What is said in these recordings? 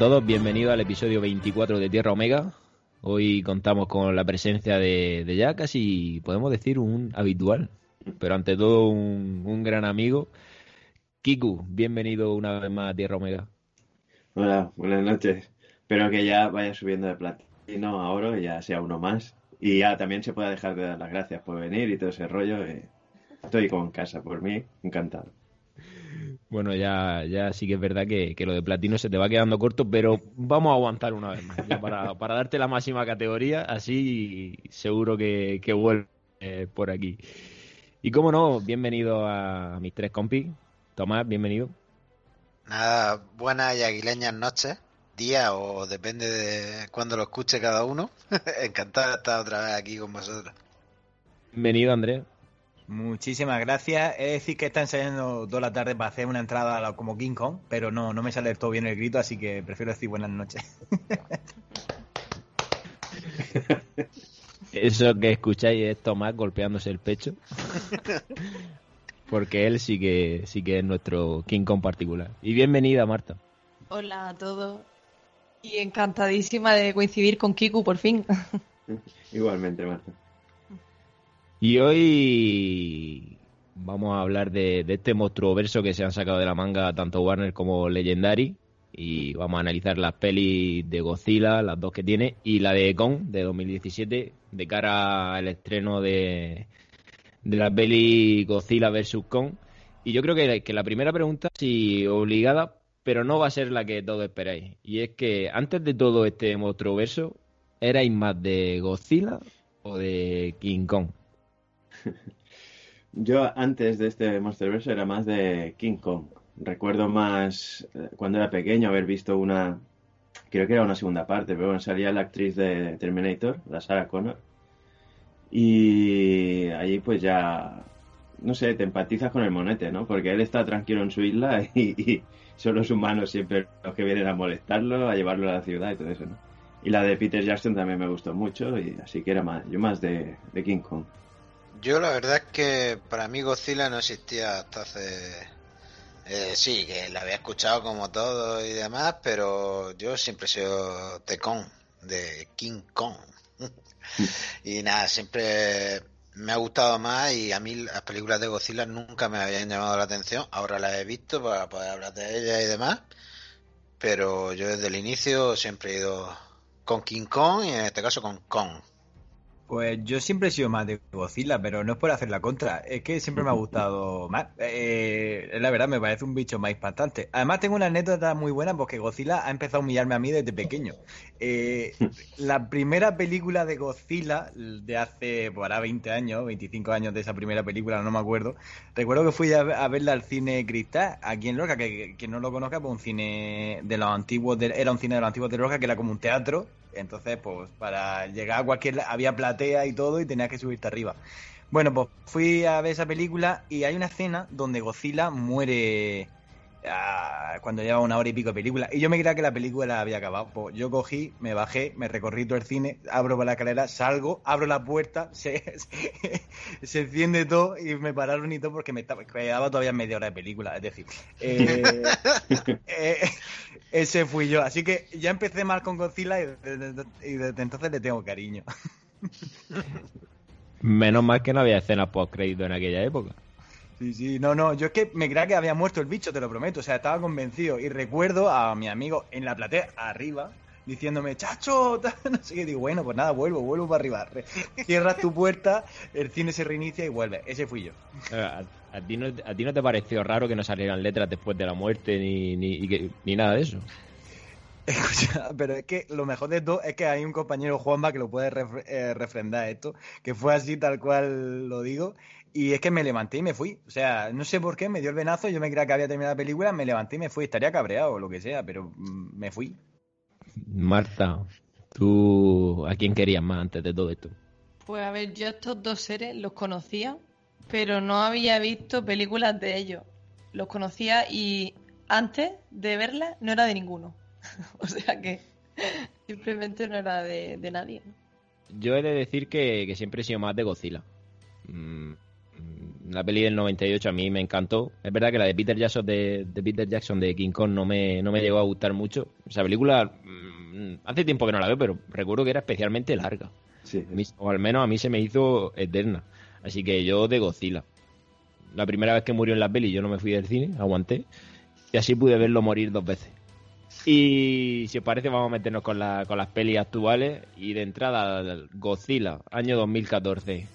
Todos, bienvenidos al episodio 24 de Tierra Omega. Hoy contamos con la presencia de, de ya casi, podemos decir, un habitual, pero ante todo un, un gran amigo. Kiku, bienvenido una vez más a Tierra Omega. Hola, buenas noches. Espero que ya vaya subiendo de platino a oro ya sea uno más. Y ya también se pueda dejar de dar las gracias por venir y todo ese rollo. eh, Estoy como en casa, por mí, encantado. Bueno, ya, ya sí que es verdad que, que lo de platino se te va quedando corto, pero vamos a aguantar una vez más, ya para, para darte la máxima categoría, así seguro que, que vuelve eh, por aquí. Y como no, bienvenido a mis tres compis. Tomás, bienvenido. Nada, buenas y aguileñas noches, día o depende de cuándo lo escuche cada uno. Encantado de estar otra vez aquí con vosotros. Bienvenido, Andrés. Muchísimas gracias. Es decir, que está ensayando toda la tarde para hacer una entrada como King Kong, pero no, no me sale del todo bien el grito, así que prefiero decir buenas noches. Eso que escucháis es Tomás golpeándose el pecho. Porque él sí que sí que es nuestro King Kong particular. Y bienvenida, Marta. Hola a todos. Y encantadísima de coincidir con Kiku por fin. Igualmente, Marta. Y hoy vamos a hablar de, este monstruo verso que se han sacado de la manga tanto Warner como Legendary. Y vamos a analizar las pelis de Godzilla, las dos que tiene, y la de Kong de 2017, de cara al estreno de, de la peli Godzilla vs. Kong. Y yo creo que, que la primera pregunta, sí, obligada, pero no va a ser la que todos esperáis. Y es que antes de todo este monstruo verso, ¿erais más de Godzilla o de King Kong? Yo antes de este Monsterverse era más de King Kong. Recuerdo más eh, cuando era pequeño haber visto una, creo que era una segunda parte, pero bueno, salía la actriz de Terminator, la Sarah Connor. Y allí pues ya, no sé, te empatizas con el monete, ¿no? Porque él está tranquilo en su isla y, son los humanos siempre los que vienen a molestarlo, a llevarlo a la ciudad y todo eso, ¿no? Y la de Peter Jackson también me gustó mucho y así que era más, yo más de King Kong. Yo la verdad es que para mí Godzilla no existía hasta hace... eh, sí, que la había escuchado como todo y demás, pero yo siempre he sido de Kong, de King Kong. y nada, siempre me ha gustado más y a mí las películas de Godzilla nunca me habían llamado la atención. Ahora las he visto para poder hablar de ellas y demás, pero yo desde el inicio siempre he ido con King Kong y en este caso con Kong. Pues yo siempre he sido más de Godzilla, pero no es por hacer la contra, es que siempre me ha gustado más. Eh, la verdad, me parece un bicho más impactante. Además, tengo una anécdota muy buena porque Godzilla ha empezado a humillarme a mí desde pequeño. Eh, la primera película de Godzilla de hace, pues hará 20 años, 25 años de esa primera película, no me acuerdo. Recuerdo que fui a, a verla al cine Cristal, aquí en Lorca, que, que no lo conozca, pues un cine de los antiguos, de- era un cine de los antiguos de Lorca, que era como un teatro. Entonces, pues para llegar a cualquier... había platea y todo y tenías que subirte arriba. Bueno, pues fui a ver esa película y hay una escena donde Godzilla muere ah, cuando lleva una hora y pico de película. Y yo me creía que la película había acabado. Pues yo cogí, me bajé, me recorrí todo el cine, abro por la escalera, salgo, abro la puerta, se, se enciende todo y me pararon y todo porque me estaba, quedaba todavía media hora de película. Es decir, eh, eh, ese fui yo. Así que ya empecé mal con Godzilla y desde, y desde entonces le tengo cariño. Menos mal que no había escenas post crédito en aquella época. Sí, sí, no, no, yo es que me creía que había muerto el bicho, te lo prometo, o sea, estaba convencido. Y recuerdo a mi amigo en la platea, arriba, diciéndome, chacho, no sé qué, digo, bueno, pues nada, vuelvo, vuelvo para arriba. Cierras tu puerta, el cine se reinicia y vuelve. Ese fui yo. Eh, ¿A, a ti no, ¿A ti no te pareció raro que no salieran letras después de la muerte ni, ni, ni nada de eso? Escucha, pero es que lo mejor de todo es que hay un compañero Juanma que lo puede ref- eh, refrendar esto, que fue así tal cual lo digo, y es que me levanté y me fui. O sea, no sé por qué, me dio el venazo, yo me creía que había terminado la película, me levanté y me fui. Estaría cabreado o lo que sea, pero mm, me fui. Marta, ¿tú a quién querías más antes de todo esto? Pues a ver, yo estos dos seres los conocía, pero no había visto películas de ellos. Los conocía y antes de verlas no era de ninguno. o sea que simplemente no era de, de nadie. Yo he de decir que, que siempre he sido más de Godzilla. Mm, La peli del 98 a mí me encantó. Es verdad que la de Peter Jackson de, de Peter Jackson de King Kong no me, no me llegó a gustar mucho. Esa película mm, hace tiempo que no la veo, pero recuerdo que era especialmente larga. Sí. Mí- o al menos a mí se me hizo eterna. Así que yo de Godzilla. La primera vez que murió en la peli yo no me fui del cine, aguanté. Y así pude verlo morir dos veces. Y si os parece vamos a meternos con, la, con las pelis actuales. Y de entrada, Godzilla, año 2014.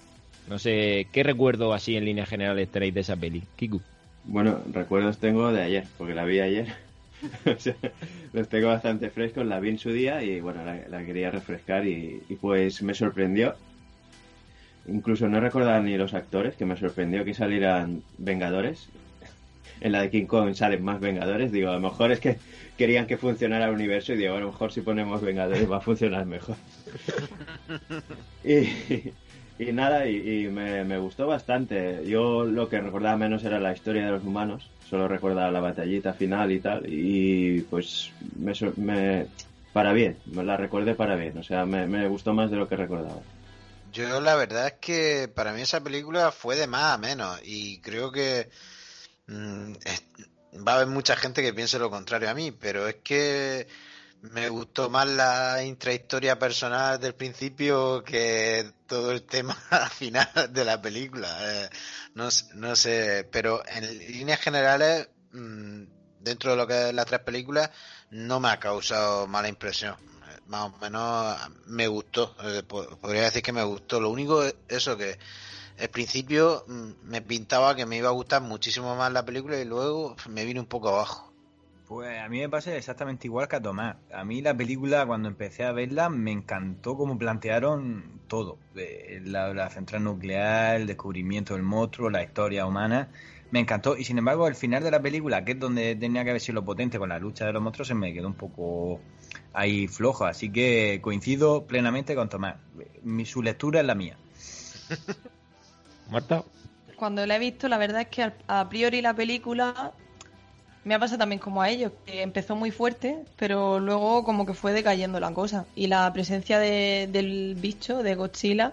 No sé, ¿qué recuerdo así en líneas generales tenéis de esa peli? Kiku. Bueno, recuerdos tengo de ayer, porque la vi ayer. Los tengo bastante frescos, la vi en su día y bueno, la, la quería refrescar y, y pues me sorprendió. Incluso no recordaba ni los actores, que me sorprendió que salieran Vengadores. En la de King Kong salen más Vengadores. Digo, a lo mejor es que querían que funcionara el universo y digo, a lo mejor si ponemos Vengadores va a funcionar mejor. y, y nada, y, me, gustó bastante. Yo lo que recordaba menos era la historia de los humanos. Solo recordaba la batallita final y tal. Y pues me, me para bien, me la recuerde para bien. O sea, me, me gustó más de lo que recordaba. Yo la verdad es que para mí esa película fue de más a menos y creo que mm, va a haber mucha gente que piense lo contrario a mí, pero es que me gustó más la intrahistoria personal del principio que todo el tema final de la película. Eh, no, no sé, pero en líneas generales, mm, dentro de lo que es las tres películas, no me ha causado mala impresión. Más o menos me gustó. eh, po- podría decir que me gustó. Lo único es eso que al principio mm, me pintaba que me iba a gustar muchísimo más la película y luego me vine un poco abajo. Pues a mí me pasa exactamente igual que a Tomás. A mí la película, cuando empecé a verla, me encantó cómo plantearon todo. Eh, La, la central nuclear, el descubrimiento del monstruo, la historia humana. Me encantó. Y sin embargo, el final de la película, que es donde tenía que haber sido lo potente con la lucha de los monstruos, se me quedó un poco ahí flojo. Así que coincido plenamente con Tomás. Mi, su lectura es la mía. Marta. Cuando la he visto, la verdad es que al- a priori la película me ha pasado también como a ellos, que empezó muy fuerte, pero luego como que fue decayendo la cosa. Y la presencia de- del bicho, de Godzilla,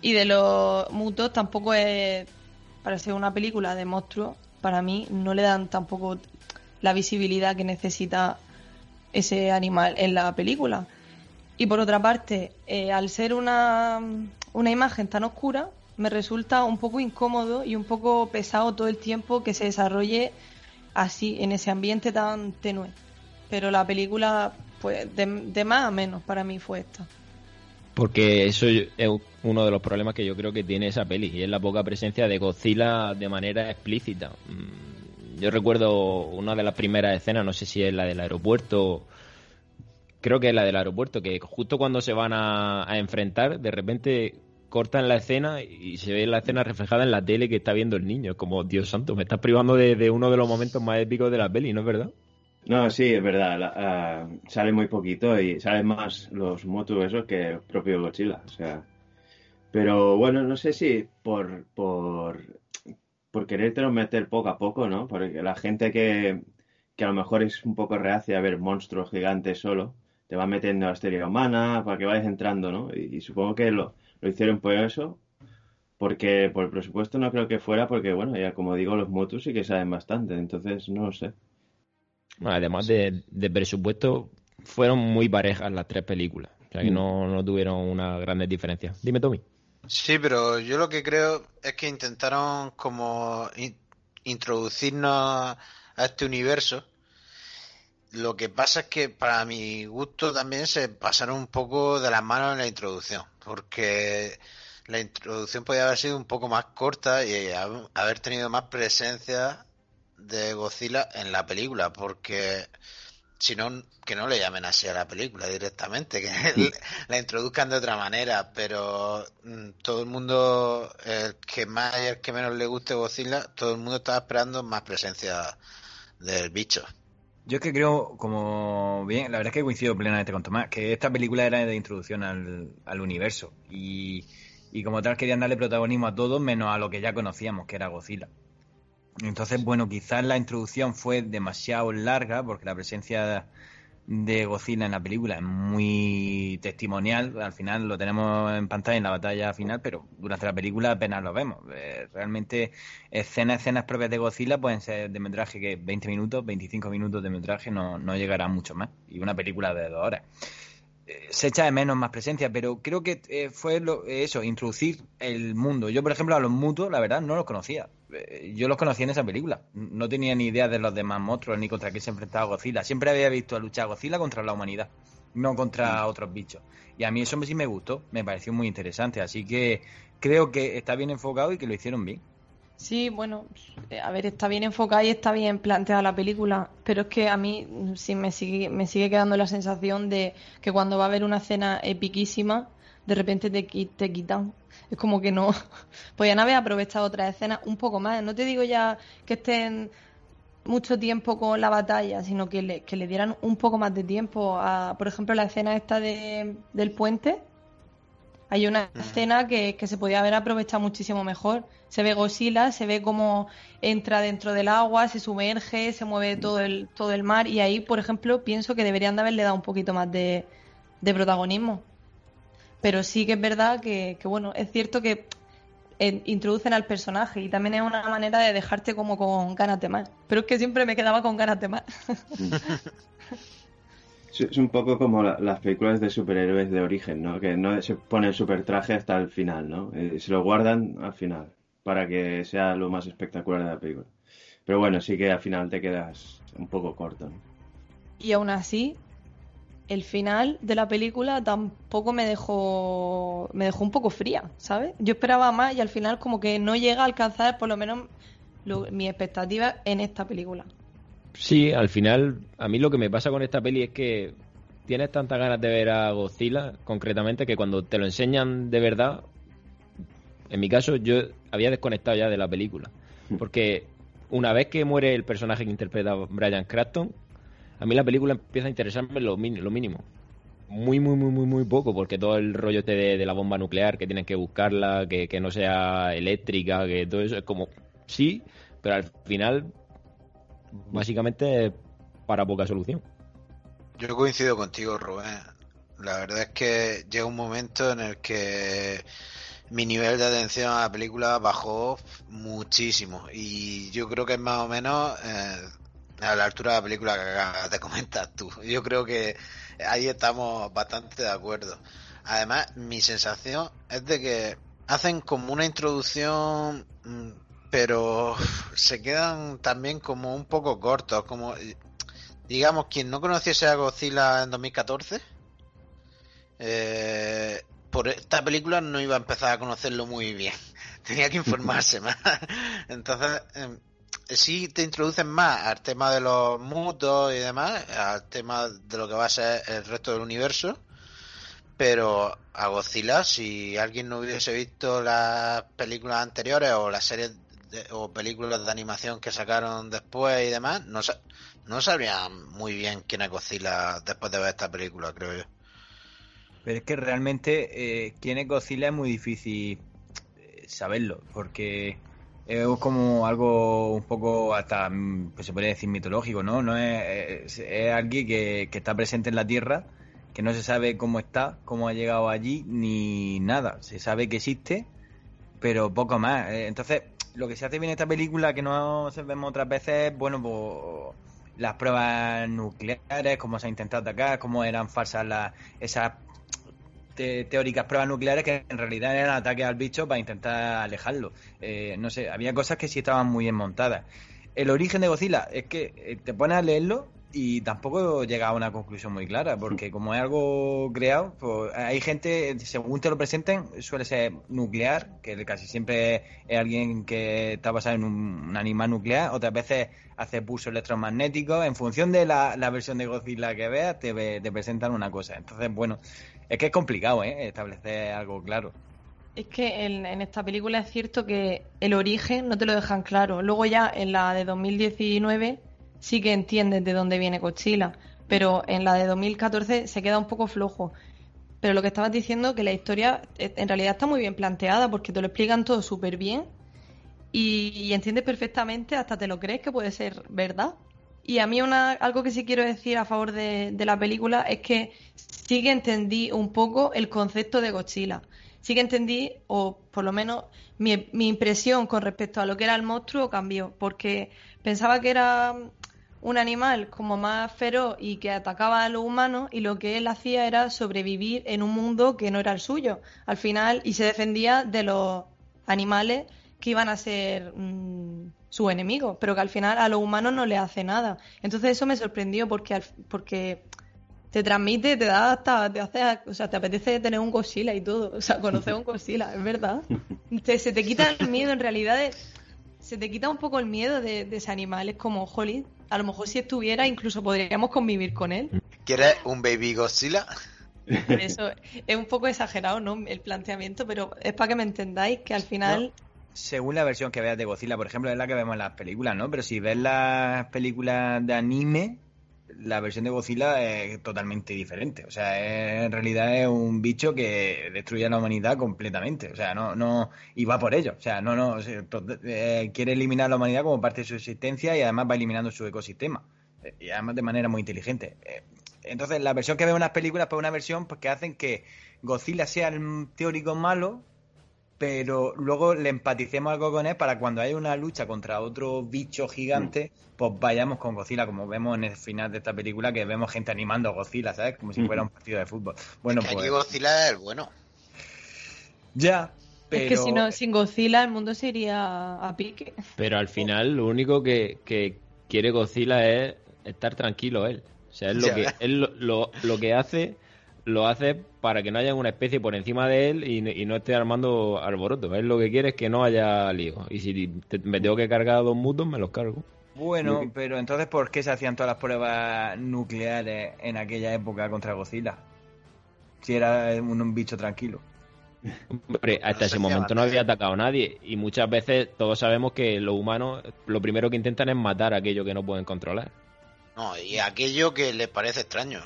y de los mutos tampoco es, para ser una película de monstruos, para mí no le dan tampoco la visibilidad que necesita ese animal en la película. Y por otra parte, eh, al ser una, una imagen tan oscura, me resulta un poco incómodo y un poco pesado todo el tiempo que se desarrolle así, en ese ambiente tan tenue. Pero la película, pues, de, más a menos para mí fue esta. Porque eso es uno de los problemas que yo creo que tiene esa peli, y es la poca presencia de Godzilla de manera explícita. Mm, Yo recuerdo una de las primeras escenas, no sé si es la del aeropuerto, creo que es la del aeropuerto, que justo cuando se van a enfrentar, de repente cortan la escena y se ve la escena reflejada en la tele que está viendo el niño. Como, Dios santo, me estás privando de, uno de los momentos más épicos de la peli, ¿no es verdad? No, sí, es verdad. la- ah, sale muy poquito y salen más los Motu esos que el propio Godzilla. O sea, pero bueno, no sé si por, por, por querértelo meter poco a poco, ¿no? Porque la gente que, que a lo mejor es un poco reacia a ver monstruos gigantes solo, te va metiendo a la historia humana para que vayas entrando, ¿no? Y, y supongo que lo, lo hicieron por eso. Porque por el presupuesto no creo que fuera, porque bueno, ya como digo, los Motus sí que saben bastante, entonces no lo sé. Además de, de presupuesto, fueron muy parejas las tres películas. O sea que Mm. no, no tuvieron una grandes diferencias. Dime, Tommy. Sí, pero yo lo que creo es que intentaron como in- introducirnos a este universo. Lo que pasa es que para mi gusto también se pasaron un poco de las manos en la introducción, porque la introducción podía haber sido un poco más corta y hab- haber tenido más presencia de Godzilla en la película, porque si no, que no le llamen así a la película directamente, que la introduzcan de otra manera, pero mm, todo el mundo, el que más y el que menos le guste Godzilla, todo el mundo estaba esperando más presencia del bicho. Yo es que creo, como bien, la verdad es que coincido plenamente con Tomás, que esta película era de introducción al, al universo y, y como tal querían darle protagonismo a todos menos a lo que ya conocíamos, que era Godzilla. Entonces, bueno, quizás la introducción fue demasiado larga porque la presencia de Godzilla en la película es muy testimonial. Al final lo tenemos en pantalla en la batalla final, pero durante la película apenas lo vemos. Eh, realmente escenas, escenas propias de Godzilla pueden ser de metraje que 20 minutos, 25 minutos de metraje no, no llegará mucho más. Y una película de dos horas. Eh, se echa de menos más presencia, pero creo que eh, fue lo, eso, introducir el mundo. Yo, por ejemplo, a los mutos, la verdad, no los conocía. Eh, yo los conocía en esa película. No tenía ni idea de los demás monstruos ni contra qué se enfrentaba Godzilla. Siempre había visto a luchar Godzilla contra la humanidad, no contra mm. otros bichos. Y a mí eso sí me gustó, me pareció muy interesante. Así que creo que está bien enfocado y que lo hicieron bien. Sí, bueno, a ver, está bien enfocada y está bien planteada la película, pero es que a mí sí me sigue, me sigue quedando la sensación de que cuando va a haber una escena epiquísima, de repente te, te quitan. Es como que no. Podían haber aprovechado otras escenas un poco más. No te digo ya que estén mucho tiempo con la batalla, sino que le, que le dieran un poco más de tiempo a, por ejemplo, la escena esta de, del puente hay una escena que, se podía haber aprovechado muchísimo mejor. Se ve Godzilla, se ve cómo entra dentro del agua, se sumerge, se mueve todo el, todo el mar y ahí, por ejemplo, pienso que deberían de haberle dado un poquito más de, protagonismo. Pero sí que es verdad que, bueno, es cierto que introducen al personaje y también es una manera de dejarte como con ganas de más. Pero es que siempre me quedaba con ganas de más. Es un poco como las películas de superhéroes de origen, ¿no? Que no se pone el super traje hasta el final, ¿no? Eh, se lo guardan al final para que sea lo más espectacular de la película. Pero bueno, sí que al final te quedas un poco corto. ¿no? Y aún así, el final de la película tampoco me dejó me dejó un poco fría, ¿sabes? Yo esperaba más y al final como que no llega a alcanzar por lo menos mi expectativa en esta película. Sí, al final, a mí lo que me pasa con esta peli es que tienes tantas ganas de ver a Godzilla, concretamente, que cuando te lo enseñan de verdad, en mi caso, yo había desconectado ya de la película. Hmm. Porque una vez que muere el personaje que interpreta Brian Cranston, a mí la película empieza a interesarme lo, mínimo. Muy, muy, muy, muy, muy poco, porque todo el rollo este de, la bomba nuclear, que tienes que buscarla, que, que no sea eléctrica, que todo eso es como, sí, pero al final básicamente para poca solución. Yo coincido contigo, Rubén. La verdad es que llega un momento en el que mi nivel de atención a la película bajó muchísimo y yo creo que es más o menos eh, a la altura de la película que te comentas tú. Yo creo que ahí estamos bastante de acuerdo. Además, mi sensación es de que hacen como una introducción mm, pero se quedan también como un poco cortos, como digamos quien no conociese a Godzilla en 2014 eh, por esta película no iba a empezar a conocerlo muy bien, tenía que informarse más, entonces em, sí te introducen más al tema de los mutos y demás, al tema de lo que va a ser el resto del universo, pero a Godzilla, si alguien no hubiese visto las películas anteriores o las series o películas de animación que sacaron después y demás, no, no sabrían muy bien quién es Godzilla después de ver esta película, creo yo. Pero es que realmente eh, quién es Godzilla es muy difícil eh, saberlo, porque es como algo un poco hasta, mm, pues se podría decir mitológico, ¿no? no es, es, alguien que, que, está presente en la Tierra, que no se sabe cómo está, cómo ha llegado allí, ni nada. Se sabe que existe, pero poco más. Eh, entonces, lo que se hace bien en esta película, que no se vemos otras veces, bueno, pues las pruebas nucleares, cómo se ha intentado atacar, cómo eran falsas las, esas teóricas pruebas nucleares que en realidad eran ataques al bicho para intentar alejarlo. Eh, no sé, había cosas que sí estaban muy bien montadas. El origen de Godzilla es que eh, te pones a leerlo y tampoco llega a una conclusión muy clara, porque como es algo creado, pues hay gente, según te lo presenten, suele ser nuclear, que casi siempre es alguien que está basado en un, animal nuclear, otras veces hace pulso electromagnético, en función de la, versión de Godzilla que veas, te, te presentan una cosa. Entonces, bueno, es que es complicado ¿eh? establecer algo claro. Es que en, esta película es cierto que el origen no te lo dejan claro. Luego ya en la de 2019 sí que entiendes de dónde viene Godzilla, pero en la de 2014 se queda un poco flojo. Pero lo que estabas diciendo, que la historia eh, en realidad está muy bien planteada porque te lo explican todo súper bien y, entiendes perfectamente, hasta te lo crees que puede ser verdad. Y a mí una, algo que sí quiero decir a favor de, la película es que sí que entendí un poco el concepto de Godzilla. Sí que entendí, o por lo menos mi, mi impresión con respecto a lo que era el monstruo cambió, porque pensaba que era un animal como más feroz y que atacaba a los humanos y lo que él hacía era sobrevivir en un mundo que no era el suyo al final y se defendía de los animales que iban a ser mm, su enemigo, pero que al final a los humanos no le hace nada. Entonces eso me sorprendió porque al- porque te transmite, te da hasta, te hace, o sea, te apetece tener un Godzilla y todo, o sea, conocer un Godzilla, es verdad. Te- se te quita el miedo, en realidad de- se te quita un poco el miedo de, de ese animal, es como, jolín, a lo mejor si estuviera incluso podríamos convivir con él. ¿Quieres un Baby Godzilla? Por Eso es un poco exagerado, ¿no? El planteamiento, pero es para que me entendáis que al final... Según la versión que veas de Godzilla, por ejemplo, es la que vemos en las películas, ¿no? Pero si ves las películas de anime, la versión de Godzilla es totalmente diferente. O sea, es- en realidad es un bicho que destruye a la humanidad completamente. O sea, no, no, y va por ello. O sea, no, no, eh, quiere eliminar a la humanidad como parte de su existencia y además va eliminando su ecosistema. Eh, Y además de manera muy inteligente. Eh, Entonces, la versión que vemos en las películas, pues es una versión pues, que hacen que Godzilla sea el teórico malo, pero luego le empaticemos algo con él para cuando haya una lucha contra otro bicho gigante, pues vayamos con Godzilla, como vemos en el final de esta película, que vemos gente animando a Godzilla, ¿sabes? Como si fuera un partido de fútbol. Bueno, Es que pues aquí Godzilla es el bueno. ya, pero... Es que si no, sin Godzilla el mundo se iría a pique. Pero al final lo único que, que quiere Godzilla es estar tranquilo él. O sea, es lo Ya que, él lo, lo, lo que hace, lo hace para que no haya una especie por encima de él y, y no esté armando alboroto. Él lo que quiere es que no haya lío. Y si te- me tengo que cargar a dos mutos, me los cargo. Bueno, pero entonces, ¿por qué se hacían todas las pruebas nucleares en aquella época contra Godzilla? Si era un, un bicho tranquilo. Hombre, hasta No ese se momento no había atacado a nadie. Y muchas veces todos sabemos que los humanos lo primero que intentan es matar a aquello que no pueden controlar. No, y aquello que les parece extraño.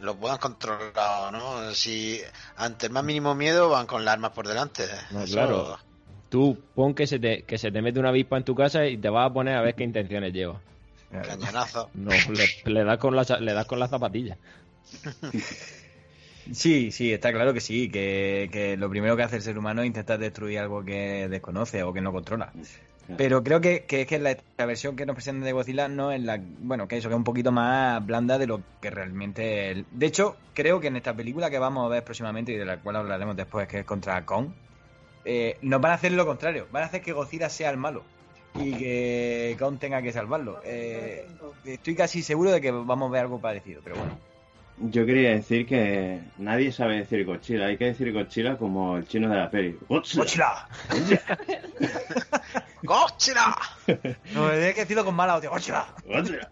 Lo puedan controlar, ¿no? Si ante el más mínimo miedo van con las armas por delante. No, Eso- claro. Tú pon que se, te, que se te mete una avispa en tu casa y te vas a poner a ver qué intenciones lleva. Cañonazo. No, le, le das con la, le das con la zapatilla. Sí, sí, está claro que sí, que, que lo primero que hace el ser humano es intentar destruir algo que desconoce o que no controla. Pero creo que, que es que la, la versión que nos presentan de Godzilla no es la. Bueno, que eso, que es un poquito más blanda de lo que realmente. es. De hecho, creo que en esta película que vamos a ver próximamente y de la cual hablaremos después, que es contra Kong, eh, nos van a hacer lo contrario. Van a hacer que Godzilla sea el malo y que Kong tenga que salvarlo. Eh, estoy casi seguro de que vamos a ver algo parecido, pero bueno. Yo quería decir que nadie sabe decir Godzilla. Hay que decir Godzilla como el chino de la peli. Godzilla. ¡Godzilla! No, tienes que decirlo con mala hostia. ¡Godzilla! Godzilla.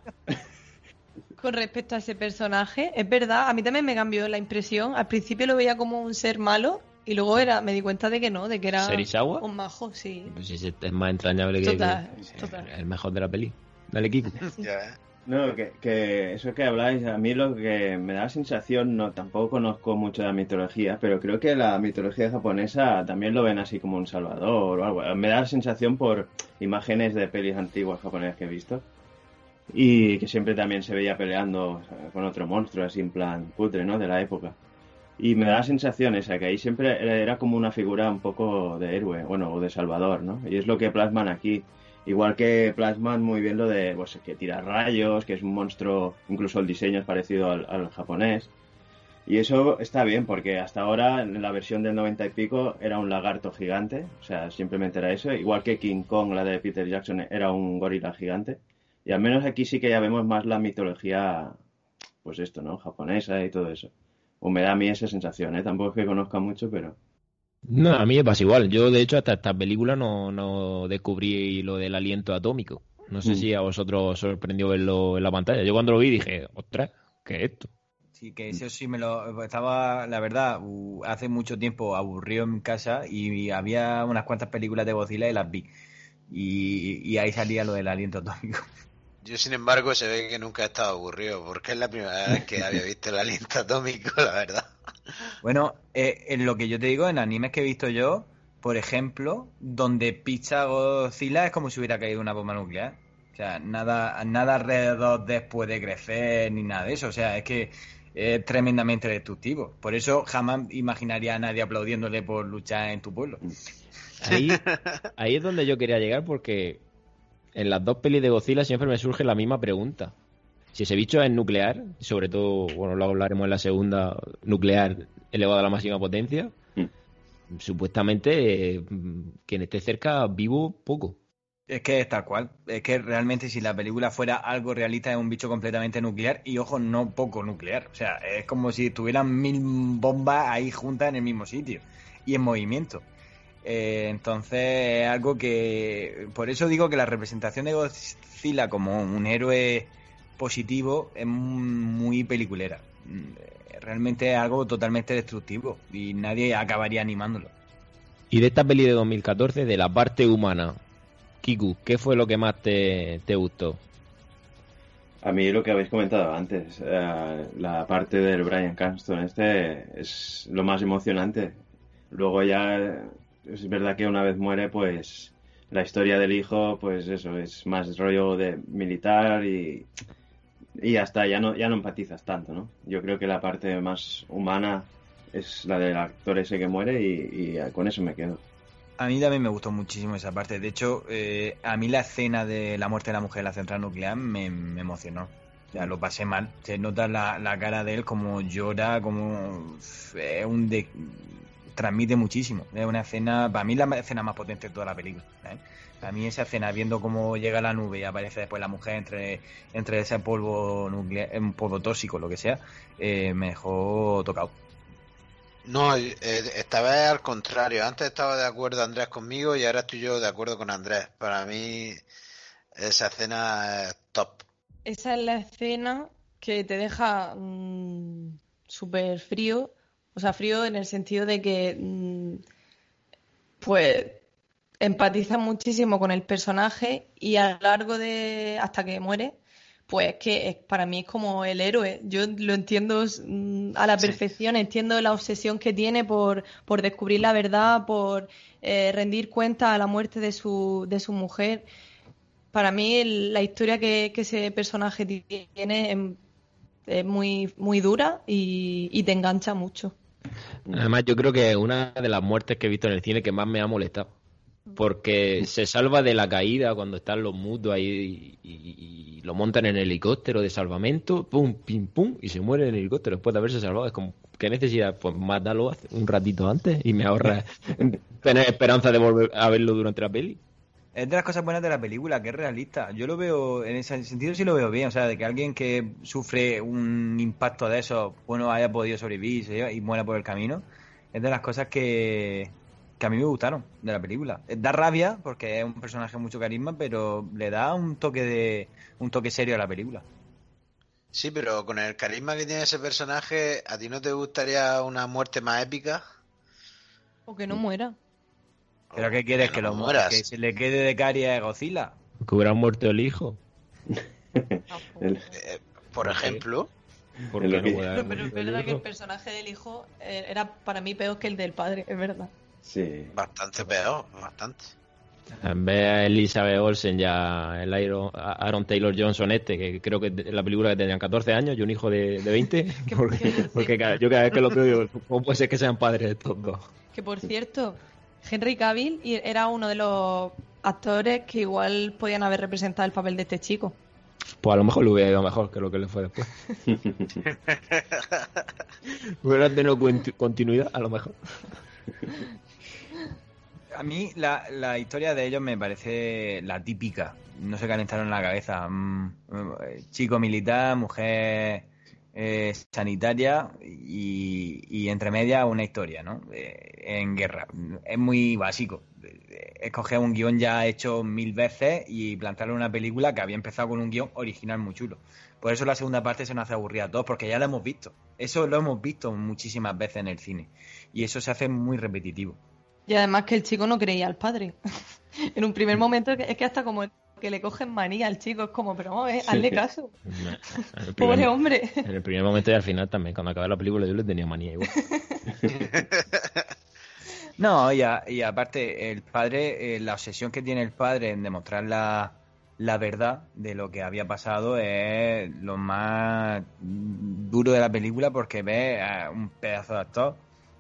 Con respecto a ese personaje, es verdad, a mí también me cambió la impresión. Al principio lo veía como un ser malo y luego era, me di cuenta de que no, de que era ¿Serizawa? un majo, sí. Pues es más entrañable que, Total, que- total. el mejor de la peli. Dale, Kiko. Ya ves. No, que, que eso que habláis, a mí lo que me da la sensación, no tampoco conozco mucho de la mitología, pero creo que la mitología japonesa también lo ven así como un salvador o algo. Me da la sensación por imágenes de pelis antiguas japonesas que he visto y que siempre también se veía peleando con otro monstruo así en plan cutre, ¿no? De la época. Y me da la sensación esa, que ahí siempre era como una figura un poco de héroe, bueno, o de salvador, ¿no? Y es lo que plasman aquí. Igual que plasman muy bien lo de pues, que tira rayos, que es un monstruo, incluso el diseño es parecido al, japonés. Y eso está bien, porque hasta ahora, en la versión del 90 y pico, era un lagarto gigante, o sea, simplemente era eso. Igual que King Kong, la de Peter Jackson, era un gorila gigante. Y al menos aquí sí que ya vemos más la mitología, pues esto, ¿no? Japonesa y todo eso. O me da a mí esa sensación, ¿eh? Tampoco es que conozca mucho, pero... No, a mí me pasa igual. Yo, de hecho, hasta esta película no, no descubrí lo del aliento atómico. No sé Mm. si a vosotros os sorprendió verlo en la pantalla. Yo cuando lo vi dije, ostras, ¿qué es esto? Sí, que eso sí me lo estaba, la verdad, hace mucho tiempo aburrido en casa y había unas cuantas películas de Godzilla y las vi. Y, y ahí salía lo del aliento atómico. Yo, sin embargo, se ve que nunca he estado aburrido, porque es la primera vez que había visto el aliento atómico, la verdad. Bueno, eh, en lo que yo te digo, en animes que he visto yo, por ejemplo, donde picha Godzilla es como si hubiera caído una bomba nuclear. O sea, nada, nada alrededor después de crecer ni nada de eso. O sea, es que es tremendamente destructivo. Por eso jamás imaginaría a nadie aplaudiéndole por luchar en tu pueblo. Ahí, ahí es donde yo quería llegar porque en las dos pelis de Godzilla siempre me surge la misma pregunta. Si ese bicho es nuclear, sobre todo, bueno, lo hablaremos en la segunda, nuclear elevado a la máxima potencia, Mm. supuestamente eh, quien esté cerca vivo, poco. Es que es tal cual. Es que realmente si la película fuera algo realista es un bicho completamente nuclear y ojo, no poco nuclear. O sea, es como si tuvieran mil bombas ahí juntas en el mismo sitio y en movimiento. Eh, entonces es algo que... Por eso digo que la representación de Godzilla como un héroe positivo es muy peliculera. Mm, Realmente es algo totalmente destructivo y nadie acabaría animándolo. Y de esta peli de 2014, de la parte humana, Kiku, ¿qué fue lo que más te, te gustó? A mí lo que habéis comentado antes, eh, la parte del Brian Cranston este es lo más emocionante. Luego ya es verdad que una vez muere, pues la historia del hijo, pues eso, es más rollo de militar y, y hasta ya no, ya no empatizas tanto, ¿no? Yo creo que la parte más humana es la del actor ese que muere y, y con eso me quedo. A mí también me gustó muchísimo esa parte. De hecho, eh, a mí la escena de la muerte de la mujer en la central nuclear me, me emocionó. O sea, lo pasé mal. Se nota la, la cara de él como llora, como... Es un de... Transmite muchísimo. Es una escena... Para mí la escena más potente de toda la película. ¿eh? Para mí esa escena, viendo cómo llega la nube y aparece después la mujer entre, entre ese polvo nuclear, un polvo tóxico, lo que sea, eh, me dejó tocado. No, eh, esta vez al contrario. Antes estaba de acuerdo Andrés conmigo y ahora estoy yo de acuerdo con Andrés. Para mí esa escena es top. Esa es la escena que te deja mm, súper frío. O sea, frío en el sentido de que, mm, pues, empatizas muchísimo con el personaje y a lo largo de, hasta que muere, pues que es- para mí es como el héroe. Yo lo entiendo mm, a la Sí. perfección, entiendo la obsesión que tiene por, por descubrir la verdad, por eh, rendir cuenta a la muerte de su, de su mujer. Para mí el- la historia que, que ese personaje tiene es, es muy, muy dura y, y te engancha mucho. Además, yo creo que es una de las muertes que he visto en el cine que más me ha molestado. Porque se salva de la caída cuando están los mutos ahí y, y- y lo montan en el helicóptero de salvamento, pum, pim, pum, y se muere en el helicóptero después de haberse salvado. Es como, ¿qué necesidad? Pues mátalo hace- un ratito antes y me ahorra tener esperanza de volver a verlo durante la peli. Es de las cosas buenas de la película, que es realista. Yo lo veo, en ese sentido sí lo veo bien. O sea, de que alguien que sufre un impacto de eso, bueno, haya podido sobrevivir y muera por el camino, es de las cosas que, que a mí me gustaron de la película. Eh, Da rabia, porque es un personaje mucho carisma, pero le da un toque de un toque serio a la película. Sí, pero con el carisma que tiene ese personaje, ¿a ti no te gustaría una muerte más épica? O que no muera. ¿Pero qué quieres? ¿Que, no lo mu- mueras. que se le quede de caria a Godzilla? Que hubiera muerto el hijo. El- Eh, por ejemplo, lo no Pero, pero es verdad que el personaje del hijo eh, era para mí peor que el del padre, es verdad. Sí. bastante peor, bastante. En vez de Elizabeth Olsen ya el Aaron, Aaron Taylor Johnson este, que creo que en la película que tenían 14 años y un hijo de, de 20, ¿Qué- porque, cada- yo cada vez que lo veo digo, ¿cómo puede ser que sean padres estos dos? Que por cierto, Henry Cavill era uno de los actores que igual podían haber representado el papel de este chico. Pues a lo mejor le hubiera ido mejor que lo que le fue después. hubiera tenido continuidad, a lo mejor. A mí la, la historia de ellos me parece la típica. No se calentaron la cabeza. Mm, chico militar, mujer eh, sanitaria y, y entre medias una historia, ¿no? En guerra. Es muy básico. Escoger un guion ya hecho mil veces y plantarle una película que había empezado con un guion original muy chulo. Por eso la segunda parte se nos hace aburrida a todos, porque ya la hemos visto. Eso lo hemos visto muchísimas veces en el cine. Y eso se hace muy repetitivo. Y además que el chico no creía al padre. en un primer momento es que hasta como que le cogen manía al chico, es como, pero vamos, a ver, hazle caso. Pobre hombre. en el primer momento y al final también, cuando acabé la película yo le tenía manía igual. No, y, a- y aparte, el padre, eh, la obsesión que tiene el padre en demostrar la, la verdad de lo que había pasado es lo más duro de la película porque ves a un pedazo de actor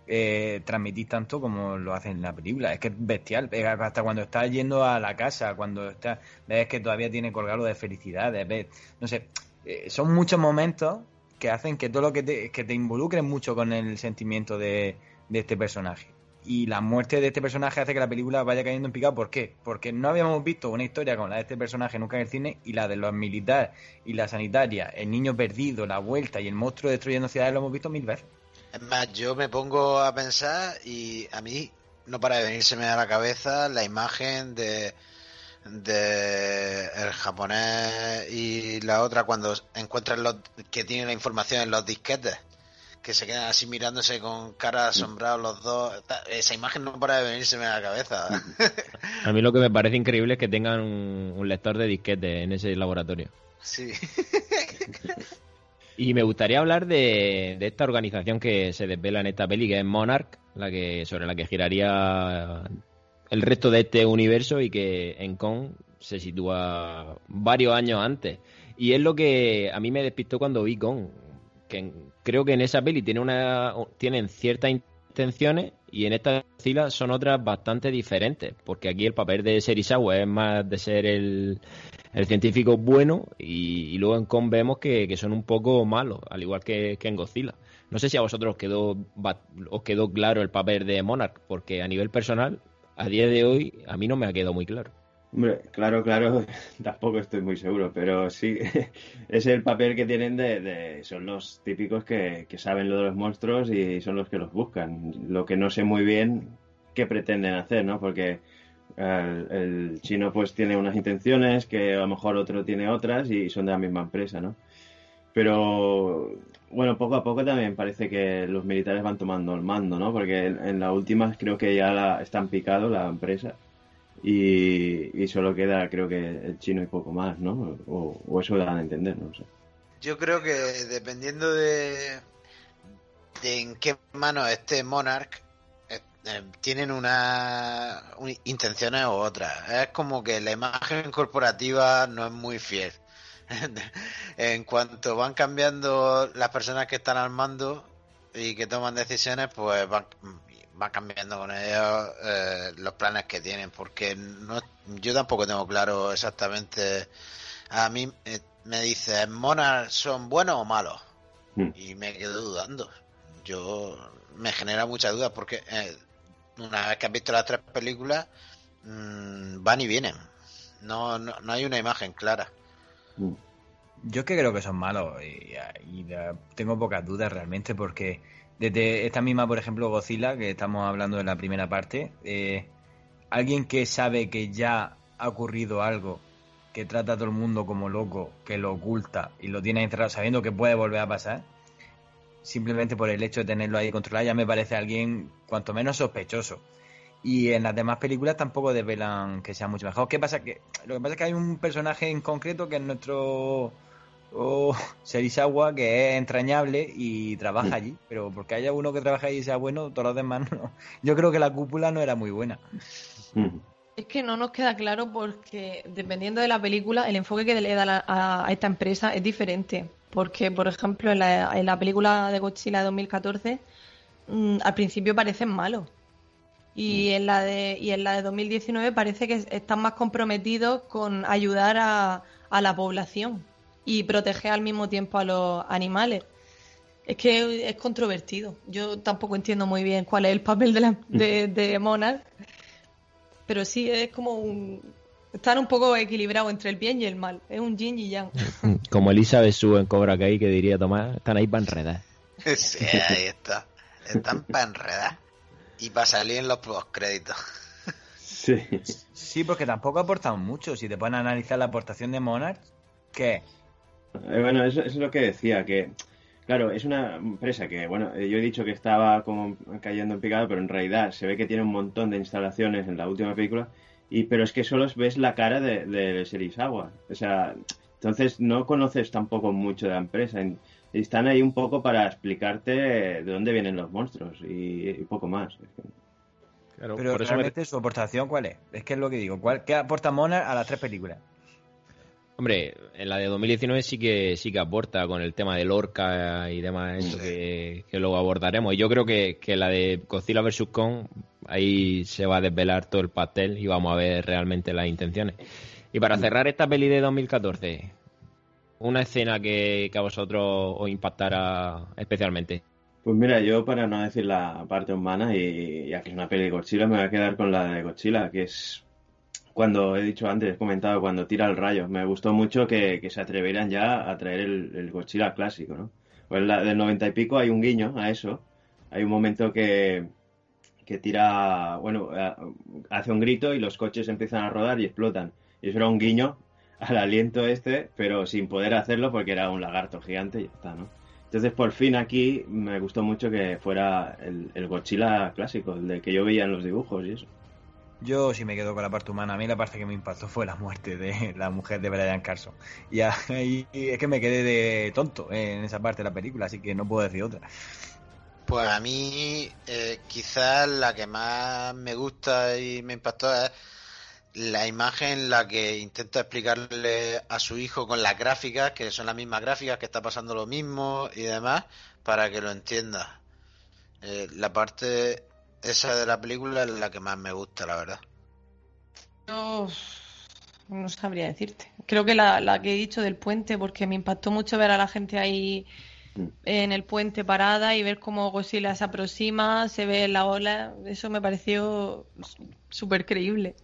eh, transmitir tanto como lo hacen en la película. Es que es bestial. Hasta cuando está yendo a la casa, cuando está, ves que todavía tiene colgado de felicidades, no sé, eh, son muchos momentos que hacen que todo lo que te, que te involucres mucho con el sentimiento de, de este personaje y la muerte de este personaje hace que la película vaya cayendo en picado. ¿Por qué? Porque no habíamos visto una historia como la de este personaje nunca en el cine y la de los militares y la sanitaria, el niño perdido, la vuelta y el monstruo destruyendo ciudades lo hemos visto mil veces. Es más, yo me pongo a pensar y a mí no para de venírseme a la cabeza la imagen de de el japonés y la otra cuando encuentran los que tienen la información en los disquetes que se quedan así mirándose con cara asombrados los dos. Esa imagen no para de venirse a la cabeza. A mí lo que me parece increíble es que tengan un, lector de disquete en ese laboratorio. Sí. Y me gustaría hablar de, esta organización que se desvela en esta peli, que es Monarch, la que, sobre la que giraría el resto de este universo y que en Kong se sitúa varios años antes. Y es lo que a mí me despistó cuando vi Kong que creo que en esa peli tiene una, tienen ciertas intenciones y en esta fila son otras bastante diferentes, porque aquí el papel de Serizawa es más de ser el, científico bueno y, luego en Kong vemos que, son un poco malos, al igual que, en Godzilla. No sé si a vosotros os quedó, os quedó claro el papel de Monarch, porque a nivel personal, a día de hoy, a mí no me ha quedado muy claro. Claro, claro, tampoco estoy muy seguro, pero sí, es el papel que tienen de, son los típicos que, saben lo de los monstruos y son los que los buscan. Lo que no sé muy bien qué pretenden hacer, ¿no? Porque el, chino pues tiene unas intenciones que a lo mejor otro tiene otras y son de la misma empresa, ¿no? Pero bueno, poco a poco también parece que los militares van tomando el mando, ¿no? Porque en, la última creo que ya la, están picado la empresa y, solo queda creo que el chino y poco más, ¿no? O, eso dan a entender, no sé. Yo creo que dependiendo de, de en qué mano esté Monarch, eh, tienen una, intenciones u otras. Es como que la imagen corporativa no es muy fiel. en cuanto van cambiando las personas que están al mando y que toman decisiones, pues van, va cambiando con ellos eh, los planes que tienen, porque no, yo tampoco tengo claro exactamente. A mí eh, me dice, ¿Monarch son buenos o malos? Hmm. Y me quedo dudando. Yo me genera mucha duda porque eh, una vez que has visto las tres películas, mm, van y vienen. No, no, hay una imagen clara. Hmm. Yo que creo que son malos y tengo pocas dudas realmente porque desde esta misma, por ejemplo, Godzilla, que estamos hablando de la primera parte, eh, alguien que sabe que ya ha ocurrido algo, que trata a todo el mundo como loco, que lo oculta y lo tiene encerrado sabiendo que puede volver a pasar, simplemente por el hecho de tenerlo ahí controlado, ya me parece alguien cuanto menos sospechoso. Y en las demás películas tampoco desvelan que sea mucho mejor. ¿Qué pasa? Que, lo que pasa es que hay un personaje en concreto que es nuestro o Serizawa, que es entrañable y trabaja allí, pero porque haya uno que trabaja allí y sea bueno, todos los demás no. Yo creo que la cúpula no era muy buena. Es que no nos queda claro porque dependiendo de la película, el enfoque que le da a, esta empresa es diferente. Porque, por ejemplo, en la, película de Godzilla de 2014, mm, al principio parecen malos. Y en, la de, y en la de 2019 parece que están más comprometidos con ayudar a, a la población y proteger al mismo tiempo a los animales. Es que es controvertido. Yo tampoco entiendo muy bien cuál es el papel de, la, de, Monarch, pero sí es como un... Están un poco equilibrados entre el bien y el mal. Es un yin y yang. Como Elizabeth Sue en Cobra Kai, que diría Tomás, están ahí para enredar. Sí, ahí está. Están para enredar. Y para salir en los créditos. Sí. Sí, porque tampoco aportan mucho. Si te ponen a analizar la aportación de Monarch, ¿qué? Eh, bueno, eso, es lo que decía, que claro, es una empresa que, bueno, eh, yo he dicho que estaba como cayendo en picado, pero en realidad se ve que tiene un montón de instalaciones en la última película, y pero es que solo ves la cara de, de Serizawa. O sea, entonces no conoces tampoco mucho de la empresa. Están ahí un poco para explicarte de dónde vienen los monstruos y, poco más. pero realmente su aportación, ¿cuál es? Es que es lo que digo. ¿cuál, ¿Qué aporta Mona a las tres películas? Hombre, en la de 2019 sí que sí que aporta con el tema de Lorca y demás, eso que, que luego abordaremos. Y yo creo que, que la de Godzilla vs. Kong, ahí se va a desvelar todo el pastel y vamos a ver realmente las intenciones. Y para cerrar esta peli de 2014, una escena que, que a vosotros os impactara especialmente. Pues mira, yo para no decir la parte humana y ya que es una peli de Godzilla, me voy a quedar con la de Godzilla, que es cuando he dicho antes, he comentado, cuando tira el rayo. Me gustó mucho que, se atrevieran ya a traer el, el Godzilla clásico, ¿no? Pues la del noventa y pico hay un guiño a eso. Hay un momento que, que tira, bueno, hace un grito y los coches empiezan a rodar y explotan. Y eso era un guiño al aliento este, pero sin poder hacerlo porque era un lagarto gigante y ya está, ¿no? Entonces, por fin aquí me gustó mucho que fuera el, el Godzilla clásico, el de que yo veía en los dibujos y eso. Yo sí me quedo con la parte humana. A mí la parte que me impactó fue la muerte de la mujer de Brian Carson. Y ahí es que me quedé de tonto en esa parte de la película, así que no puedo decir otra. Pues a mí eh, quizás la que más me gusta y me impactó es la imagen en la que intenta explicarle a su hijo con las gráficas, que son las mismas gráficas, que está pasando lo mismo y demás, para que lo entienda. Eh, la parte esa de la película es la que más me gusta, la verdad. Yo no sabría decirte. Creo que la, la que he dicho del puente, porque me impactó mucho ver a la gente ahí en el puente parada y ver cómo Godzilla se aproxima, se ve la ola. Eso me pareció súper creíble.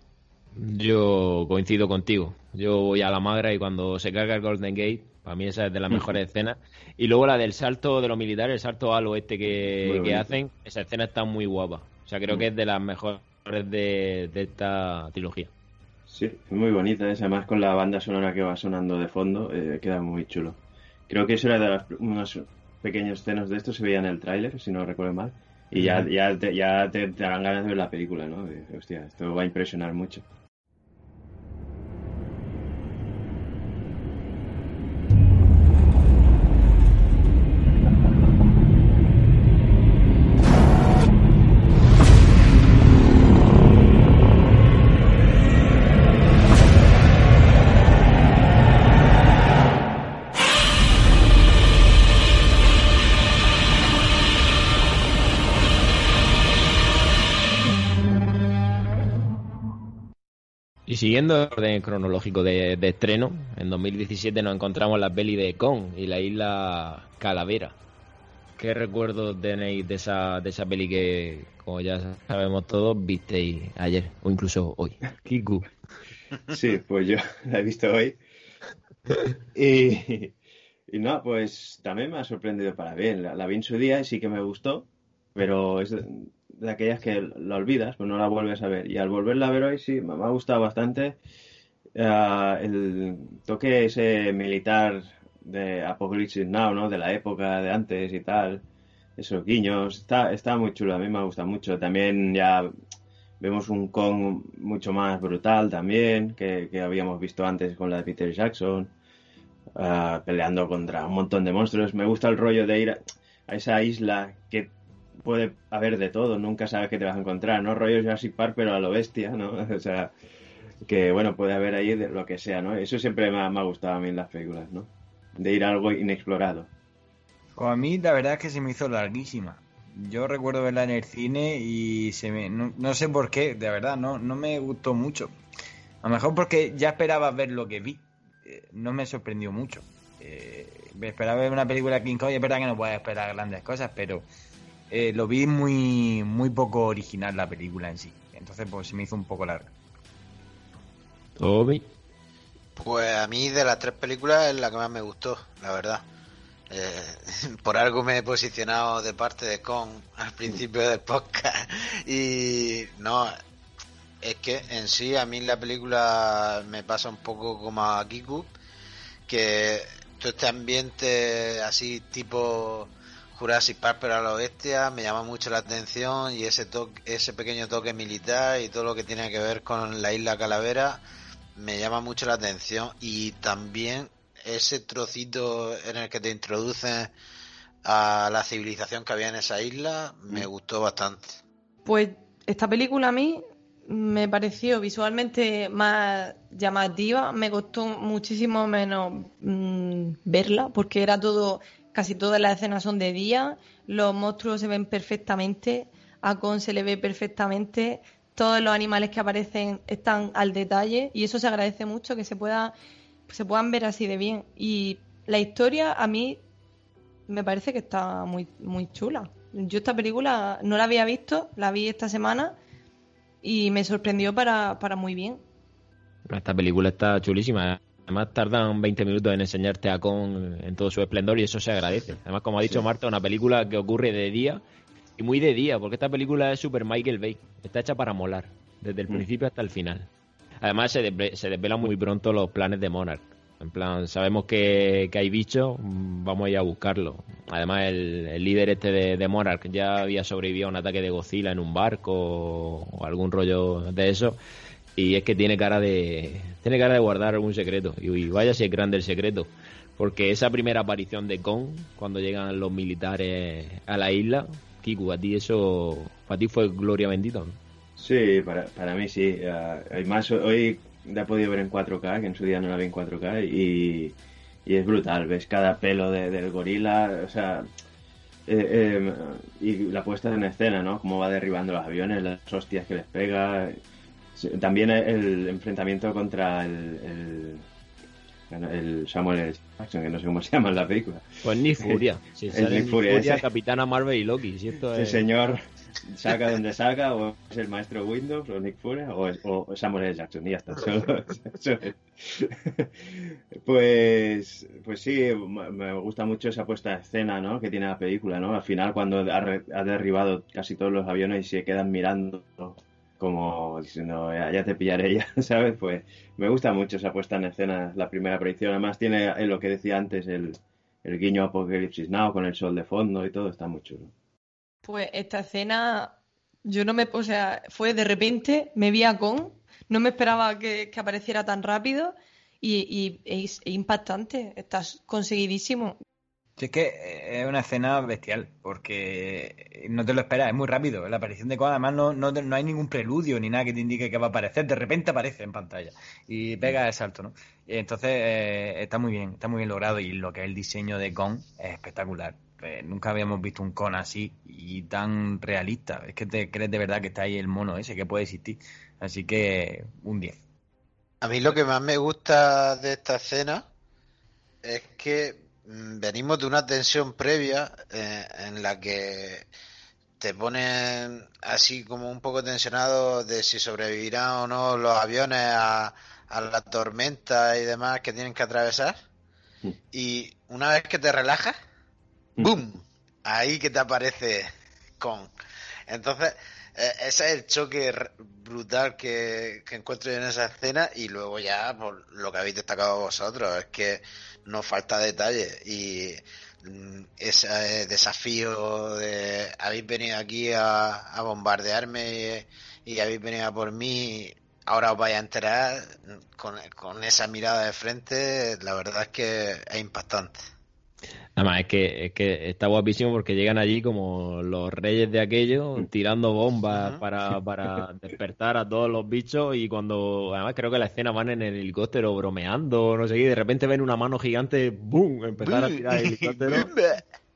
Yo coincido contigo. Yo voy a la magra y cuando se carga el Golden Gate, para mí esa es de las mejores escenas. Y luego la del salto de los militares, el salto al oeste que, que hacen, esa escena está muy guapa. O sea, creo que es de las mejores de, de esta trilogía. Sí, es muy bonita esa, además con la banda sonora que va sonando de fondo, eh, queda muy chulo. Creo que eso era de las, unos pequeños escenas de esto, se veía en el tráiler, si no recuerdo mal. Y ya, ya, te, ya te, te dan ganas de ver la película, ¿no? Hostia, esto va a impresionar mucho. Siguiendo el orden cronológico de, de estreno, en 2017 nos encontramos la peli de Kong y la isla Calavera. ¿Qué recuerdos tenéis de esa, de esa peli que, como ya sabemos todos, visteis ayer o incluso hoy? Kiku. Sí, pues yo la he visto hoy. Y, y no, pues también me ha sorprendido para bien. La, la vi en su día y sí que me gustó, pero es de, aquellas que la olvidas, pues no la vuelves a ver. Y al volverla a ver hoy sí, me, ha gustado bastante eh, el toque ese militar de Apocalypse Now, ¿no? De la época de antes y tal. Esos guiños, está, está muy chulo, a mí me gusta mucho. También ya vemos un Kong mucho más brutal también, que, que habíamos visto antes con la de Peter Jackson, ah, peleando contra un montón de monstruos. Me gusta el rollo de ir a esa isla que puede haber de todo, nunca sabes qué te vas a encontrar, ¿no? Rollo Jurassic Park, pero a lo bestia, ¿no? O sea, que bueno, puede haber ahí de lo que sea, ¿no? Eso siempre me ha, gustado a mí en las películas, ¿no? De ir a algo inexplorado. Pues a mí la verdad es que se me hizo larguísima. Yo recuerdo verla en el cine y se me, no, no sé por qué, de verdad, no, no me gustó mucho. A lo mejor porque ya esperaba ver lo que vi. Eh, no me sorprendió mucho. Eh, esperaba ver una película de King Kong y es verdad que no puedes esperar grandes cosas, pero eh, lo vi muy, muy poco original la película en sí. Entonces pues se me hizo un poco larga. Toby. Pues a mí de las tres películas es la que más me gustó, la verdad. Eh, por algo me he posicionado de parte de Kong al principio del podcast. Y no, es que en sí a mí la película me pasa un poco como a Kiku, que todo este ambiente así tipo Jurassic Park pero a la bestia me llama mucho la atención y ese toque, ese pequeño toque militar y todo lo que tiene que ver con la isla Calavera me llama mucho la atención y también ese trocito en el que te introducen a la civilización que había en esa isla me gustó bastante. Pues esta película a mí me pareció visualmente más llamativa, me costó muchísimo menos mm, verla porque era todo, casi todas las escenas son de día, los monstruos se ven perfectamente, a Con se le ve perfectamente, todos los animales que aparecen están al detalle y eso se agradece mucho que se pueda se puedan ver así de bien y la historia a mí me parece que está muy muy chula. Yo esta película no la había visto, la vi esta semana y me sorprendió para, para muy bien. Esta película está chulísima. Además tardan 20 minutos en enseñarte a Con en todo su esplendor y eso se agradece. Además, como ha dicho Marta, una película que ocurre de día y muy de día, porque esta película es super Michael Bay. Está hecha para molar, desde el Mm. principio hasta el final. Además, se, desve- se desvelan muy pronto los planes de Monarch. En plan, sabemos que, que hay bichos, mm, vamos a ir a buscarlo. Además, el, el líder este de, de Monarch ya había sobrevivido a un ataque de Godzilla en un barco o, o algún rollo de eso. Y es que tiene cara de tiene cara de guardar algún secreto. Y, vaya si es grande el secreto. Porque esa primera aparición de Kong, cuando llegan los militares a la isla, Kiku, a ti eso, para ti fue gloria bendita. ¿no? Sí, para, para mí sí. Ah, además, hoy la he podido ver en 4K, que en su día no la vi en 4K, y, y es brutal. Ves cada pelo de- del gorila, o sea, eh, eh, y la puesta en escena, ¿no? Cómo va derribando los aviones, las hostias que les pega. También el enfrentamiento contra el, el, el Samuel L. Jackson, que no sé cómo se llama en la película. Pues Nick Furia. Si sale Nick Furia, Furia. Capitana Marvel y Loki. Si esto Ese es... señor saca donde saca, o es el maestro Windows, o Nick Fury, o, es- o Samuel L. Jackson, y ya está. Solo- es. pues, pues sí, me gusta mucho esa puesta de escena ¿no? que tiene la película. ¿no? Al final, cuando ha, ha derribado casi todos los aviones y se quedan mirando como diciendo, ya, ya te pillaré ya, ¿sabes? Pues me gusta mucho esa puesta en escena, la primera aparición. Además tiene eh, lo que decía antes, el, el guiño Apocalipsis Now con el sol de fondo y todo, está muy chulo. Pues esta escena, yo no me, o sea, fue de repente, me vi a Con, no me esperaba que, que apareciera tan rápido y, y es, es impactante, está conseguidísimo. Sí, es que eh, es una escena bestial, porque no te lo esperas, es muy rápido. La aparición de Kong, además, no, no, no hay ningún preludio ni nada que te indique que va a aparecer. De repente aparece en pantalla y pega el salto, ¿no? Entonces eh, está muy bien, está muy bien logrado. Y lo que es el diseño de Kong es espectacular. Eh, nunca habíamos visto un Kong así y tan realista. Es que te crees de verdad que está ahí el mono ese que puede existir. Así que un 10. A mí lo que más me gusta de esta escena es que venimos de una tensión previa eh, en la que te ponen así como un poco tensionado de si sobrevivirán o no los aviones a, a la tormenta y demás que tienen que atravesar. Mm. Y una vez que te relajas, Mm. ¡boom! Ahí que te aparece con. Entonces, eh, ese es el choque brutal que, que encuentro yo en esa escena y luego ya por lo que habéis destacado vosotros, es que no falta detalle y mm, ese desafío de habéis venido aquí a, bombardearme y, habéis venido a por mí, ahora os vais a enterar con, con esa mirada de frente, la verdad es que es impactante. Nada más, es que, es que está guapísimo porque llegan allí como los reyes de aquello, tirando bombas para, para despertar a todos los bichos y cuando, además creo que la escena van en el helicóptero bromeando, no sé qué, y de repente ven una mano gigante, ¡boom!, empezar a tirar el helicóptero.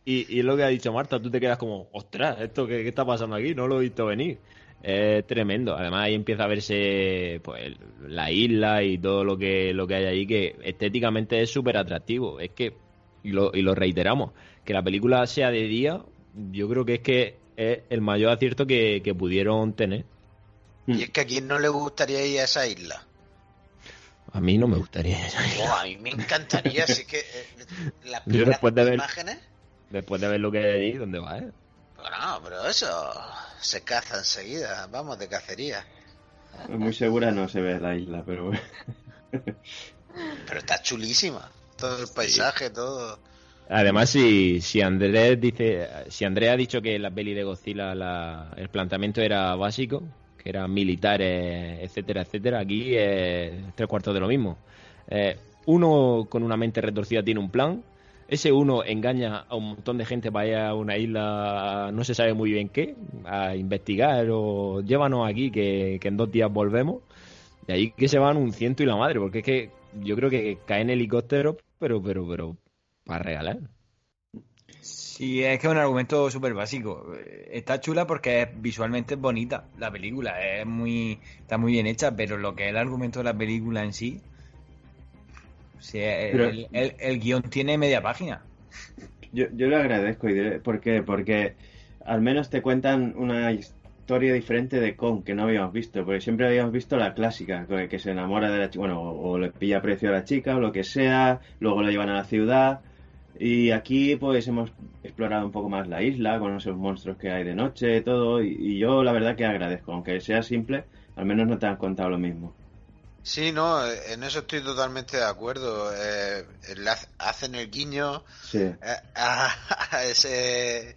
Y, y es lo que ha dicho Marta, tú te quedas como, ostras, ¿esto qué, qué está pasando aquí? No lo he visto venir. Es tremendo. Además ahí empieza a verse pues la isla y todo lo que, lo que hay allí que estéticamente es súper atractivo. Es que, y lo, y lo reiteramos, que la película sea de día, yo creo que es que es el mayor acierto que, que pudieron tener. Y es que a quién no le gustaría ir a esa isla. A mí no me gustaría. Oh, a mí me encantaría, así que eh, las primeras después de ver- imágenes. Después de ver lo que hay allí, ¿dónde va? Eh? Bueno, pero eso se caza enseguida, vamos, de cacería. Muy segura no se ve la isla, pero bueno. Pero está chulísima. Todo el paisaje, todo. Además, si, si Andrés dice, si Andrés ha dicho que la peli de Godzilla la- el planteamiento era básico, que eran militares, etcétera, etcétera, aquí es tres cuartos de lo mismo. Eh, uno con una mente retorcida tiene un plan, ese uno engaña a un montón de gente para ir a una isla, no se sabe muy bien qué, a investigar o llévanos aquí que, que en dos días volvemos. De ahí que se van un ciento y la madre, porque es que yo creo que caen helicópteros, pero, pero, pero, para regalar. Sí, es que es un argumento súper básico. Está chula porque es visualmente es bonita la película, es muy, está muy bien hecha, pero lo que es el argumento de la película en sí, sí, el, Pero- el- el- el guion tiene media página. Yo, yo le agradezco. y diré- ¿Por qué? Porque al menos te cuentan una historia diferente de Kong que no habíamos visto. Porque siempre habíamos visto la clásica, que se enamora de la chica, bueno, o, le pilla precio a la chica o lo que sea, luego lo llevan a la ciudad. Y aquí pues hemos explorado un poco más la isla con esos monstruos que hay de noche, todo. Y, y yo la verdad que agradezco, aunque sea simple, al menos no te han contado lo mismo. Sí, no, en eso estoy totalmente de acuerdo. Eh, hacen el guiño Sí. eh, a, a ese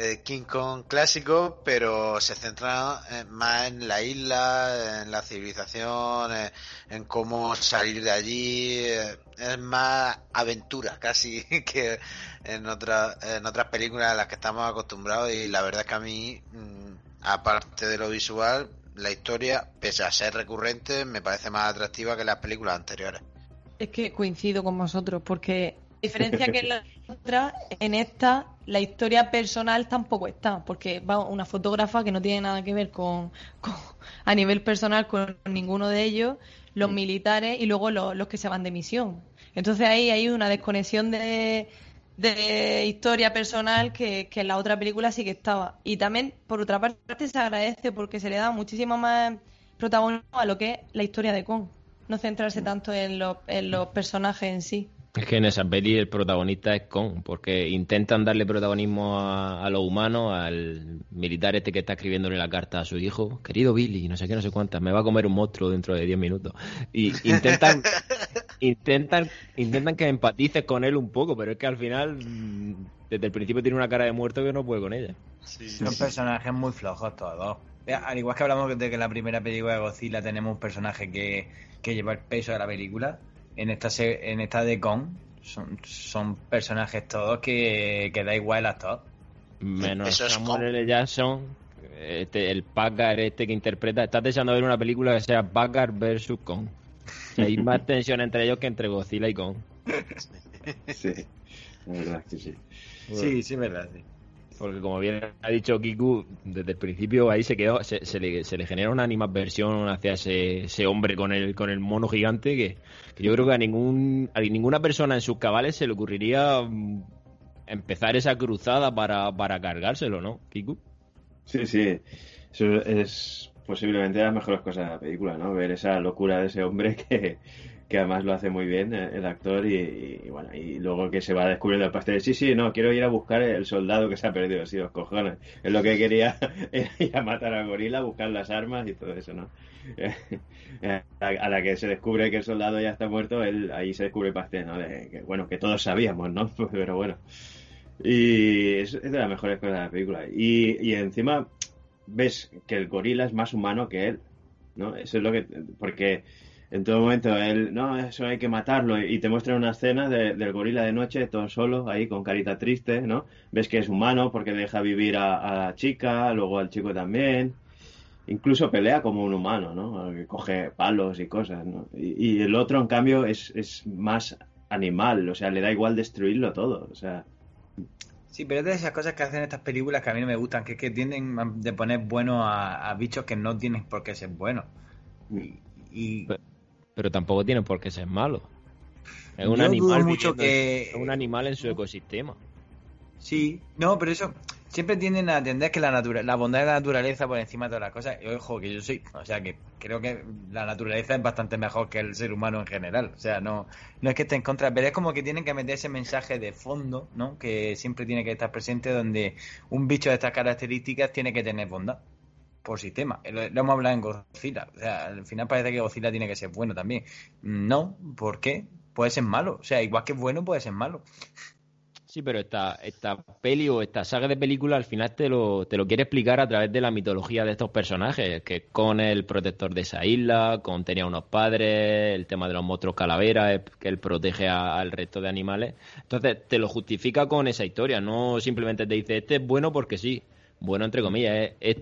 eh, King Kong clásico, pero se centra eh, más en la isla, en la civilización, eh, en cómo salir de allí. es más aventura casi que en, otras en otras películas a las que estamos acostumbrados y la verdad es que a mí, mm, aparte de lo visual, la historia, pese a ser recurrente, me parece más atractiva que las películas anteriores. Es que coincido con vosotros, porque diferencia que en la otra, en esta la historia personal tampoco está, porque va una fotógrafa que no tiene nada que ver con, con- a nivel personal con ninguno de ellos, los militares y luego los, los que se van de misión. Entonces ahí hay una desconexión de, de historia personal que, que en la otra película sí que estaba. Y también, por otra parte, se agradece porque se le da muchísimo más protagonismo a lo que es la historia de Kong. No centrarse tanto en los, en los personajes en sí. Es que en esa peli el protagonista es Kong, porque intentan darle protagonismo a, a los humanos, al militar este que está escribiéndole la carta a su hijo, querido Billy, no sé qué, no sé cuántas, me va a comer un monstruo dentro de 10 minutos. Y intentan, intentan, intentan que empatices con él un poco, pero es que al final, desde el principio tiene una cara de muerto que no puede con ella. Son personajes muy flojos todos. Eh, Al igual que hablamos de que en la primera película de Godzilla tenemos un personaje que, que lleva el peso de la película, en esta en esta de Kong son, son personajes todos que, que da igual el actor. Menos Eso es Samuel. L. Jackson, este, el Packard este que interpreta. Estás deseando ver una película que sea Packard versus Kong. Hay más tensión entre ellos que entre Godzilla y Kong. Sí. La verdad que sí. Sí, sí, es verdad. sí. Porque como bien ha dicho Kiku, desde el principio ahí se quedó, se, se le, se le genera una animadversión hacia ese, ese hombre con el, con el mono gigante que, yo creo que a ningún a ninguna persona en sus cabales se le ocurriría mm, empezar esa cruzada para, para cargárselo, ¿no, Kiku? Sí, sí. Eso es posiblemente de las mejores cosas de la película, ¿no? Ver esa locura de ese hombre que, que además lo hace muy bien eh, el actor y, bueno, y luego que se va descubriendo el pastel. Sí, sí, no, quiero ir a buscar el soldado que se ha perdido, sí, los cojones. Es lo que quería era ir a matar al gorila, buscar las armas y todo eso, ¿no? Eh, a, la que se descubre que el soldado ya está muerto, él, ahí se descubre el pastel, ¿no? Que, bueno, que todos sabíamos, ¿no? Pero bueno. Y es, es de las mejores cosas de la película. Y, y encima ves que el gorila es más humano que él, ¿no? Eso es lo que... Porque en todo momento él, no, eso hay que matarlo. Y te muestran una escena de- del gorila de noche, todo solo, ahí con carita triste, ¿no? Ves que es humano porque deja vivir a, a la chica, luego al chico también. Incluso pelea como un humano, ¿no? Que coge palos y cosas, ¿no? Y, y el otro, en cambio, es, es más animal, o sea, le da igual destruirlo todo, o sea... Sí, pero es de esas cosas que hacen estas películas que a mí no me gustan, que es que tienden a- de poner bueno a, a bichos que no tienen por qué ser buenos. Y, y Pero- tampoco tienen por qué ser malos. Es un animal mucho que- es un animal en su ecosistema. Sí, no, pero eso siempre tienden a atender que la natura, la bondad de la naturaleza por encima de todas las cosas. Y ojo, que yo soy, o sea, que creo que la naturaleza es bastante mejor que el ser humano en general. O sea, no, no es que esté en contra, pero es como que tienen que meter ese mensaje de fondo, ¿no? Que siempre tiene que estar presente, donde un bicho de estas características tiene que tener bondad por sistema. Lo, lo hemos hablado en Godzilla. O sea, al final parece que Godzilla tiene que ser bueno también. No, ¿por qué? Puede ser malo. O sea, igual que bueno, puede ser malo. Sí, pero esta, esta peli o esta saga de películas al final te lo, te lo quiere explicar a través de la mitología de estos personajes, que con el protector de esa isla, con tenía unos padres, el tema de los monstruos calaveras, que él protege al resto de animales. Entonces te lo justifica con esa historia, no simplemente te dice, este es bueno porque sí, bueno entre comillas, es,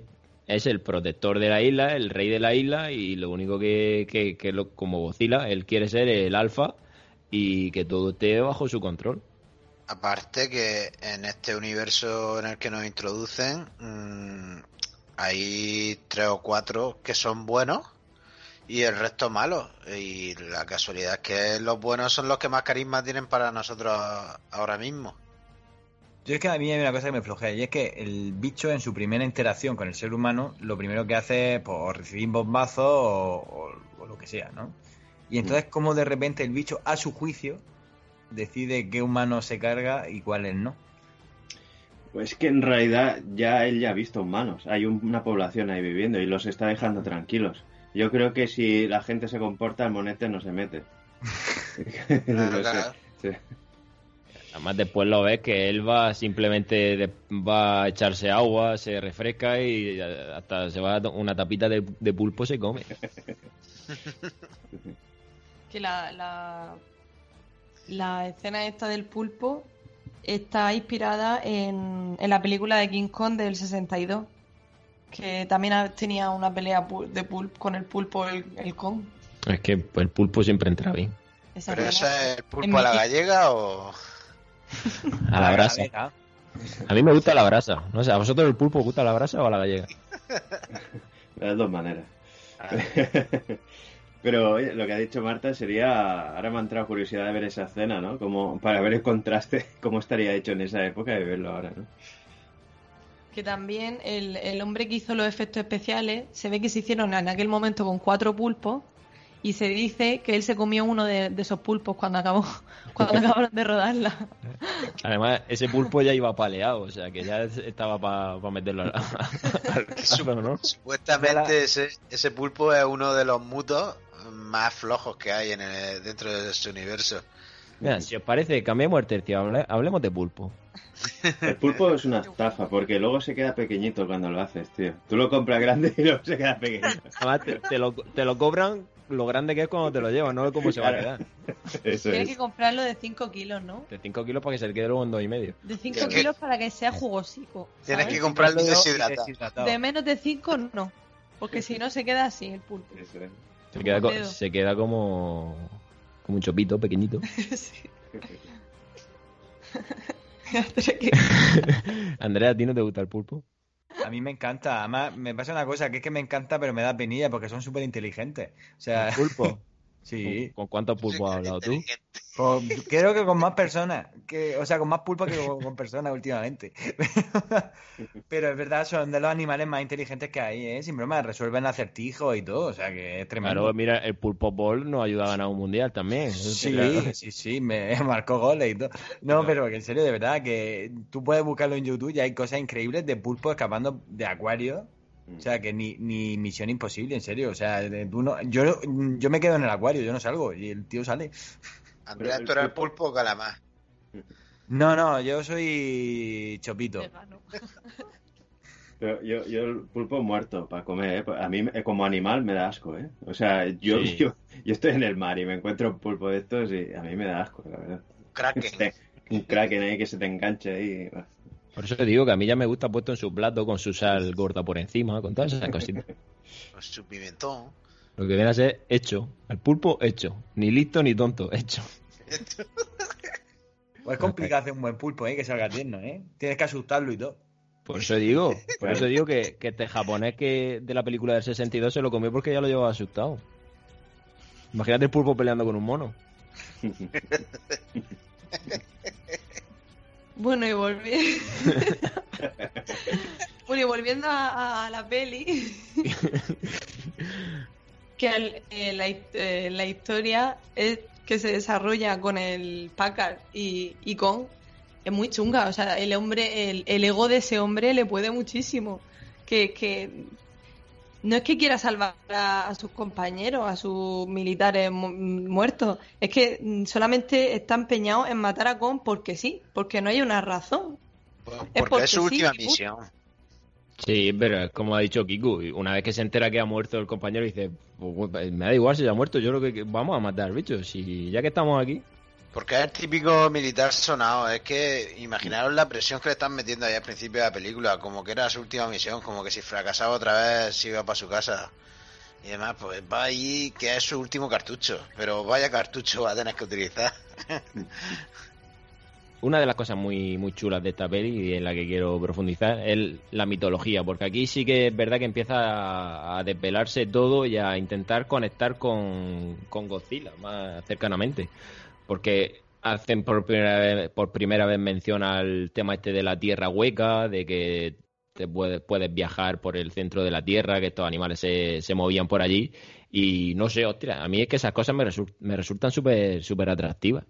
es el protector de la isla, el rey de la isla y lo único que, que, lo, como Godzilla, él quiere ser el alfa y que todo esté bajo su control. Aparte que en este universo en el que nos introducen mm, hay tres o cuatro que son buenos y el resto malos. Y la casualidad es que los buenos son los que más carisma tienen para nosotros ahora mismo. Yo es que a mí hay una cosa que me flojea y es que el bicho en su primera interacción con el ser humano lo primero que hace es pues, recibir bombazos o, o- o lo que sea, ¿no? Y entonces como de repente el bicho a su juicio decide qué humano se carga y cuáles no. Pues que en realidad ya él ya ha visto humanos. Hay un- una población ahí viviendo y los está dejando tranquilos. Yo creo que si la gente se comporta, el monete no se mete. Claro, No sé. claro. Sí. Además después lo ves que él va simplemente de- va a echarse agua, se refresca y hasta se va a una tapita de, de pulpo se come. Que la, la, la escena esta del pulpo está inspirada en, en la película de King Kong del 62. Que también tenía una pelea de pulpo con el pulpo, el, el Kong. Es que el pulpo siempre entra bien. ¿Pero eso es el En pulpo a la gallega o...? A la brasa. A mí me gusta la brasa. No sé, ¿a vosotros el pulpo gusta la brasa o a la gallega? De las dos maneras. Pero oye, lo que ha dicho Marta sería. Ahora me ha entrado curiosidad de ver esa escena, ¿no? Como para ver el contraste, cómo estaría hecho en esa época y verlo ahora, ¿no? Que también el, el hombre que hizo los efectos especiales se ve que se hicieron en aquel momento con cuatro pulpos y se dice que él se comió uno de, de esos pulpos cuando acabó cuando acabaron de rodarla. Además, ese pulpo ya iba paleado, o sea que ya estaba para meterlo al, al ¿no? Supuestamente ese, ese pulpo es uno de los mutos más flojos que hay en el- dentro de ese universo. Mira, si os parece, cambiemos el tercio, hable- hablemos de pulpo. El pulpo es una estafa, porque luego se queda pequeñito cuando lo haces, tío. Tú lo compras grande y luego se queda pequeñito. Además, te, te lo, te lo cobran lo grande que es cuando te lo llevas, no cómo se va a quedar. Eso Tienes es. que comprarlo de 5 kilos, ¿no? De 5 kilos para que se le quede luego en 2,5. De 5 Es que- kilos para que sea jugosico. Tienes que comprarlo Y deshidratado. deshidratado. De menos de 5 no. Porque si no se queda así el pulpo. Se queda, co- Dedo. se queda como, como un chopito pequeñito. Sí. Andrea, ¿a ti no te gusta el pulpo? A mí me encanta. Además, me pasa una cosa, que es que me encanta, pero me da penilla porque son súper inteligentes. O sea, ¿Pulpo? sí. ¿Con cuántos pulpos has hablado tú? Con- creo que con más personas. Que, o sea, con más pulpa que con, con personas últimamente. pero es verdad, son de los animales más inteligentes que hay, ¿eh? Sin broma, resuelven acertijos y todo. O sea, que es tremendo. Claro, mira, el pulpo ball nos ayuda a ganar un mundial también. Sí, claro. sí, sí, me marcó goles y todo. No, pero que en serio, de verdad, que tú puedes buscarlo en YouTube y hay cosas increíbles de pulpo escapando de acuario. O sea, que ni, ni misión imposible, en serio. O sea, de- tú no, yo, yo me quedo en el acuario, yo no salgo y el tío sale. Andrea, tú eres el pulpo- o calamar. No, no, yo soy Chopito. Pero yo, yo el pulpo muerto para comer, ¿eh? A mí eh, como animal me da asco, ¿eh? O sea, yo, Sí. yo, yo estoy en el mar y me encuentro un pulpo de estos y a mí me da asco, la verdad. Kraken. Un kraken ahí que se te enganche ahí. Por eso te digo que a mí ya me gusta puesto en su plato con su sal gorda por encima, con todas esas cositas. Con su pimentón. Lo que viene a ser hecho. El pulpo hecho. Ni listo ni tonto, hecho. Pues es complicado hacer un buen pulpo, ¿eh? Que salga tierno, ¿eh? Tienes que asustarlo y todo. Por eso digo, por eso digo que, que este japonés que de la película del 62 se lo comió porque ya lo llevaba asustado. Imagínate el pulpo peleando con un mono. Bueno, y volviendo. bueno, y volviendo a, a la peli. que el- eh, la, eh, la historia es que se desarrolla con el Packard y, y con es muy chunga. O sea, el hombre, el, el ego de ese hombre le puede muchísimo. Que, que no es que quiera salvar a, a sus compañeros, a sus militares mu- muertos, es que mm, solamente está empeñado en matar a Gon porque sí, porque no hay una razón. Pues Es porque es su porque sí, última misión. Sí, pero es como ha dicho Kiku, una vez que se entera que ha muerto el compañero, dice, "Pues, pues, me da igual si ha muerto, yo creo que que vamos a matar bichos, si ya que estamos aquí. Porque es el típico militar sonado. Es que imaginaros la presión que le están metiendo ahí al principio de la película, como que era su última misión, como que si fracasaba otra vez se iba para su casa. Y demás, pues va ahí que es su último cartucho. Pero vaya cartucho va a tener que utilizar. Una de las cosas muy, muy chulas de esta peli y en la que quiero profundizar es la mitología, porque aquí sí que es verdad que empieza a, a desvelarse todo y a intentar conectar con, con Godzilla más cercanamente, porque hacen por primera vez, por primera vez mención al tema este de la tierra hueca, de que te puedes, puedes viajar por el centro de la tierra, que estos animales se, se movían por allí y no sé, ostras, a mí es que esas cosas me, resul- me resultan súper súper atractivas.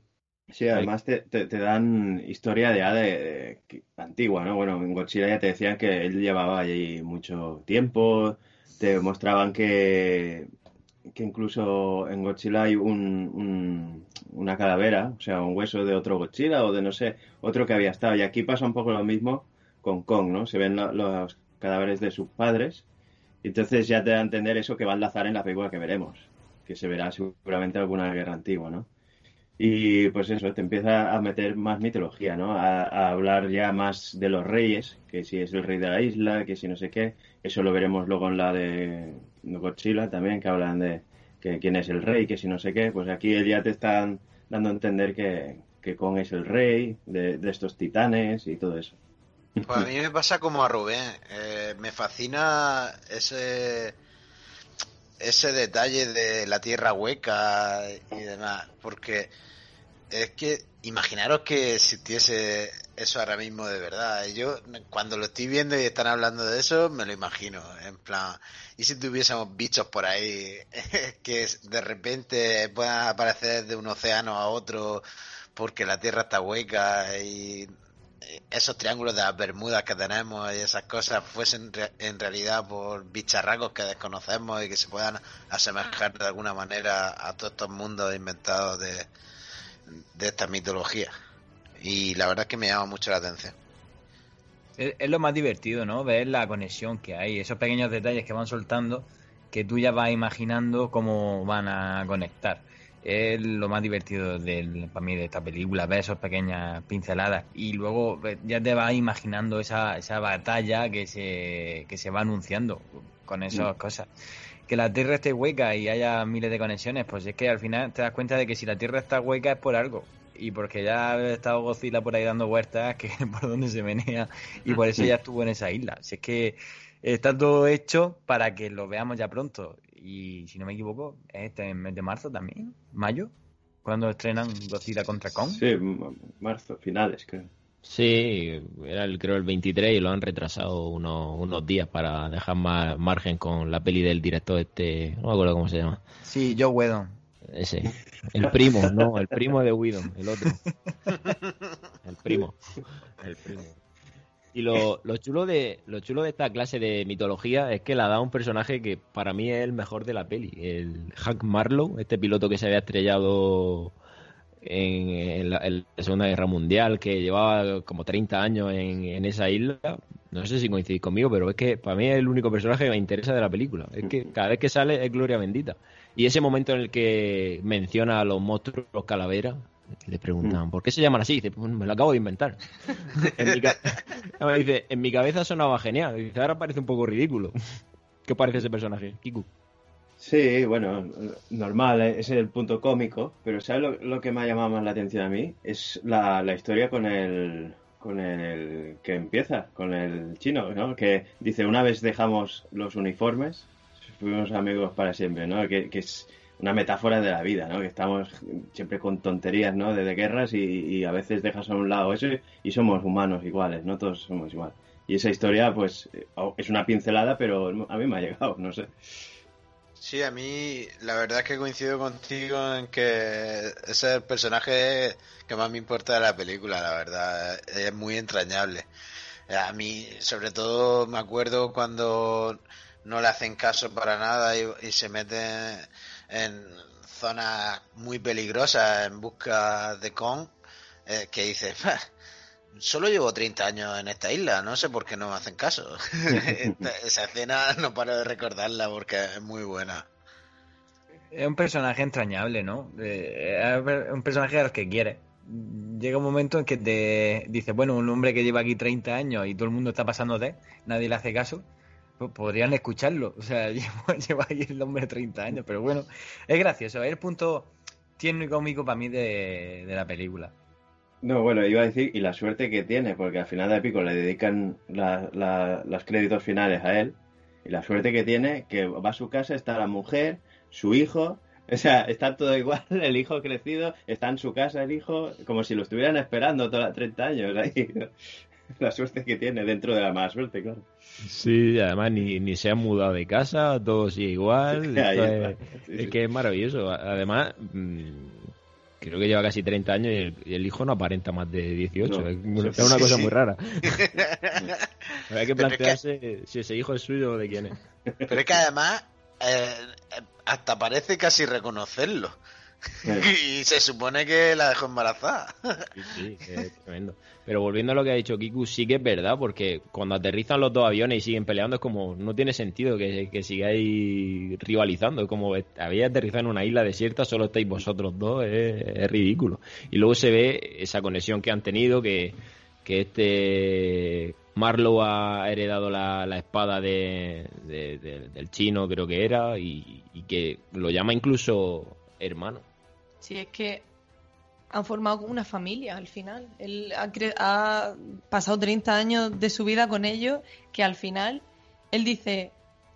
Sí, además te, te, dan historia ya de, de- que- antigua, ¿no? Bueno, en Godzilla ya te decían que él llevaba allí mucho tiempo, te mostraban que, que incluso en Godzilla hay un, un- una calavera, o sea, un hueso de otro Godzilla o de no sé, otro que había estado. Y aquí pasa un poco lo mismo con Kong, ¿no? Se ven lo- los cadáveres de sus padres, y entonces ya te da a entender eso que va a enlazar en la película que veremos, que se verá seguramente alguna guerra antigua, ¿no? Y pues eso, te empieza a meter más mitología, ¿no? A, a hablar ya más de los reyes, que si es el rey de la isla, que si no sé qué. Eso lo veremos luego en la de Godzilla también, que hablan de que quién es el rey, que si no sé qué. Pues aquí ya te están dando a entender que, que Kong es el rey de, de estos titanes y todo eso. Pues a mí me pasa como a Rubén. Eh, me fascina ese ese detalle de la tierra hueca y demás, porque es que imaginaros que existiese eso ahora mismo de verdad. Yo cuando lo estoy viendo y están hablando de eso, me lo imagino, en plan, ¿y si tuviésemos bichos por ahí que de repente puedan aparecer de un océano a otro porque la tierra está hueca y esos triángulos de las Bermudas que tenemos y esas cosas fuesen en realidad por bicharracos que desconocemos y que se puedan asemejar de alguna manera a todos estos mundos inventados de, de esta mitología. Y la verdad es que me llama mucho la atención. Es, es lo más divertido, ¿no? Ver la conexión que hay, esos pequeños detalles que van soltando que tú ya vas imaginando cómo van a conectar. Es lo más divertido del, para mí de esta película, ver esas pequeñas pinceladas y luego ya te vas imaginando esa, esa batalla que se, que se va anunciando con esas cosas. Que la Tierra esté hueca y haya miles de conexiones, pues es que al final te das cuenta de que si la Tierra está hueca es por algo. Y porque ya ha estado Godzilla por ahí dando vueltas, que por donde se menea, y por eso ya estuvo en esa isla. Si es que está todo hecho para que lo veamos ya pronto. Y si no me equivoco, es este mes de marzo también, mayo, cuando estrenan Godzilla contra Kong. Sí, marzo, finales, creo. Sí, era el, creo el 23 y lo han retrasado unos, unos días para dejar más margen con la peli del director este, no me acuerdo cómo se llama. Sí, Joe Whedon. Ese, el primo, no, el primo de Whedon, el otro. El primo, el primo. Y lo, lo chulo de lo chulo de esta clase de mitología es que la da un personaje que para mí es el mejor de la peli, el Hank Marlowe, este piloto que se había estrellado en, en la, en la Segunda Guerra Mundial, que llevaba como 30 años en, en esa isla. No sé si coincidís conmigo, pero es que para mí es el único personaje que me interesa de la película. Es que cada vez que sale es gloria bendita. Y ese momento en el que menciona a los monstruos los calaveras, le preguntan, ¿por qué se llaman así? Dice, pues me lo acabo de inventar. en, mi dice, en mi cabeza sonaba genial. Dice, ahora parece un poco ridículo. ¿Qué parece ese personaje, Kiku? Sí, bueno, normal, eh, es el punto cómico, pero ¿sabes lo, que me ha llamado más la atención a mí? Es la, historia con el, con el que empieza, con el chino, ¿no? Que dice, una vez dejamos los uniformes, fuimos amigos para siempre, ¿no? Que, es una metáfora de la vida, ¿no? Que estamos siempre con tonterías, ¿no? De, de guerras y, y a veces dejas a un lado eso y somos humanos iguales, ¿no? Todos somos igual. Y esa historia, pues, eh, es una pincelada, pero a mí me ha llegado, no sé. Sí, a mí la verdad es que coincido contigo en que ese es el personaje que más me importa de la película, la verdad. Es muy entrañable. A mí, sobre todo, me acuerdo cuando no le hacen caso para nada y, se meten en zonas muy peligrosas en busca de Kong, eh, que dice, "Bah, solo llevo 30 años en esta isla, no sé por qué no me hacen caso. Esa escena no paro de recordarla porque es muy buena. Es un personaje entrañable, ¿no? Eh, un personaje al que quiere. Llega un momento en que te dice, bueno, un hombre que lleva aquí 30 años y todo el mundo está pasando de, nadie le hace caso, pues podrían escucharlo. O sea, lleva, lleva aquí el hombre 30 años, pero bueno, es gracioso. Es el punto tierno y cómico para mí de la película. No, bueno, iba a decir, y la suerte que tiene, porque al final de Pico le dedican la- la- los créditos finales a él, y la suerte que tiene, que va a su casa, está la mujer, su hijo, o sea, está todo igual, el hijo crecido, está en su casa el hijo, como si lo estuvieran esperando todos los 30 años ahí. La suerte que tiene dentro de la mala suerte, claro. Sí, además ni, ni se han mudado de casa, todo sigue igual. Es, Sí, es sí. que es maravilloso. Además, mm, creo que lleva casi 30 años y el, hijo no aparenta más de 18. No, es, una- sí, es una sí, cosa sí. muy rara. Hay que Pero es que- plantearse si ese hijo es suyo o de quién es. Pero es que además eh, hasta parece casi reconocerlo. y se supone que la dejó embarazada. Sí, es tremendo. Pero volviendo a lo que ha dicho Kiku, sí que es verdad, porque cuando aterrizan los dos aviones y siguen peleando, es como, no tiene sentido que, que sigáis rivalizando. Es como, habéis aterrizado en una isla desierta, solo estáis vosotros dos, es, ridículo. Y luego se ve esa conexión que han tenido, que, que este Marlowe ha heredado la, espada de, de- de- del chino, creo que era, y que lo llama incluso hermano. Sí, es que han formado una familia al final. Él ha, pasado 30 años de su vida con ellos que al final él dice,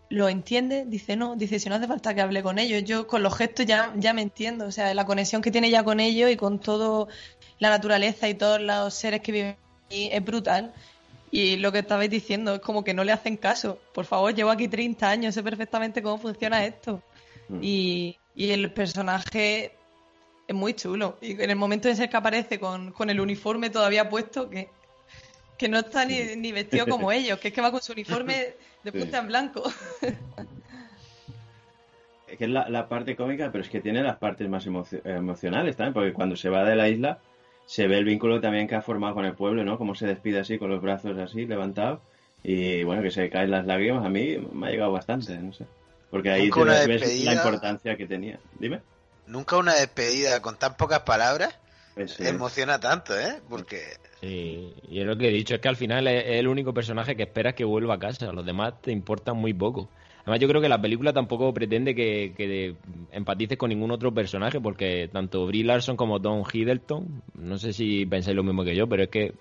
lo entiende, dice no, dice si no hace falta que hable con ellos, yo con los gestos ya, ya me entiendo, o sea, la conexión que tiene ya con ellos y con todo la naturaleza y todos los seres que viven aquí es brutal. Y lo que estabais diciendo es como que no le hacen caso. Por favor, llevo aquí 30 años, sé perfectamente cómo funciona esto. Mm. Y, y el personaje es muy chulo. Y en el momento en el que aparece con, con el uniforme todavía puesto, que, que no está ni, ni vestido como ellos, que es que va con su uniforme de punta en blanco. Es que es la, la parte cómica, pero es que tiene las partes más emocio- emocionales también, porque cuando se va de la isla se ve el vínculo también que ha formado con el pueblo, ¿no? Cómo se despide así, con los brazos así, levantados, y bueno, que se caen las lágrimas, a mí me ha llegado bastante, no sé. Porque ahí una ves la importancia que tenía. Dime. Nunca una despedida con tan pocas palabras Eso es. emociona tanto, ¿eh? Porque Sí, y es lo que he dicho, es que al final es el único personaje que esperas que vuelva a casa, los demás te importan muy poco. Además yo creo que la película tampoco pretende que, que empatices con ningún otro personaje, porque tanto Brie Larson como Tom Hiddleston, no sé si pensáis lo mismo que yo, pero es que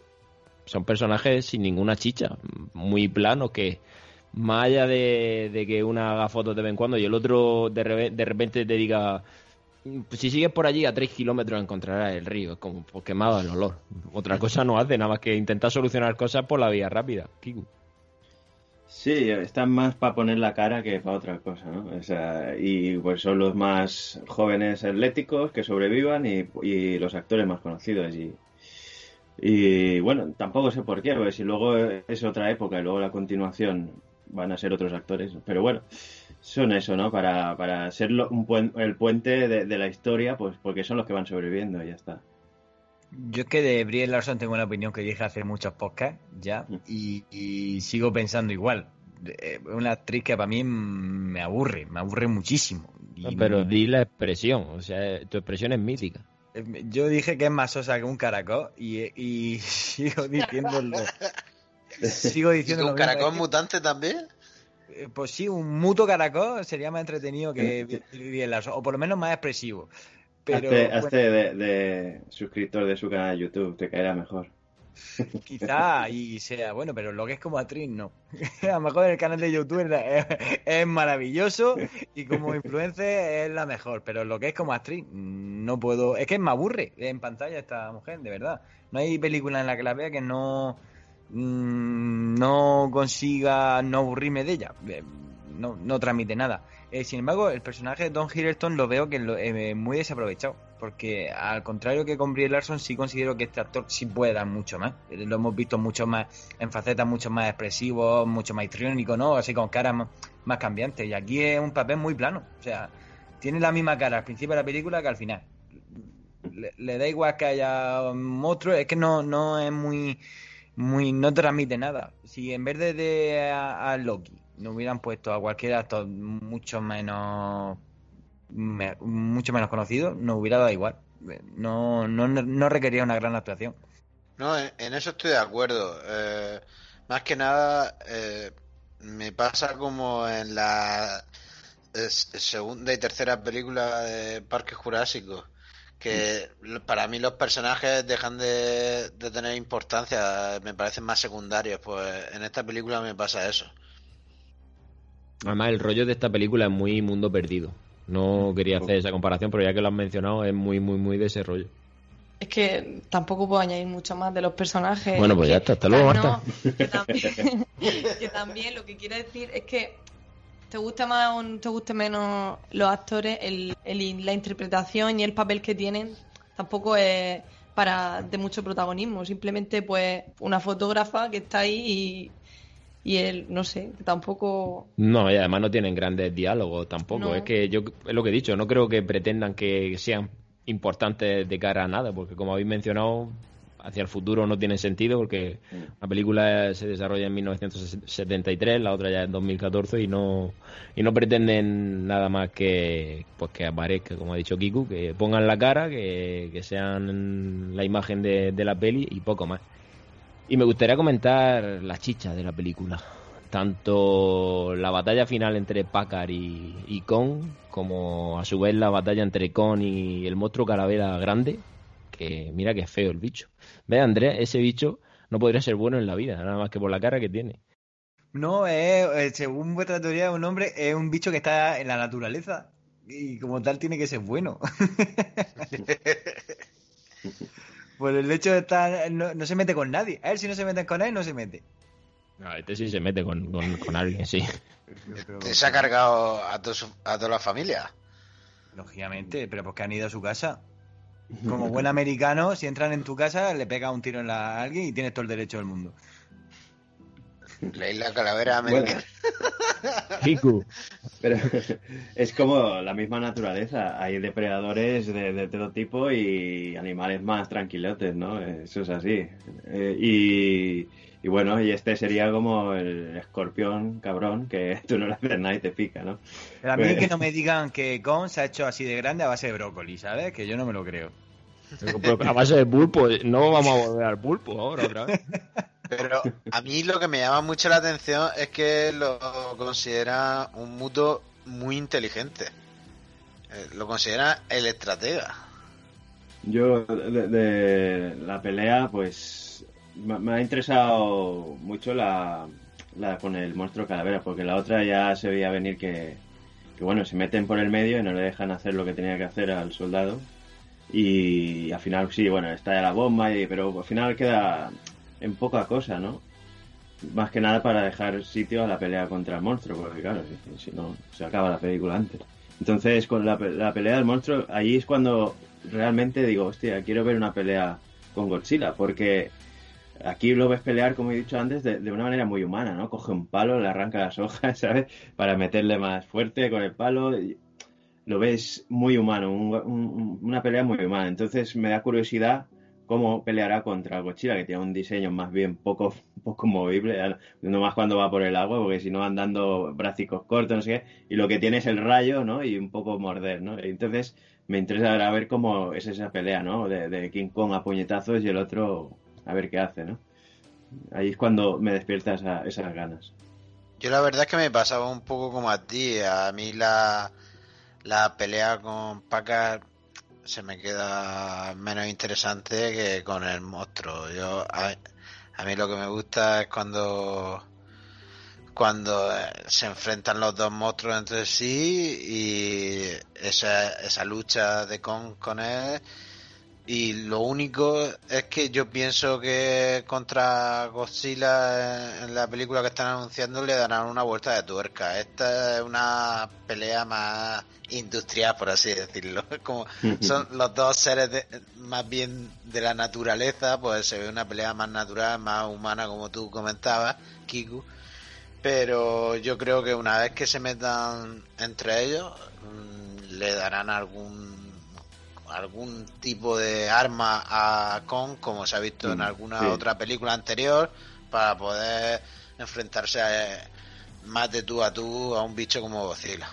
son personajes sin ninguna chicha, muy planos que más allá de, de que una haga fotos de vez en cuando y el otro de, reve- de repente te diga si sigues por allí a 3 kilómetros encontrarás el río, es como quemado el olor. Otra cosa no hace, nada más que intentar solucionar cosas por la vía rápida. Sí, están más para poner la cara que para otra cosa, ¿no? Y pues son los más jóvenes atléticos que sobrevivan y, y los actores más conocidos. Y, y bueno, tampoco sé por qué, porque si luego es otra época y luego la continuación van a ser otros actores. Pero bueno, son eso, ¿no? Para, para ser lo- un puen- el puente de, de la historia, pues porque son los que van sobreviviendo y ya está. Yo es que de Brie Larson tengo una opinión que dije hace muchos podcasts ya Mm. y, y sigo pensando igual. Es una actriz que para mí me aburre, me aburre muchísimo. Y Pero di la expresión, o sea, tu expresión es mítica. Eh, Yo dije que es más sosa que un caracol y, y sigo diciéndolo. Sigo ¿Y diciendo un caracol mutante también? Pues sí, un muto caracol sería más entretenido que Brie Larson, o por lo menos más expresivo. Pero hazte bueno, hazte de, de suscriptor de su canal de YouTube, te caerá mejor. quizá y sea bueno, pero lo que es como actriz no. A lo mejor el canal de YouTube es, es maravilloso y como influencer es la mejor, pero lo que es como actriz no puedo. Es que me aburre en pantalla esta mujer, de verdad. No hay película en la que la vea que no mm, no consiga no aburrirme de ella. Eh, No, no transmite nada. Eh, sin embargo, el personaje de Don Hiddleston lo veo que lo, eh, muy desaprovechado. Porque al contrario que con Brie Larson, sí considero que este actor sí puede dar mucho más. Eh, Lo hemos visto mucho más en facetas mucho más expresivos, mucho más histriónico, ¿no? Así con caras más, más cambiante. Y aquí es un papel muy plano. O sea, tiene la misma cara al principio de la película que al final. Le, le da igual que haya monstruos, es que no, no es muy, muy, no transmite nada. Si en vez de, a, Loki no hubieran puesto a cualquier actor mucho menos me- mucho menos conocido, nos hubiera dado igual. No, no, no requería una gran actuación. No, en, eso estoy de acuerdo. Eh, más que nada, eh, me pasa como en la es- segunda y tercera película de Parque Jurásico, que lo- para mí los personajes dejan de, de tener importancia, me parecen más secundarios. Pues en esta película me pasa eso. Además, el rollo de esta película es muy mundo perdido. No quería hacer esa comparación, pero ya que lo has mencionado, es muy, muy, muy de ese rollo. Es que tampoco puedo añadir mucho más de los personajes. Bueno, pues Que- ya está, hasta luego, no, Marta. que, también, que también lo que quiero decir es que te guste más o te guste menos los actores, el, el- la interpretación y el papel que tienen tampoco es para de mucho protagonismo. Simplemente, pues, una fotógrafa que está ahí y, y él, no sé, tampoco. No, y además no tienen grandes diálogos tampoco. No. Es que yo, es lo que he dicho, no creo que pretendan que sean importantes de cara a nada, porque como habéis mencionado, hacia el futuro no tiene sentido, porque la película se desarrolla en 1973, la otra ya en 2014, y no, y no pretenden nada más que, pues que aparezca, como ha dicho Kiku, que pongan la cara, que, que sean la imagen de, de la peli y poco más. Y me gustaría comentar la chicha de la película. Tanto la batalla final entre Packard y, y Kong, como a su vez la batalla entre Kong y el monstruo calavera grande, que mira que feo el bicho. Ve, Andrés, ese bicho no podría ser bueno en la vida, nada más que por la cara que tiene. No, es, eh, según vuestra teoría, un hombre es un bicho que está en la naturaleza y como tal tiene que ser bueno. Por el hecho de estar, no, no se mete con nadie. A él si no se meten con él, no se mete. No, este sí se mete con, con, con alguien, sí. Se ha cargado a, to- a toda la familia. Lógicamente, pero porque han ido a su casa. Como buen americano, si entran en tu casa, le pega un tiro en la, a alguien y tienes todo el derecho del mundo. La isla calavera Bueno, americana. Kiku. pero es como la misma naturaleza. Hay depredadores de, de todo tipo y animales más tranquilotes, ¿no? Eso es así. Eh, y, y bueno, y este sería como el escorpión cabrón que tú no le haces nada y te pica, ¿no? Pero a mí Pues- que no me digan que Con se ha hecho así de grande a base de brócoli, ¿sabes? Que yo no me lo creo. Pero a base de pulpo, no vamos a volver al pulpo ahora otra vez. Pero a mí lo que me llama mucho la atención es que lo considera un muto muy inteligente. Eh, Lo considera el estratega. Yo de, de la pelea, pues me, ha interesado mucho la, la con el monstruo calavera, porque la otra ya se veía venir que, que, bueno, se meten por el medio y no le dejan hacer lo que tenía que hacer al soldado. Y al final sí, bueno, está la bomba, y, pero al final queda en poca cosa, ¿no? Más que nada para dejar sitio a la pelea contra el monstruo, porque claro, si, no, se acaba la película antes. Entonces, con la, la pelea del monstruo, ahí es cuando realmente digo, hostia, quiero ver una pelea con Godzilla, porque aquí lo ves pelear, como he dicho antes, de, de una manera muy humana, ¿no? Coge un palo, le arranca las hojas, ¿sabes? Para meterle más fuerte con el palo. Lo ves muy humano, un- un- una pelea muy humana. Entonces me da curiosidad cómo peleará contra Godzilla, que tiene un diseño más bien poco, poco movible, no más cuando va por el agua, porque si no van dando brácicos cortos, no sé qué, y lo que tiene es el rayo, ¿no? Y un poco morder, ¿no? Entonces me interesa ver cómo es esa pelea, ¿no? De, de King Kong a puñetazos y el otro a ver qué hace, ¿no? Ahí es cuando me despierta esa- esas ganas. Yo la verdad es que me pasaba un poco como a ti. A mí la, la pelea con Packard se me queda menos interesante que con el monstruo. Yo a, mí lo que me gusta es cuando cuando eh, se enfrentan los dos monstruos entre sí y esa, esa lucha de Kong con él y lo único es que yo pienso que contra Godzilla en la película que están anunciando le darán una vuelta de tuerca. Esta es una pelea más industrial, por así decirlo. Como son los dos seres de- más bien de la naturaleza, pues se ve una pelea más natural, más humana, como tú comentabas, Kiku. Pero yo creo que una vez que se metan entre ellos, mm, le darán algún algún tipo de arma a Kong, como se ha visto en Mm, alguna sí. otra película anterior, para poder enfrentarse a- más de tú a tú a un bicho como Godzilla.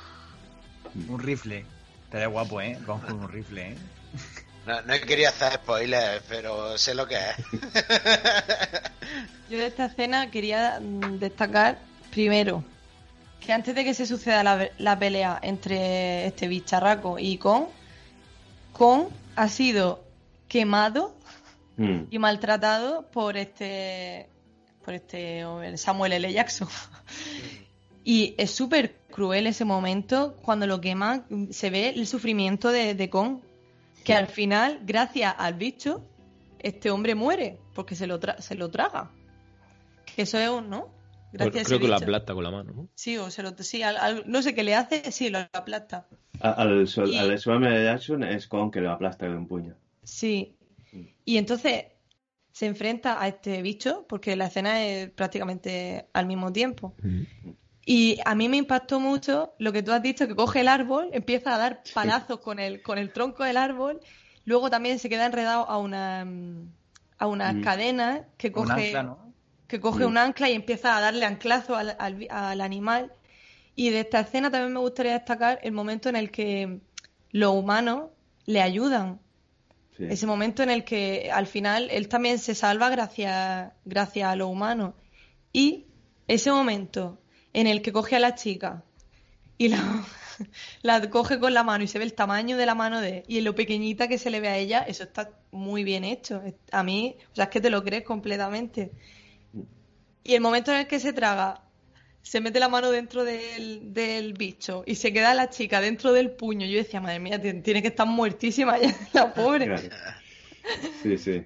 Un rifle. Estaría guapo, ¿eh? Vamos con un rifle, ¿eh? No, no querido hacer spoilers, pero sé lo que es. Yo de esta escena quería mm, destacar primero que antes de que se suceda la, la pelea entre este bicharraco y Kong, Kong ha sido quemado Mm. y maltratado por este por este Samuel L. Jackson. Y es súper cruel ese momento cuando lo queman, se ve el sufrimiento de, de Kong, que al final, gracias al bicho, este hombre muere porque se lo, tra- se lo traga. Que eso es un, ¿no? Gracias a ese Creo que lo bicho. aplasta con la mano, ¿no? Sí, o se lo, sí, al- al- no sé qué le hace, sí, lo aplasta. Al, sol, Y- al Samuel L. Jackson es con que lo aplasta de un puño. Sí. Y entonces se enfrenta a este bicho, porque la escena es prácticamente al mismo tiempo. Y a mí me impactó mucho lo que tú has dicho, que coge el árbol, empieza a dar palazos con el, con el tronco del árbol, luego también se queda enredado a una mm, a unas Mm. cadenas que Un coge, ancla, ¿no? que coge Mm. un ancla y empieza a darle anclazo al, al animal. Y de esta escena también me gustaría destacar el momento en el que los humanos le ayudan. Sí. Ese momento en el que al final él también se salva gracias, gracias a los humanos. Y ese momento en el que coge a la chica y la, la coge con la mano y se ve el tamaño de la mano de y en lo pequeñita que se le ve a ella, eso está muy bien hecho. A mí, o sea, es que te lo crees completamente. Y el momento en el que se traga, se mete la mano dentro del, del bicho y se queda la chica dentro del puño. Yo decía, madre mía, tiene tiene que estar muertísima ya, la pobre. Claro. Sí, sí.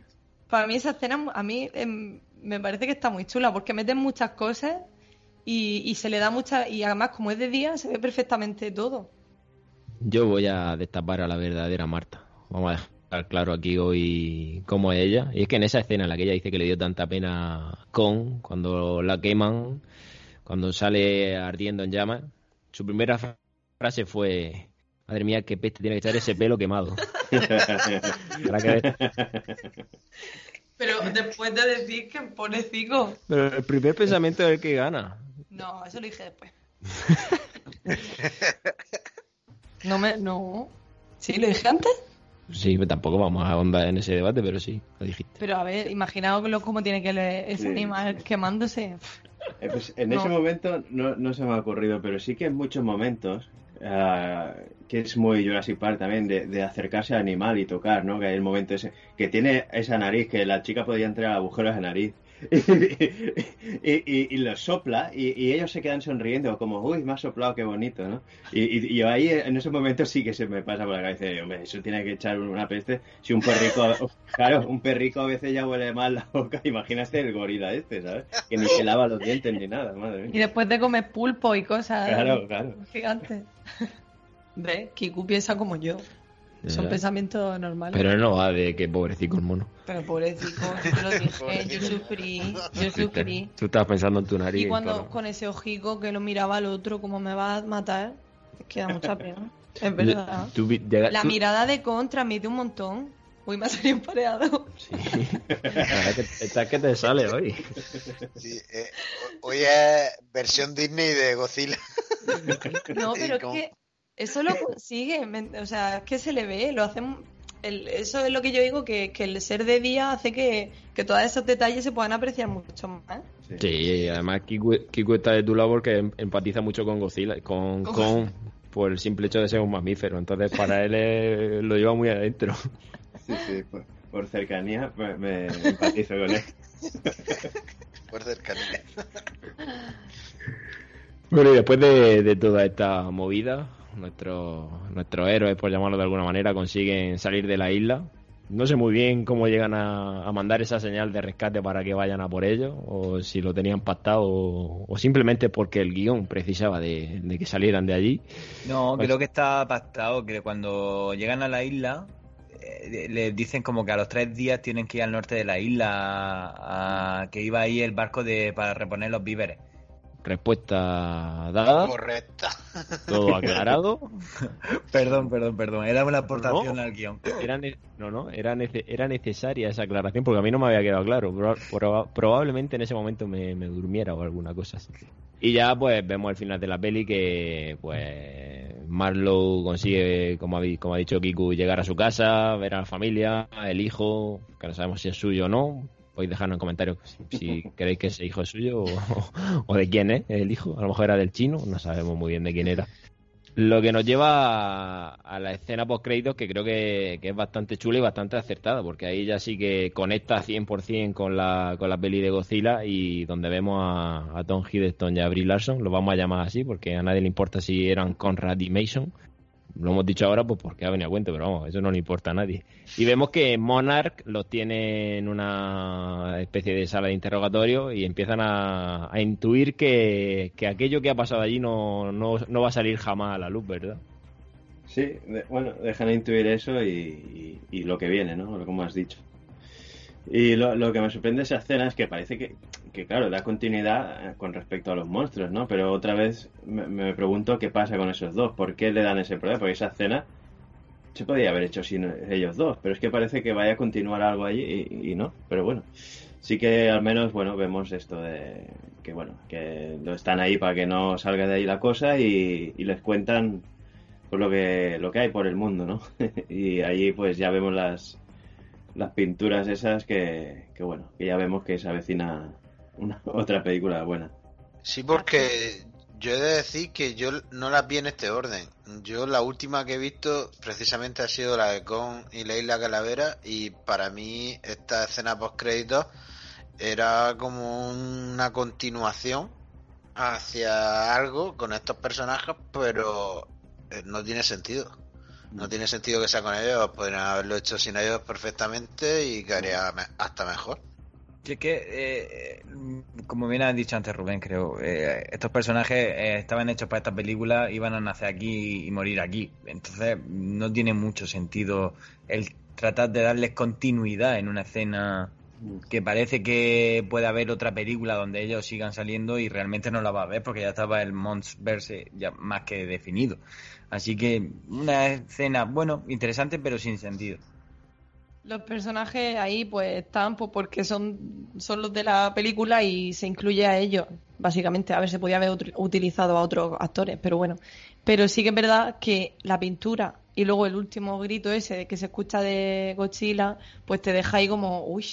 Para mí esa escena a mí em, me parece que está muy chula porque meten muchas cosas y, y se le da mucha y además como es de día se ve perfectamente todo. Yo voy a destapar a la verdadera Marta. Vamos a dejar claro aquí hoy cómo es ella. Y es que en esa escena en la que ella dice que le dio tanta pena con cuando la queman, cuando sale ardiendo en llamas, su primera fra- frase fue: Madre mía, qué peste tiene que echar ese pelo quemado. Pero después de decir que pone cico. Pero el primer pensamiento es el que gana. No, eso lo dije después. No me. No. ¿Sí? ¿Lo dije antes? Sí, pero tampoco vamos a ahondar en ese debate, pero sí, lo dijiste. Pero a ver, imaginaos lo- cómo tiene que leer ese Sí. animal quemándose. Eh, pues en No. ese momento no, no se me ha ocurrido, pero sí que en muchos momentos, ah, que es muy Jurassic Park también, de, de acercarse al animal y tocar, ¿no? Que hay el momento ese, que tiene esa nariz, que la chica podía entrar a agujeros de nariz. y, y, y lo sopla y, y ellos se quedan sonriendo como, uy, me ha soplado, qué bonito, ¿no? Y, y, y yo ahí en esos momentos sí que se me pasa por la cabeza, de, hombre, eso tiene que echar una peste. Si un perrico, claro, un perrico a veces ya huele mal la boca, imagínate el gorila este, ¿sabes? Que ni se lava los dientes ni nada, madre Y mía. después de comer pulpo y cosas Claro, claro. gigantes. ¿Ves? Kiku piensa como yo. Son pensamientos normales. Pero no va de que pobrecito el mono. Pero pobrecito, yo lo dije, yo sufrí, yo sufrí. Tú estabas pensando en tu nariz. Y cuando claro. con ese ojico que lo miraba al otro, como me va a matar, es que da mucha pena. Es verdad. Tú vi- llega- La tú- mirada de Con transmite un montón. Uy, me ha salido empareado. Sí. La verdad que estás que te sale hoy. Sí, eh, hoy es versión Disney de Godzilla. No, pero es que eso lo consigue. O sea, es que se le ve, lo hacen. el- eso es lo que yo digo, que, que el ser de día hace que, que todos esos detalles se puedan apreciar mucho más. Sí, y además Kiku, Kiku está de tu lado porque em- empatiza mucho con Godzilla, con, Con con por el simple hecho de ser un mamífero. Entonces para él es- lo lleva muy adentro. Sí, sí, por, por cercanía me, me empatizo con él. Por cercanía. Bueno, y después de, de toda esta movida, nuestros nuestros héroes, por llamarlo de alguna manera, consiguen salir de la isla. No sé muy bien cómo llegan a, a mandar esa señal de rescate para que vayan a por ellos, o si lo tenían pactado, o, o simplemente porque el guion precisaba de, de que salieran de allí. No, Pues- creo que está pactado que cuando llegan a la isla eh, les dicen como que a los tres días tienen que ir al norte de la isla, a, a- que iba ahí el barco de para reponer los víveres. Respuesta dada, Correcta. todo aclarado. Perdón, perdón, perdón. Era una aportación No. al guion. Era no, no, era, nece- era necesaria esa aclaración porque a mí no me había quedado claro. Proba- proba- probablemente en ese momento me, me durmiera o alguna cosa así. Y ya pues vemos el final de la peli que pues Marlowe consigue, como ha, como ha dicho Kiku, llegar a su casa, ver a la familia, el hijo, que no sabemos si es suyo o no. Podéis dejarnos en comentarios si, si creéis que ese hijo es suyo o, o de quién es el hijo. A lo mejor era del chino, no sabemos muy bien de quién era. Lo que nos lleva a, a la escena post créditos que creo que, que es bastante chula y bastante acertada, porque ahí ya sí que conecta 100% con la, con la peli de Godzilla y donde vemos a, a Tom Hiddleston y a Brie Larson, lo vamos a llamar así porque a nadie le importa si eran Conrad y Mason. Lo hemos dicho ahora pues porque ha venido a cuento, pero vamos, eso no le importa a nadie. Y vemos que Monarch los tiene en una especie de sala de interrogatorio y empiezan a, a intuir que, que aquello que ha pasado allí no, no, no va a salir jamás a la luz, ¿verdad? Sí, de- bueno, dejan intuir eso y, y- y lo que viene, ¿no? Como has dicho. Y lo, lo que me sorprende de esa escena es que parece que, que, claro, da continuidad eh, con respecto a los monstruos, ¿no? Pero otra vez me, me pregunto qué pasa con esos dos, ¿por qué le dan ese problema? Porque esa escena se podría haber hecho sin ellos dos, pero es que parece que vaya a continuar algo allí y, y no, pero bueno. Sí que al menos, bueno, vemos esto de que, bueno, que lo están ahí para que no salga de ahí la cosa y, y les cuentan pues lo que lo que hay por el mundo, ¿no? y allí pues ya vemos las las pinturas esas que, que bueno, que ya vemos que se avecina una otra película buena. Sí, porque yo he de decir que yo no las vi en este orden. Yo la última que he visto precisamente ha sido la de Con y la Isla Calavera y para mí esta escena post créditos era como una continuación hacia algo con estos personajes, pero eh, no tiene sentido. No tiene sentido que sea con ellos, podrían haberlo hecho sin ellos perfectamente y quedaría hasta mejor. Sí, es que, eh, como bien ha dicho antes Rubén, creo, eh, estos personajes eh, estaban hechos para esta película, iban a nacer aquí y morir aquí. Entonces, no tiene mucho sentido el tratar de darles continuidad en una escena que parece que puede haber otra película donde ellos sigan saliendo y realmente no la va a ver porque ya estaba el Monsterverse ya más que definido. Así que una escena, bueno, interesante pero sin sentido. Los personajes ahí pues están pues, porque son, son los de la película y se incluye a ellos, básicamente. A ver, se podía haber ut- utilizado a otros actores, pero bueno. Pero sí que es verdad que la pintura y luego el último grito ese que se escucha de Godzilla, pues te deja ahí como, uy,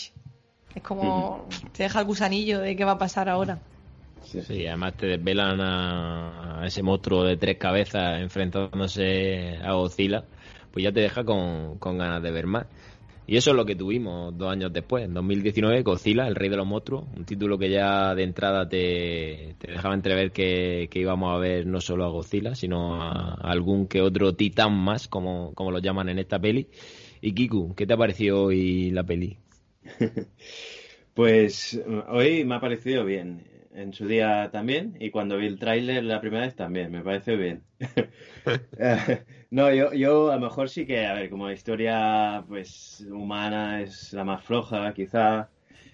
es como, te deja el gusanillo de qué va a pasar ahora. Sí, Sí, además te desvelan a, ese monstruo de tres cabezas enfrentándose a Godzilla, pues ya te deja con, con ganas de ver más. Y eso es lo que tuvimos dos años después, en 2019, Godzilla, el rey de los monstruos, un título que ya de entrada te, te dejaba entrever que, que íbamos a ver no solo a Godzilla, sino a, a algún que otro titán más, como, como lo llaman en esta peli. Y Kiku, ¿qué te ha parecido hoy la peli? Pues hoy me ha parecido bien. En su día también. Y cuando vi el tráiler la primera vez también. Me parece bien. Eh, no, yo, yo a lo mejor sí que, a ver, como historia pues humana es la más floja, quizá.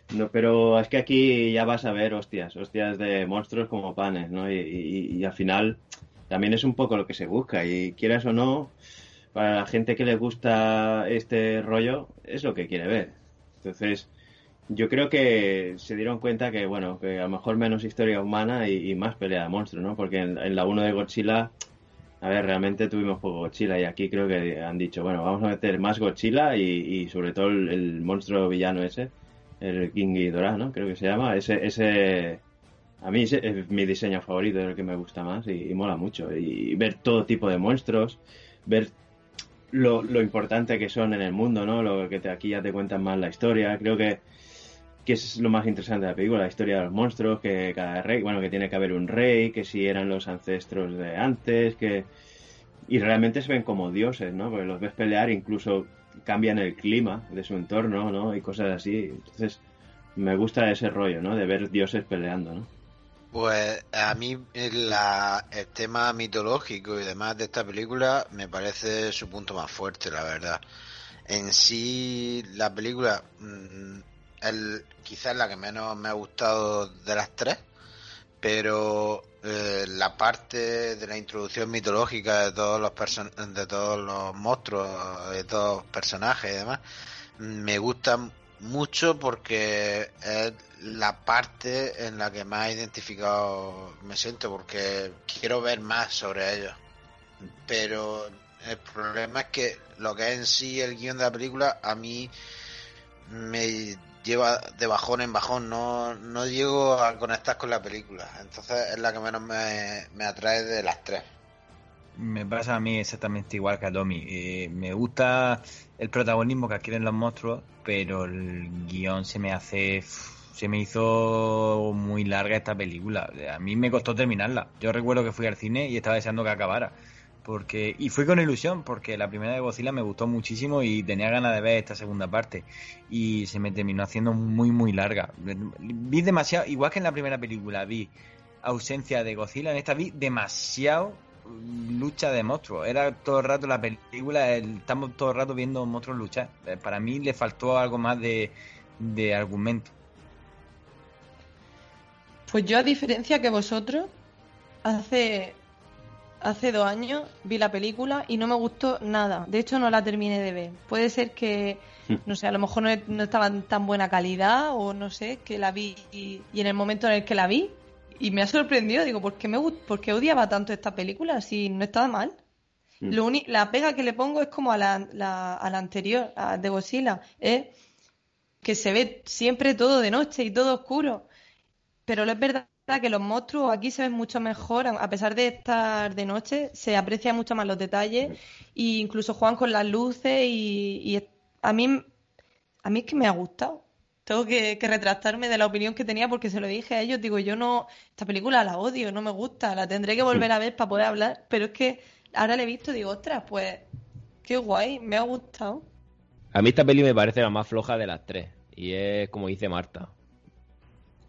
No, pero es que aquí ya vas a ver hostias, hostias de monstruos como panes, ¿no? Y, y- y al final también es un poco lo que se busca. Y quieras o no, para la gente que le gusta este rollo, es lo que quiere ver. Entonces, yo creo que se dieron cuenta que, bueno, que a lo mejor menos historia humana y, y más pelea de monstruos, ¿no? Porque en, en la 1 de Godzilla, a ver, realmente tuvimos poco Godzilla y aquí creo que han dicho, bueno, vamos a meter más Godzilla y, y sobre todo el, el monstruo villano ese, el King Ghidorah, ¿no? Creo que se llama. Ese, ese a mí ese es mi diseño favorito, es el que me gusta más y, y mola mucho. Y ver todo tipo de monstruos, ver lo, lo importante que son en el mundo, ¿no? Lo que te- aquí ya te cuentan más la historia. Creo que, que es lo más interesante de la película, la historia de los monstruos, que cada rey, bueno, que tiene que haber un rey, que si eran los ancestros de antes, que... Y realmente se ven como dioses, ¿no? Porque los ves pelear, incluso cambian el clima de su entorno, ¿no? Y cosas así. Entonces, me gusta ese rollo, ¿no? De ver dioses peleando, ¿no? Pues a mí el, tema mitológico y demás de esta película me parece su punto más fuerte, la verdad. En sí, la película mm, el, quizás la que menos me ha gustado de las tres, pero eh, la parte de la introducción mitológica de todos los person de todos los monstruos, de todos los personajes y demás, me gusta mucho porque es la parte en la que más identificado me siento porque quiero ver más sobre ellos. Pero el problema es que lo que es en sí el guion de la película a mí me lleva de bajón en bajón, no, no llego a conectar con la película. Entonces es la que menos me, me atrae de las tres. Me pasa a mí exactamente igual que a Tommy. Eh, me gusta el protagonismo que adquieren los monstruos, pero el guion se me hace. Se me hizo muy larga esta película. A mí me costó terminarla. Yo recuerdo que fui al cine y estaba deseando que acabara porque y fui con ilusión porque la primera de Godzilla me gustó muchísimo y tenía ganas de ver esta segunda parte. Y se me terminó haciendo muy muy larga. Vi demasiado igual que en la primera película vi ausencia de Godzilla en esta vi demasiado lucha de monstruos. Era todo el rato la película estamos todo el rato viendo monstruos luchar. Eh, para mí le faltó algo más de, de argumento. Pues yo a diferencia que vosotros hace hace dos años vi la película y no me gustó nada. De hecho, no la terminé de ver. Puede ser que, no sé, a lo mejor no, estaba en tan buena calidad o no sé, que la vi y, en el momento en el que la vi y me ha sorprendido, digo, ¿por qué, me, por qué odiaba tanto esta película si no estaba mal? Lo la pega que le pongo es como a la, la, a la anterior, a de Godzilla, es que se ve siempre todo de noche y todo oscuro. Pero es verdad que los monstruos aquí se ven mucho mejor, a pesar de estar de noche, se aprecian mucho más los detalles e incluso juegan con las luces y, a mí a mí es que me ha gustado. Tengo que, retractarme de la opinión que tenía porque se lo dije a ellos, digo, yo no, esta película la odio, no me gusta, la tendré que volver a ver para poder hablar, pero es que ahora la he visto y digo, ostras, pues qué guay, me ha gustado. A mí esta peli me parece la más floja de las tres y es como dice Marta,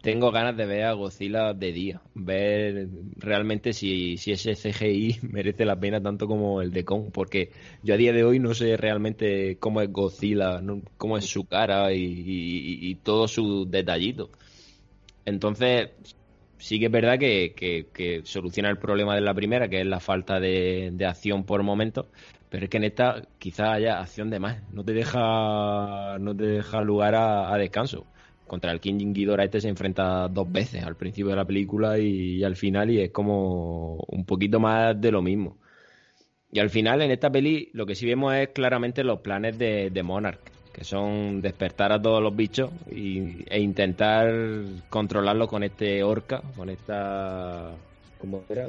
tengo ganas de ver a Godzilla de día, ver realmente si, si ese CGI merece la pena tanto como el de Kong, porque yo a día de hoy no sé realmente cómo es Godzilla, cómo es su cara y, todos sus detallitos. Entonces, sí que es verdad que, soluciona el problema de la primera, que es la falta de, acción por momentos, pero es que en esta quizás haya acción de más, no te deja, no te deja lugar a descanso contra el King Ghidorah este se enfrenta dos veces al principio de la película y, al final y es como un poquito más de lo mismo. Y al final en esta peli lo que sí vemos es claramente los planes de, Monarch, que son despertar a todos los bichos e intentar controlarlo con este orca, con esta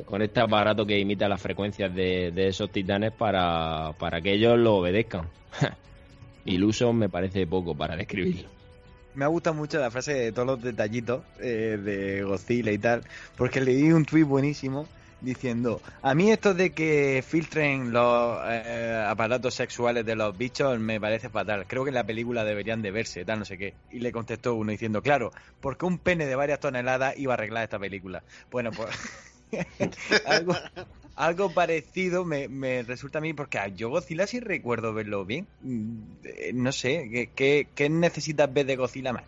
con este aparato que imita las frecuencias de, de esos titanes para, para que ellos lo obedezcan. Iluso me parece poco para describirlo me ha gustado mucho la frase de todos los detallitos eh, de Godzilla y tal, porque leí un tuit buenísimo diciendo, a mí esto de que filtren los eh, aparatos sexuales de los bichos me parece fatal, creo que en la película deberían de verse, tal, no sé qué. Y le contestó uno diciendo, claro, porque un pene de varias toneladas iba a arreglar esta película. Bueno, pues algo, algo parecido me, resulta a mí, porque a yo Godzilla sí recuerdo verlo bien. Mm, no sé, ¿qué, necesitas ver de Godzilla más?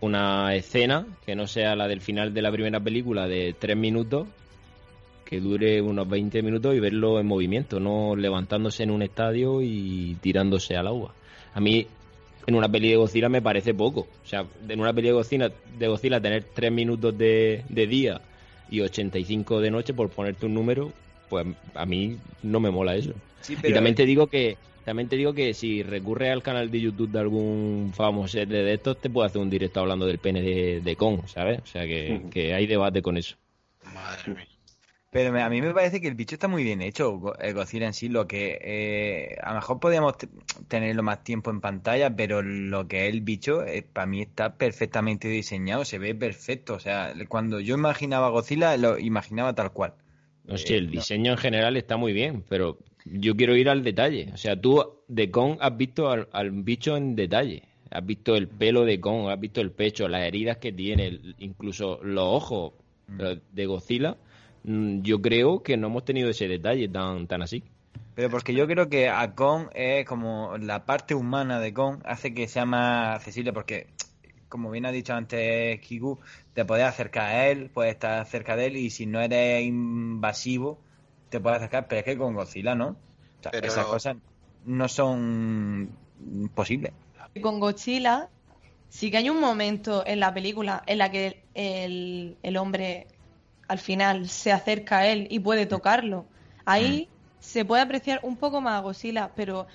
Una escena que no sea la del final de la primera película de tres minutos, que dure unos 20 minutos y verlo en movimiento, no levantándose en un estadio y tirándose al agua. A mí, en una peli de Godzilla me parece poco. O sea, en una peli de Godzilla, de Godzilla tener tres minutos de, de día y 85 de noche, por ponerte un número, pues a mí no me mola eso. Y también te digo que también te digo que si recurres al canal de YouTube de algún famoso de estos, te puede hacer un directo hablando del pene de, de Kong, ¿sabes? O sea que, que hay debate con eso. Madre mía. Pero a mí me parece que el bicho está muy bien hecho, el Godzilla en sí, lo que eh, a lo mejor podríamos tenerlo más tiempo en pantalla, pero lo que es el bicho, eh, para mí está perfectamente diseñado, se ve perfecto, o sea, cuando yo imaginaba Godzilla, lo imaginaba tal cual. No sé, el eh, diseño en general está muy bien, pero yo quiero ir al detalle. O sea, tú de Kong has visto al, bicho en detalle. Has visto el pelo de Kong, has visto el pecho, las heridas que tiene, incluso los ojos mm. de Godzilla. Mm, yo creo que no hemos tenido ese detalle tan, tan así. Pero porque yo creo que a Kong es como la parte humana de Kong hace que sea más accesible porque como bien ha dicho antes Kiku, te puedes acercar a él, puedes estar cerca de él y si no eres invasivo, te puedes acercar, pero es que con Godzilla no. O sea, Pero- esas cosas no son posibles. Con Godzilla sí que hay un momento en la película en la que el, el hombre al final se acerca a él y puede tocarlo. Ahí se puede apreciar un poco más a Godzilla, pero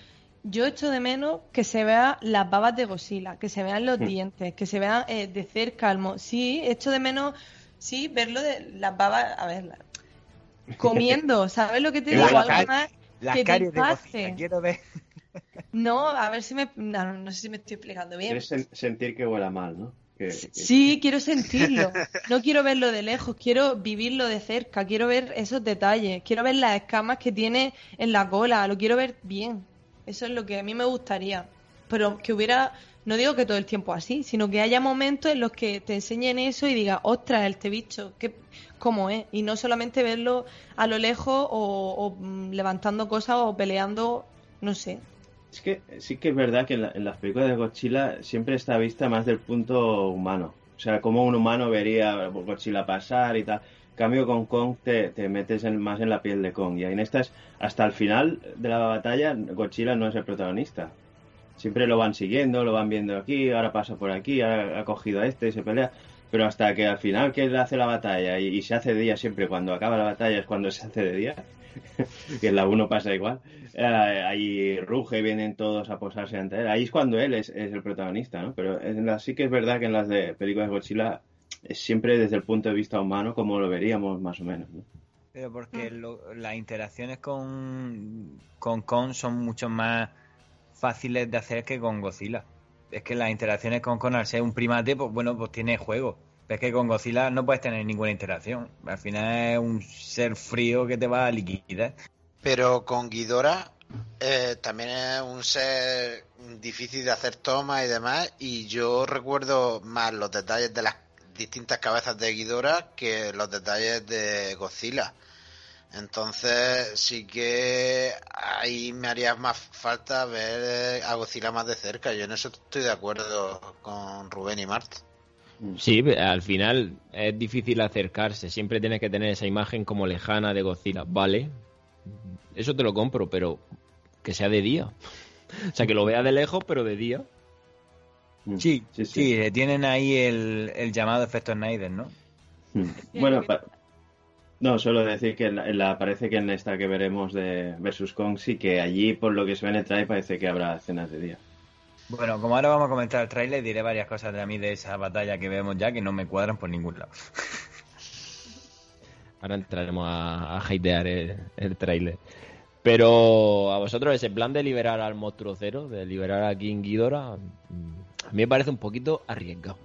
yo echo de menos que se vean las babas de Godzilla, que se vean los dientes, que se vean eh, de cerca. el sí, echo de menos, sí, verlo de las babas, a ver, la- comiendo, ¿sabes lo que te digo? Algo más Las que te de impacte. Godzilla, quiero ver. No, a ver si me, no, no sé si me estoy explicando bien. Quieres sen- sentir que huela mal, ¿no? Que- que- Sí, quiero sentirlo. No quiero verlo de lejos, quiero vivirlo de cerca, quiero ver esos detalles, quiero ver las escamas que tiene en la cola, lo quiero ver bien. Eso es lo que a mí me gustaría. Pero que hubiera, no digo que todo el tiempo así, sino que haya momentos en los que te enseñen eso y digas, ostras, este bicho, ¿qué, ¿cómo es? Y no solamente verlo a lo lejos o, mm, levantando cosas o peleando, no sé. Es que sí que es verdad que en, la- en las películas de Godzilla siempre está vista más del punto humano. O sea, como un humano vería Godzilla pasar y tal. Cambio, con Kong te, te metes más en la piel de Kong. Y en estas, hasta el final de la batalla, Godzilla no es el protagonista. Siempre lo van siguiendo, lo van viendo aquí, ahora pasa por aquí, ahora ha cogido a este y se pelea. Pero hasta que al final que él hace la batalla y, se hace de día siempre, cuando acaba la batalla es cuando se hace de día, que en la 1 pasa igual, eh, ahí ruge, vienen todos a posarse ante él. Ahí es cuando él es, el protagonista, ¿no? Pero en sí que es verdad que en las de películas de Godzilla es siempre desde el punto de vista humano como lo veríamos más o menos, ¿no? Pero porque lo- las interacciones con, con Kong son mucho más fáciles de hacer que con Godzilla. Es que las interacciones con Kong, al ser un primate, pues bueno, pues tiene juego. Pero es que con Godzilla no puedes tener ninguna interacción. Al final es un ser frío que te va a liquidar. Pero con Ghidorah eh, también es un ser difícil de hacer tomas y demás. Y yo recuerdo más los detalles de las distintas cabezas de Ghidorah que los detalles de Godzilla. Entonces sí que ahí me haría más falta ver a Godzilla más de cerca. Yo en eso estoy de acuerdo con Rubén y Mart. Sí, al final es difícil acercarse. Siempre tienes que tener esa imagen como lejana de Godzilla. Vale, eso te lo compro, pero que sea de día. O sea, que lo vea de lejos, pero de día. Mm. Sí, sí, sí. eh, tienen ahí el, el llamado efecto Snyder, ¿no? Mm. Bueno, pa- no, solo decir que en la, en la- parece que en esta que veremos de versus Kong sí que allí, por lo que se ve en el trailer, parece que habrá escenas de día. Bueno, como ahora vamos a comentar el tráiler, diré varias cosas de a mí de esa batalla que vemos ya que no me cuadran por ningún lado. Ahora entraremos a, a hatear el, el tráiler. Pero a vosotros ese plan de liberar al monstruo cero, de liberar a King Ghidorah, mm, mí me parece un poquito arriesgado.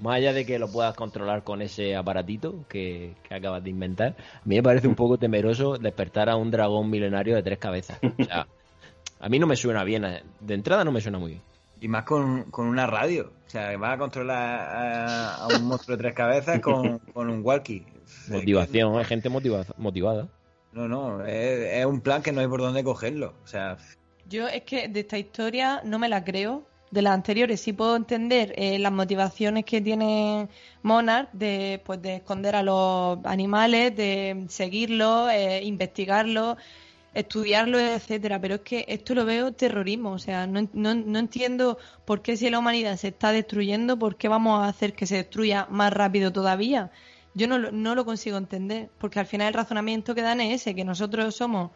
Más allá de que lo puedas controlar con ese aparatito que, que acabas de inventar, a mí me parece un poco temeroso despertar a un dragón milenario de tres cabezas. O sea, a mí no me suena bien. eh, De entrada no me suena muy bien. Y más con, con una radio. O sea, vas a controlar a, a un monstruo de tres cabezas con, con un walkie. Motivación, hay gente motiva- motivada. No, no, es, es un plan que no hay por dónde cogerlo. O sea, Yo es que de esta historia no me la creo. De las anteriores sí puedo entender eh, las motivaciones que tiene Monarch de, pues, de esconder a los animales, de seguirlos, eh, investigarlos, estudiarlos, etcétera. Pero es que esto lo veo terrorismo. O sea, no, no, no entiendo por qué si la humanidad se está destruyendo, por qué vamos a hacer que se destruya más rápido todavía. Yo no, no lo consigo entender, porque al final el razonamiento que dan es ese, que nosotros somos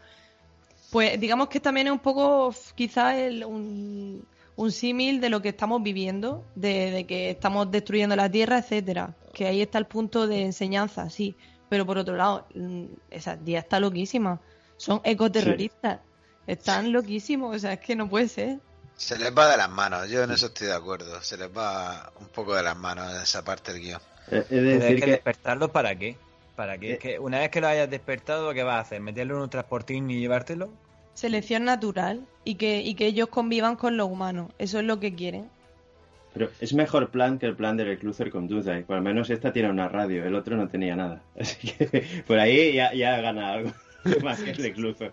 pues digamos que también es un poco quizás un, un símil de lo que estamos viviendo, de, de que estamos destruyendo la tierra, etcétera. Que ahí está el punto de enseñanza, sí. Pero por otro lado, mm, esa tía está loquísima. Son ecoterroristas. Están loquísimos, o sea, es que no puede ser. Se les va de las manos, yo en eso estoy de acuerdo. Se les va un poco de las manos en esa parte del guion. Eh, Es decir es que, que despertarlos para qué? ¿Para qué? Eh. Que una vez que lo hayas despertado, ¿qué vas a hacer? ¿Meterlo en un transportín y llevártelo? Selección natural y que, y que ellos convivan con los humanos. Eso es lo que quieren. Pero es mejor plan que el plan de Recluser con Doomsday. Por lo menos esta tiene una radio, el otro no tenía nada. Así que por ahí ya, ya gana algo. Más que el Recluser.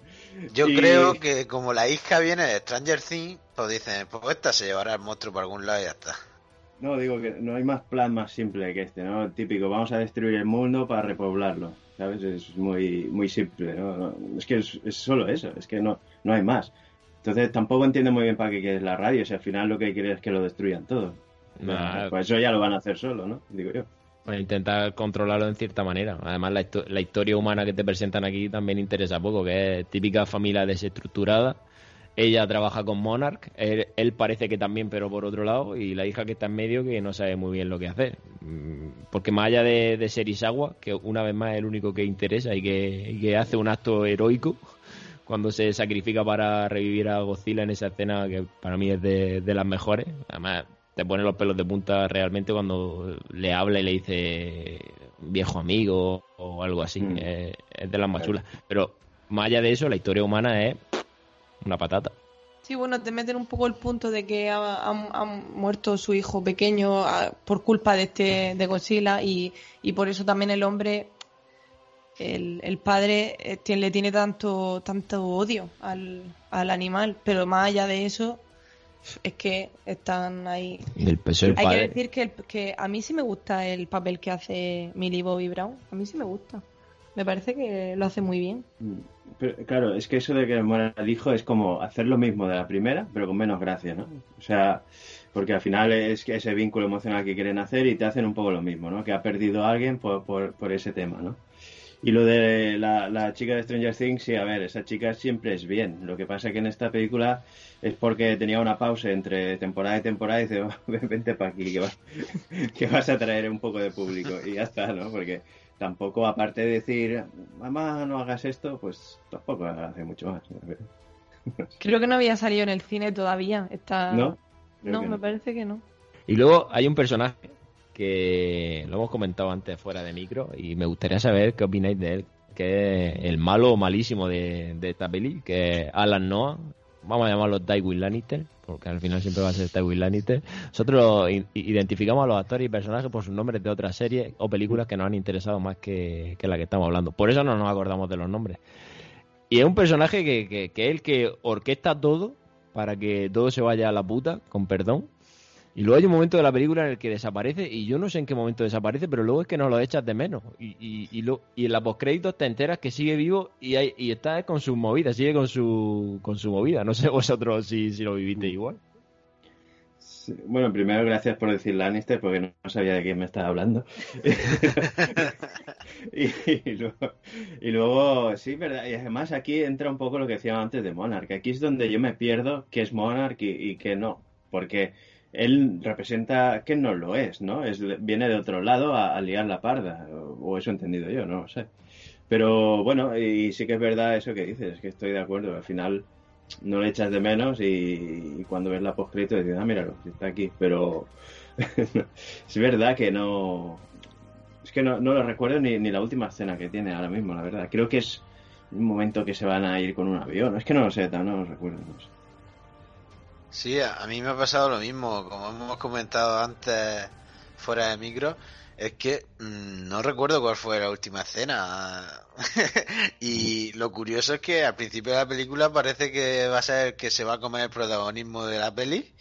Yo Y- creo que como la hija viene de Stranger Things, pues dicen, pues esta se llevará el monstruo por algún lado y ya está. No, digo que no hay más plan más simple que este, ¿no? Típico, vamos a destruir el mundo para repoblarlo, ¿sabes? Es muy, muy simple, ¿no? Es que es, es solo eso, es que no, no hay más. Entonces tampoco entiendo muy bien para qué quieres la radio, si al final lo que quieres es que lo destruyan todo. Nah, Pues eso ya lo van a hacer solo, ¿no? Digo yo. Pues intentar controlarlo en cierta manera. Además, la, histo- la historia humana que te presentan aquí también interesa poco, que es típica familia desestructurada. Ella trabaja con Monarch, él, él parece que también, pero por otro lado, y la hija que está en medio que no sabe muy bien lo que hacer. Mm, Porque más allá de, de ser Isawa, que una vez más es el único que interesa y que, y que hace un acto heroico cuando se sacrifica para revivir a Godzilla en esa escena que para mí es de, de las mejores. Además, te pone los pelos de punta realmente cuando le habla y le dice viejo amigo o algo así. Mm. Es, es de las más chulas. Pero más allá de eso, la historia humana es una patata. Sí, bueno, te meten un poco el punto de que ha, ha- ha muerto su hijo pequeño ah, por culpa de este de Godzilla y, y por eso también el hombre, el, el padre eh, tiene- le tiene tanto tanto odio al, al animal, pero más allá de eso es que están ahí. Hay padre. que decir que, el- que a mí sí me gusta el papel que hace Millie Bobby Brown, a mí sí me gusta. Me parece que lo hace muy bien. Mm. Pero, claro, es que eso de que muera el hijo es como hacer lo mismo de la primera, pero con menos gracia, ¿no? O sea, porque al final es que ese vínculo emocional que quieren hacer y te hacen un poco lo mismo, ¿no? Que ha perdido alguien por, por, ese tema, ¿no? Y lo de la, chica de Stranger Things, sí, a ver, esa chica siempre es bien. Lo que pasa que en esta película es porque tenía una pausa entre temporada y temporada y dice, "Oh, ven- vente para aquí, que, vas- que vas a traer un poco de público. Y ya está, ¿no? Porque tampoco, aparte de decir, mamá, no hagas esto, pues tampoco hace mucho más. Creo que no había salido en el cine todavía. Está... ¿No? No, me no. parece que no. Y luego hay un personaje que lo hemos comentado antes fuera de micro y me gustaría saber qué opináis de él, que es el malo malísimo de, de esta peli, que es Alan Noah. Vamos a llamarlo Tywin Lannister, porque al final siempre va a ser Tywin Lannister. Nosotros identificamos a los actores y personajes por sus nombres de otras series o películas que nos han interesado más que, que la que estamos hablando. Por eso no nos acordamos de los nombres. Y es un personaje que, que, que es el que orquesta todo para que todo se vaya a la puta, con perdón. Y luego hay un momento de la película en el que desaparece, y yo no sé en qué momento desaparece, pero luego es que no lo echas de menos. Y, y, y, lo- y en la postcréditos te enteras que sigue vivo y, hay, y está con sus movidas, sigue con su, con su movida. No sé vosotros si, si lo viviste igual. Sí, Bueno, primero gracias por decir Lannister, porque no, sabía de quién me estaba hablando. y, y luego, y luego, sí, verdad. Y además aquí entra un poco lo que decía antes de Monarch. Aquí es donde yo me pierdo qué es Monarch y, y qué no. Porque él representa que no lo es, ¿no? Es, viene de otro lado a, a liar la parda. O, o eso he entendido yo, no lo sé. Pero bueno, y sí que es verdad eso que dices, que estoy de acuerdo. Al final no le echas de menos y, cuando ves la postcrédito dices, ah, míralo, está aquí. Pero es verdad que no... Es que no, lo recuerdo ni, ni la última escena que tiene ahora mismo, la verdad. Creo que es un momento que se van a ir con un avión. Es que no lo sé, no lo recuerdo. No sé. Sí, a mí me ha pasado lo mismo, como hemos comentado antes fuera de micro, es que mm, no recuerdo cuál fue la última escena. y lo curioso es que al principio de la película parece que va a ser que se va a comer el protagonismo de la peli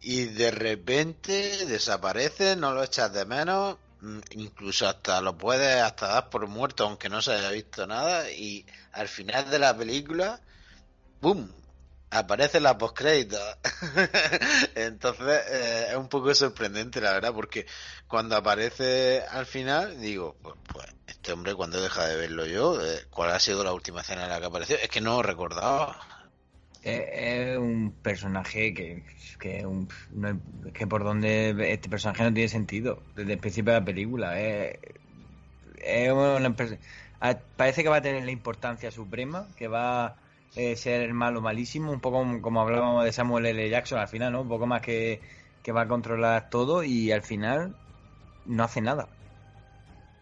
y de repente desaparece, no lo echas de menos, mm, incluso hasta lo puedes hasta dar por muerto aunque no se haya visto nada y al final de la película, ¡boom! Aparece la postcrédito. Entonces eh, es un poco sorprendente, la verdad, porque cuando aparece al final, digo, pues, pues este hombre, cuando deja de verlo yo? Eh, ¿Cuál ha sido la última escena en la que apareció? Es que no recordaba. Es es un personaje que, que, un- no que por donde este personaje no tiene sentido desde el principio de la película. Es, parece que va a tener la importancia suprema, que va eh, ser el malo malísimo, un poco como, hablábamos de Samuel L. Jackson al final, ¿no? Un poco más que, que va a controlar todo y al final no hace nada.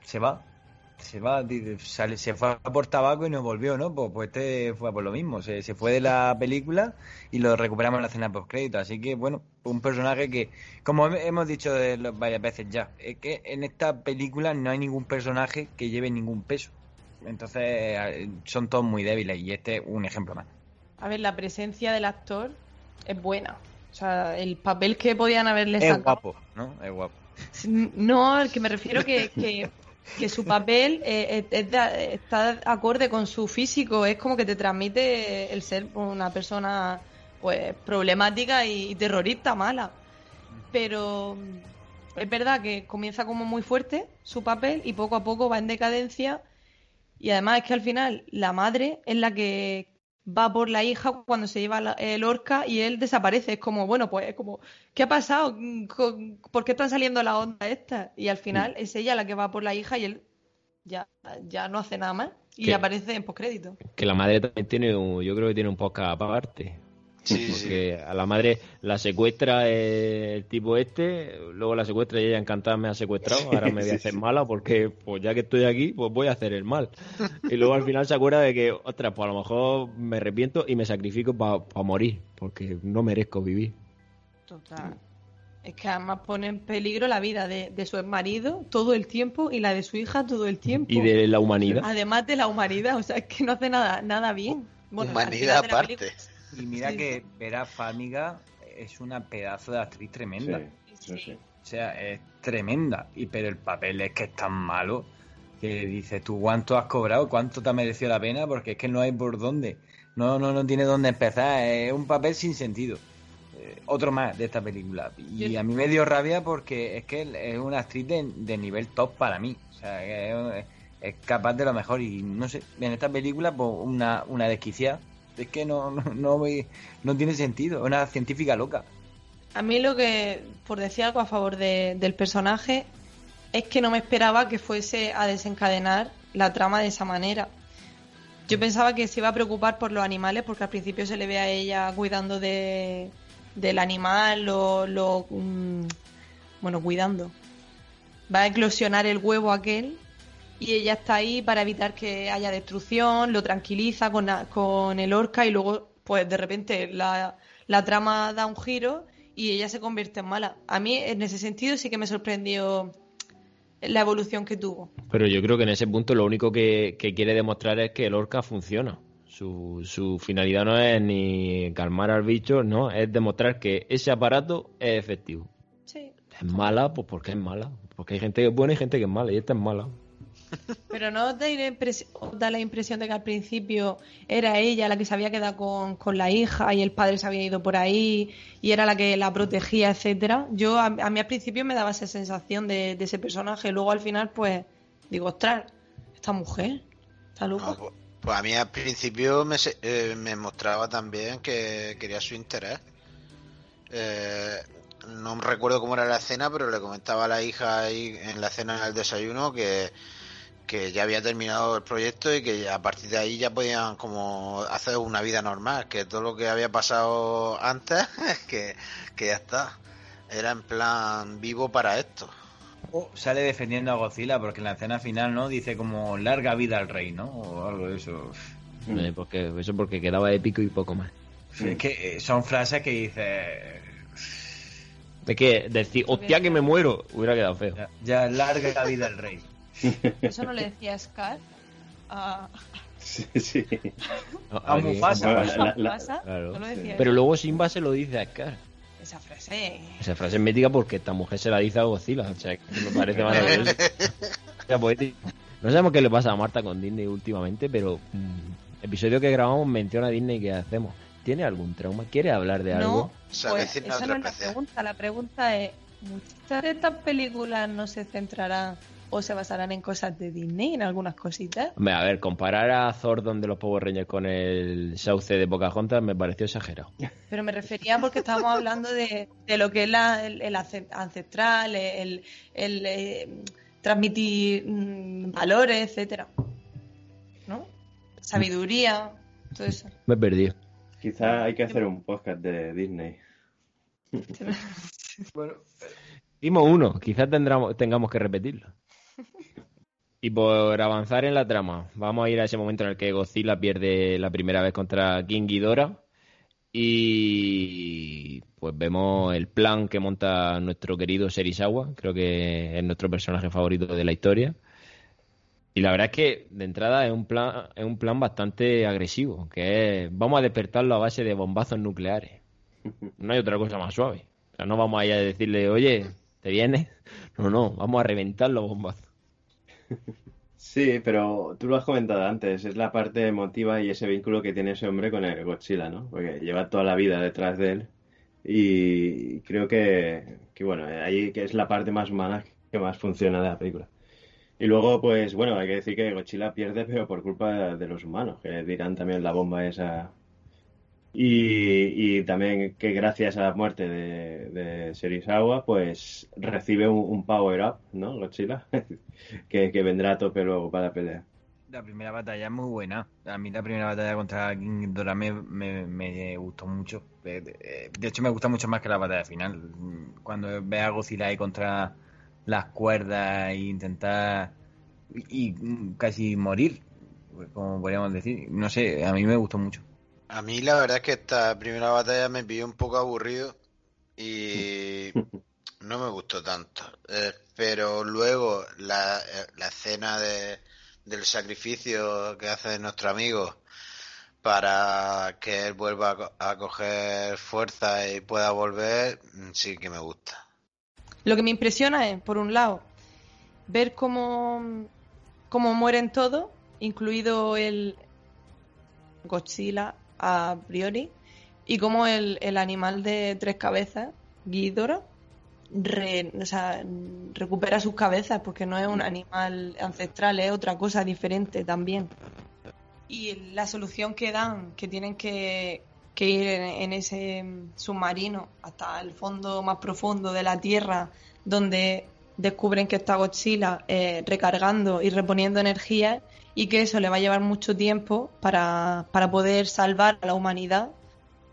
Se va. Se va, sale, se fue a por tabaco y no volvió, ¿no? Pues, pues este fue por lo mismo, se, se fue de la película y lo recuperamos en la escena post crédito. Así que, bueno, un personaje que, como hem- hemos dicho varias veces ya, es que en esta película no hay ningún personaje que lleve ningún peso. Entonces, eh, son todos muy débiles y este es un ejemplo más. A ver, la presencia del actor es buena. O sea, el papel que podían haberle Es sacado. guapo, ¿no? Es guapo. No, al que me refiero que, que, que su papel eh, es de- está acorde con su físico. Es como que te transmite el ser una persona pues problemática y, y terrorista mala. Pero mm, es verdad que comienza como muy fuerte su papel y poco a poco va en decadencia. Y además es que al final la madre es la que va por la hija cuando se lleva la- el orca y él desaparece. Es como, bueno, pues es como, ¿qué ha pasado? Mm, ¿Por qué están saliendo las ondas estas? Y al final es ella la que va por la hija y él ya, ya no hace nada más. Y aparece en postcrédito. Que la madre también tiene un, yo creo que tiene un podcast aparte. Sí, sí. Porque a la madre la secuestra el tipo este, luego la secuestra y ella encantada me ha secuestrado, ahora me voy a hacer mala porque pues ya que estoy aquí, pues voy a hacer el mal. Y luego al final se acuerda de que, ostras, pues a lo mejor me arrepiento y me sacrifico para morir, porque no merezco vivir. Total. Es que además pone en peligro la vida de, de su marido todo el tiempo y la de su hija todo el tiempo. Y de la humanidad. Además de la humanidad, o sea, es que no hace nada, nada bien. Bueno, Humanidad aparte. película- Y mira Sí, que Vera Farmiga es una pedazo de actriz tremenda. Sí, eso sí. O sea, es tremenda. Y pero el papel es que es tan malo que dices tú cuánto has cobrado, cuánto te ha merecido la pena, porque es que no hay por dónde. No, no, no tiene dónde empezar. Es un papel sin sentido. Eh, otro más de esta película. Y a mí me dio rabia porque es que es una actriz de, de nivel top para mí. O sea, que es, es capaz de lo mejor. Y no sé, en esta película, pues una, una desquiciada. Es que no, no, no, tiene sentido. Es una científica loca. A mí lo que, por decir algo a favor de- del personaje, es que no me esperaba que fuese a desencadenar la trama de esa manera. Yo pensaba que se iba a preocupar por los animales, porque al principio se le ve a ella cuidando de, del animal, lo, lo, mm, bueno, cuidando. Va a eclosionar el huevo aquel y ella está ahí para evitar que haya destrucción, lo tranquiliza con, con el orca y luego, pues de repente la, la trama da un giro y ella se convierte en mala. A mí, en ese sentido, sí que me sorprendió la evolución que tuvo. Pero yo creo que en ese punto lo único que, que quiere demostrar es que el orca funciona. Su, su finalidad no es ni calmar al bicho, no, es demostrar que ese aparato es efectivo. Sí. Es mala, pues porque es mala. Porque hay gente que es buena y gente que es mala, y esta es mala. Pero no os da, os da la impresión de que al principio era ella la que se había quedado con, con la hija y el padre se había ido por ahí y era la que la protegía, etcétera. Yo a, a mí al principio me daba esa sensación de, ese personaje. Luego al final, pues, digo, ostras, esta mujer está loca. No, pues, pues a mí al principio me, eh, me mostraba también que quería su interés. Eh, no recuerdo cómo era la escena, pero le comentaba a la hija ahí en la cena del desayuno que, que ya había terminado el proyecto y que a partir de ahí ya podían como hacer una vida normal, que todo lo que había pasado antes, que, que ya está. Era en plan vivo para esto. O sale defendiendo a Godzilla porque en la escena final, ¿no? Dice como larga vida al rey, ¿no? O algo de eso. Eh, porque, eso porque quedaba épico y poco más. Es que eh, son frases que dice Es que decir, hostia que me muero, hubiera quedado feo. ya, ya larga vida al rey. Eso no le decía Scar a, Sí, sí. A Mufasa. Bueno, la- la- la- Mufasa, claro. no lo decía Pero luego Simba se lo dice a Scar. Esa frase. Esa frase es mítica porque esta mujer se la dice a Godzilla. O sea, que me parece maravilloso. O sea, poético. No sabemos qué le pasa a Marta con Disney últimamente, pero mm, episodio que grabamos menciona a Disney que hacemos. ¿Tiene algún trauma? ¿Quiere hablar de algo? No, pues esa no es la pregunta. La pregunta es, ¿muchas de estas películas no se centrarán o se basarán en cosas de Disney, en algunas cositas? Hombre, a ver, comparar a Zordon de los Power Rangers con el Sauce de Pocahontas me pareció exagerado. Pero me refería porque estábamos hablando de, de lo que es la- el, ancestral, el, el, eh, transmitir mm, valores, etcétera. ¿No? Sabiduría, todo eso. Me he perdido. Quizá hay que hacer un podcast de Disney. Bueno, Hicimos uno, quizás tendremos, tengamos que repetirlo. Y por avanzar en la trama, vamos a ir a ese momento en el que Godzilla pierde la primera vez contra King Ghidorah y pues vemos el plan que monta nuestro querido Serizawa, creo que es nuestro personaje favorito de la historia. Y la verdad es que de entrada es un plan, es un plan bastante agresivo, que es vamos a despertarlo a base de bombazos nucleares. No hay otra cosa más suave. O sea, no vamos a ir a decirle, oye, ¿te vienes? No, no, vamos a reventar los bombazos. Sí, pero tú lo has comentado antes, es la parte emotiva y ese vínculo que tiene ese hombre con el Godzilla, ¿no? Porque lleva toda la vida detrás de él y creo que, que bueno, ahí que es la parte más humana que más funciona de la película. Y luego, pues bueno, hay que decir que Godzilla pierde, pero por culpa de los humanos, que dirán también la bomba esa. Y, también que gracias a la muerte de, de Serizawa, pues recibe un, un power up, ¿no? Godzilla, que, que vendrá a tope luego para la pelea. La primera batalla es muy buena. A mí la primera batalla contra King Ghidorah me, me, gustó mucho. De, de- de hecho, me gusta mucho más que la batalla final. Cuando ve a Godzilla contra las cuerdas e intentar y, y casi morir, como podríamos decir. No sé, a mí me gustó mucho. A mí la verdad es que esta primera batalla me pilló un poco aburrido y no me gustó tanto. Eh, pero luego la, eh, la escena de, del sacrificio que hace nuestro amigo para que él vuelva a, co- a coger fuerza y pueda volver, mm, sí que me gusta. Lo que me impresiona es, por un lado, ver cómo, cómo mueren todos, incluido el Godzilla a priori, y cómo el, el animal de tres cabezas, sea, recupera sus cabezas porque no es un animal ancestral, es otra cosa diferente también. Y la solución que dan, que tienen que, que ir en, en ese submarino hasta el fondo más profundo de la Tierra, donde descubren que está Godzilla eh, recargando y reponiendo energía y que eso le va a llevar mucho tiempo para, para poder salvar a la humanidad.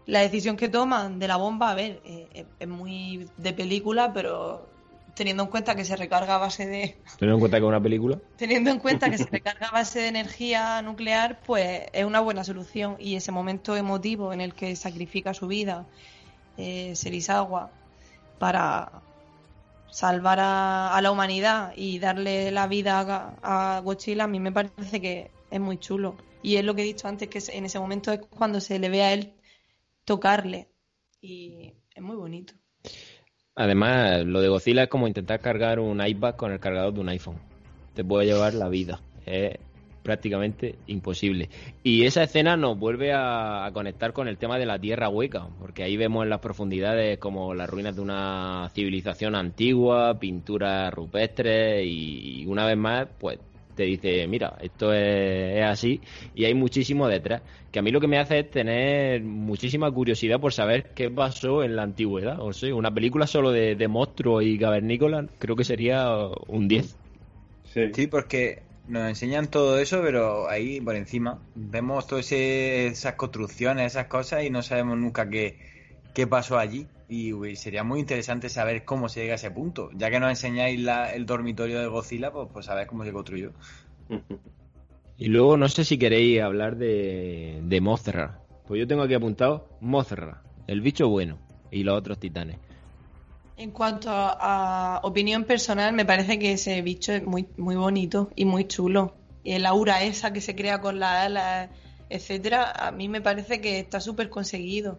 La decisión que toman de la bomba, a ver, eh, es- es muy de película, pero teniendo en cuenta que se recarga a base de, Teniendo en cuenta que es una película. Teniendo en cuenta que se recarga a base de energía nuclear, pues es una buena solución. Y ese momento emotivo en el que sacrifica su vida eh, Serizawa para salvar a, la humanidad y darle la vida a, a Godzilla, a mí me parece que es muy chulo. Y es lo que he dicho antes, que en ese momento es cuando se le ve a él tocarle. Y es muy bonito. Además, lo de Godzilla es como intentar cargar un iPad con el cargador de un iPhone. Te puede llevar la vida. Prácticamente imposible. Y esa escena nos vuelve a, a conectar con el tema de la tierra hueca, porque ahí vemos en las profundidades como las ruinas de una civilización antigua, pinturas rupestres y, y una vez más, pues te dice, mira, esto es, es así y hay muchísimo detrás. Que a mí lo que me hace es tener muchísima curiosidad por saber qué pasó en la antigüedad. O sea, una película solo de, de monstruos y cavernícolas creo que sería un 10. Sí. Sí, porque nos enseñan todo eso, pero ahí por encima vemos todas esas construcciones, esas cosas y no sabemos nunca qué, qué pasó allí. Y sería muy interesante saber cómo se llega a ese punto. Ya que nos enseñáis la- el dormitorio de Godzilla, pues, pues cómo se construyó. Y luego no sé si queréis hablar de, de Mothra. Pues yo tengo aquí apuntado Mothra, el bicho bueno y los otros titanes. En cuanto a, opinión personal, me parece que ese bicho es muy, muy bonito y muy chulo. Y el aura esa que se crea con las alas, etcétera, a mí me parece que está súper conseguido.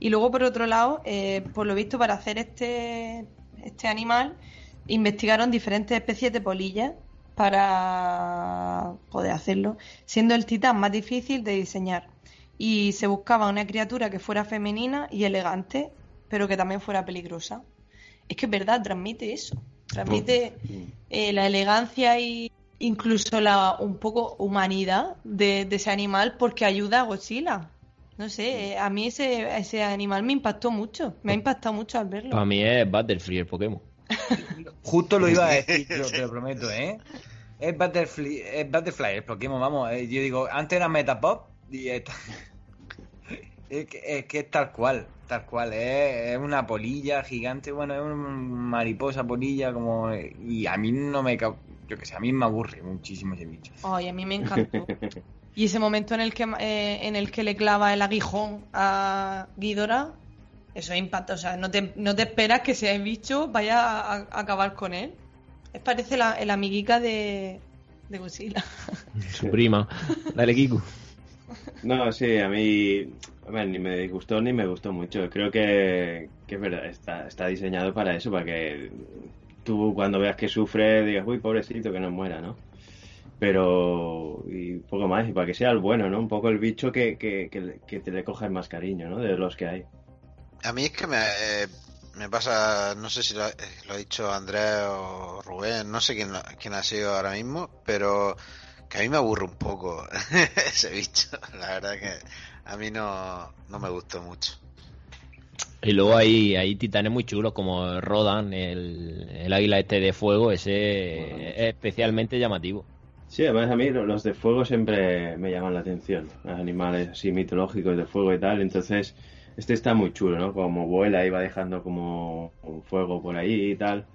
Y luego, por otro lado, eh, por lo visto, para hacer este, este animal, investigaron diferentes especies de polillas para poder hacerlo, siendo el titán más difícil de diseñar. Y se buscaba una criatura que fuera femenina y elegante, pero que también fuera peligrosa. Es que es verdad, transmite eso. Transmite eh, la elegancia y incluso la un poco humanidad de, de ese animal porque ayuda a Godzilla. No sé, eh, a mí ese, ese animal me impactó mucho. Me ha impactado mucho al verlo. Para mí es Butterfree el Pokémon. Justo lo iba a decir, yo te lo prometo, ¿eh? Es Butterfly, es Butterfly, el Pokémon, vamos. eh, Yo digo, antes era Metapop y esta- es, que, es que es tal cual, tal cual. Es, es una polilla gigante, bueno, es una mariposa polilla, como. Y a mí no me. Yo que sé, a mí me aburre muchísimo ese bicho. Ay, a mí me encantó. Y ese momento en el que eh, en el que le clava el aguijón a Ghidorah, eso impacta. O sea, no te, no te esperas que ese bicho vaya a, a acabar con él. Es parece la, el amiguica de, de Godzilla. Su prima. Dale, Kiku. No, sí, a mí ni me disgustó ni me gustó mucho. Creo que, es verdad, está, está diseñado para eso, para que tú cuando veas que sufre digas, uy, pobrecito, que no muera, ¿no? Pero, y poco más, y para que sea el bueno, ¿no? Un poco el bicho que, que, que, te le cojas más cariño, ¿no? De los que hay. A mí es que me, eh, me pasa, no sé si lo, eh, ha dicho Andrés o Rubén, no sé quién, quién ha sido ahora mismo, pero que a mí me aburre un poco ese bicho. La verdad que a mí no, no me gustó mucho. Y luego hay, hay titanes muy chulos como Rodan, el, el águila este de fuego, ese es especialmente llamativo. Sí, además a mí los de fuego siempre me llaman la atención, los animales así mitológicos de fuego y tal, entonces este está muy chulo, ¿no? Como vuela y va dejando como un fuego por ahí y tal.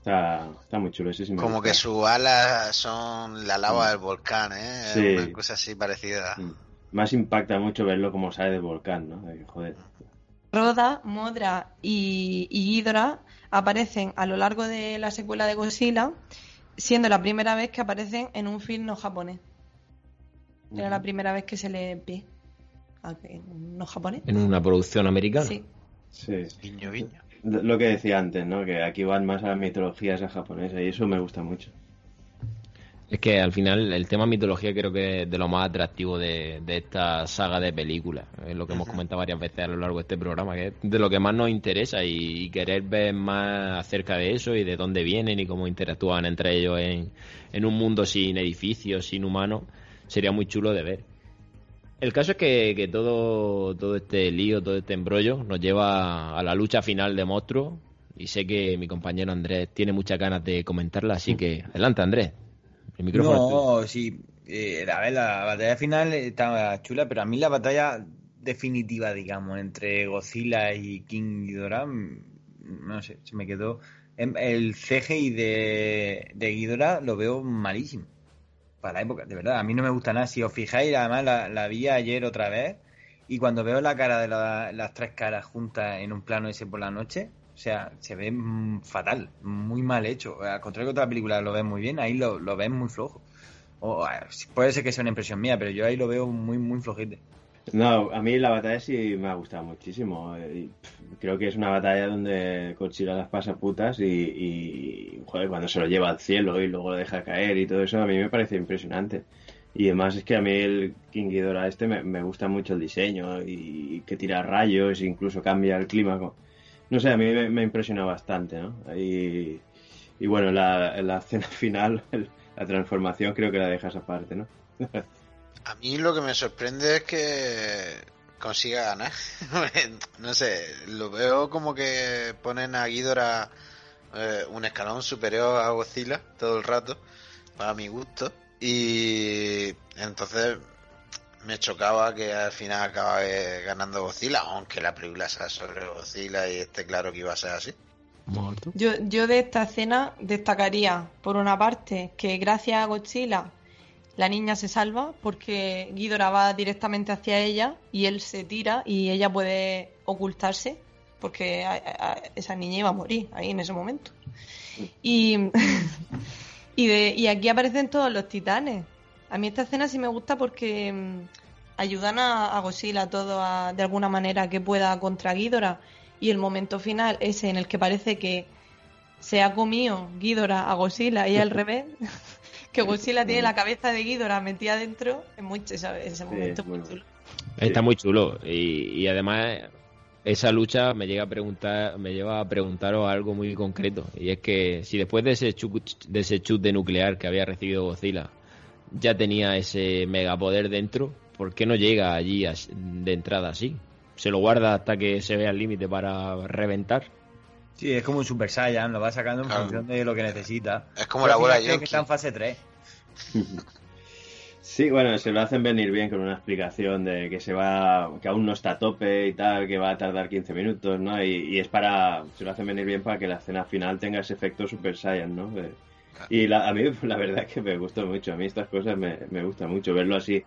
Está, está muy chulo, sí Como gusta. que sus alas son la lava del volcán, ¿eh? Sí. Una cosa así parecida. Mm. Más impacta mucho verlo como sale del volcán, ¿no? Ay, Joder. Roda, Modra y, y aparecen a lo largo de la secuela de Godzilla, siendo la primera vez que aparecen en un film no japonés. Era la primera vez que se le ve a que- no japonés. En una producción americana. Sí. Sí. Guiño, guiño. Lo que decía antes, ¿no? Que aquí van más a las mitologías japonesas y eso me gusta mucho. Es que al final el tema mitología creo que es de lo más atractivo de, de esta saga de películas. Es lo que hemos comentado varias veces a lo largo de este programa, que es de lo que más nos interesa y, y querer ver más acerca de eso y de dónde vienen y cómo interactúan entre ellos en, en un mundo sin edificios, sin humanos, sería muy chulo de ver. El caso es que, que todo, todo este lío, todo este embrollo nos lleva a la lucha final de monstruos y sé que mi compañero Andrés tiene muchas ganas de comentarla, así que adelante Andrés. El micrófono. No, sí. eh, a ver, la batalla final estaba chula, pero a mí la batalla definitiva, digamos, entre Godzilla y King Ghidorah, mm, no sé, se me quedó. em, El CGI de, de Ghidorah lo veo malísimo. Para la época, de verdad, a mí no me gusta nada. Si os fijáis, además la, la vi ayer otra vez, y cuando veo la cara de la- las tres caras juntas en un plano ese por la noche, o sea, se ve mm, fatal, muy mal hecho. Al contrario que otra película lo ves muy bien, ahí lo, lo muy flojo. O, puede ser que sea una impresión mía, pero yo ahí lo veo muy, muy flojete. No, a mí la batalla sí me ha gustado muchísimo. eh, creo que es una batalla donde Godzilla las pasa putas y, y, cuando se lo lleva al cielo y luego lo deja caer y todo eso, a mí me parece impresionante. Y además es que a mí el King Ghidorah este me, gusta mucho el diseño y que tira rayos, incluso cambia el clima. No sé, a mí me, me impresiona bastante, ¿no? Y, y bueno, la, la escena final, la transformación, creo que la dejas aparte, ¿no? A mí lo que me sorprende es que consiga ganar. no sé, lo veo como que ponen a Ghidorah eh, un escalón superior a Godzilla todo el rato, para mi gusto. Y entonces me chocaba que al final acabe ganando Godzilla, aunque la película sea sobre Godzilla y esté claro que iba a ser así. Yo, yo de esta escena destacaría, por una parte, que gracias a Godzilla la niña se salva porque Ghidorah va directamente hacia ella y él se tira y ella puede ocultarse porque a- a- a- esa niña iba a morir ahí en ese momento. Y, y, de, y aquí aparecen todos los titanes. A mí esta escena sí me gusta porque mm, ayudan a, a Godzilla todo a, de alguna manera que pueda contra Ghidorah. Y el momento final, ese en el que parece que se ha comido Ghidorah a Godzilla y al revés, que Godzilla tiene la cabeza de Ghidorah metida dentro, es muy ch- ese momento es muy bueno. chulo. Está muy chulo y, y además esa lucha me llega a preguntar, me lleva a preguntaros algo muy concreto y es que si después de ese chut, de ese chut de nuclear que había recibido Godzilla ya tenía ese megapoder dentro, ¿por qué no llega allí de entrada así? Se lo guarda hasta que se vea el límite para reventar. Sí, es como un Super Saiyan, lo va sacando en Claro. función de lo que necesita. Es como la bola Creo que está en fase 3. Sí, bueno, se lo hacen venir bien con una explicación de que se va, que aún no está a tope y tal, que va a tardar 15 minutos, ¿no? Y, y es para, se lo hacen venir bien para que la escena final tenga ese efecto Super Saiyan, ¿no? Y la- a mí la verdad es que me gustó mucho, a mí estas cosas me, me gusta mucho, verlo así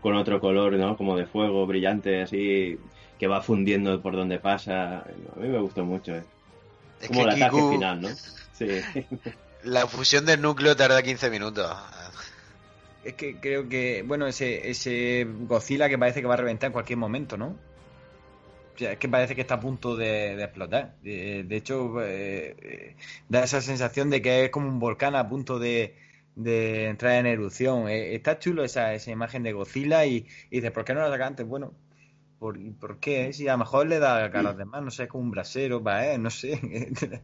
con otro color, ¿no? Como de fuego, brillante, así, que va fundiendo por donde pasa, a mí me gustó mucho, eh. Es Como que el ataque final, ¿no? Sí. La fusión del núcleo tarda 15 minutos. es que creo que, bueno, ese, ese Godzilla que parece que va a reventar en cualquier momento, ¿no? O sea, es que parece que está a punto de, de explotar. De, de hecho, eh, da esa sensación de que es como un volcán a punto de, de entrar en erupción. Eh, está chulo esa, esa imagen de Godzilla y, y dices, ¿por qué no la saca antes? Bueno, ¿por, ¿por qué? Si a lo mejor le da a los demás, no sé, como un brasero, va, ¿eh? No sé.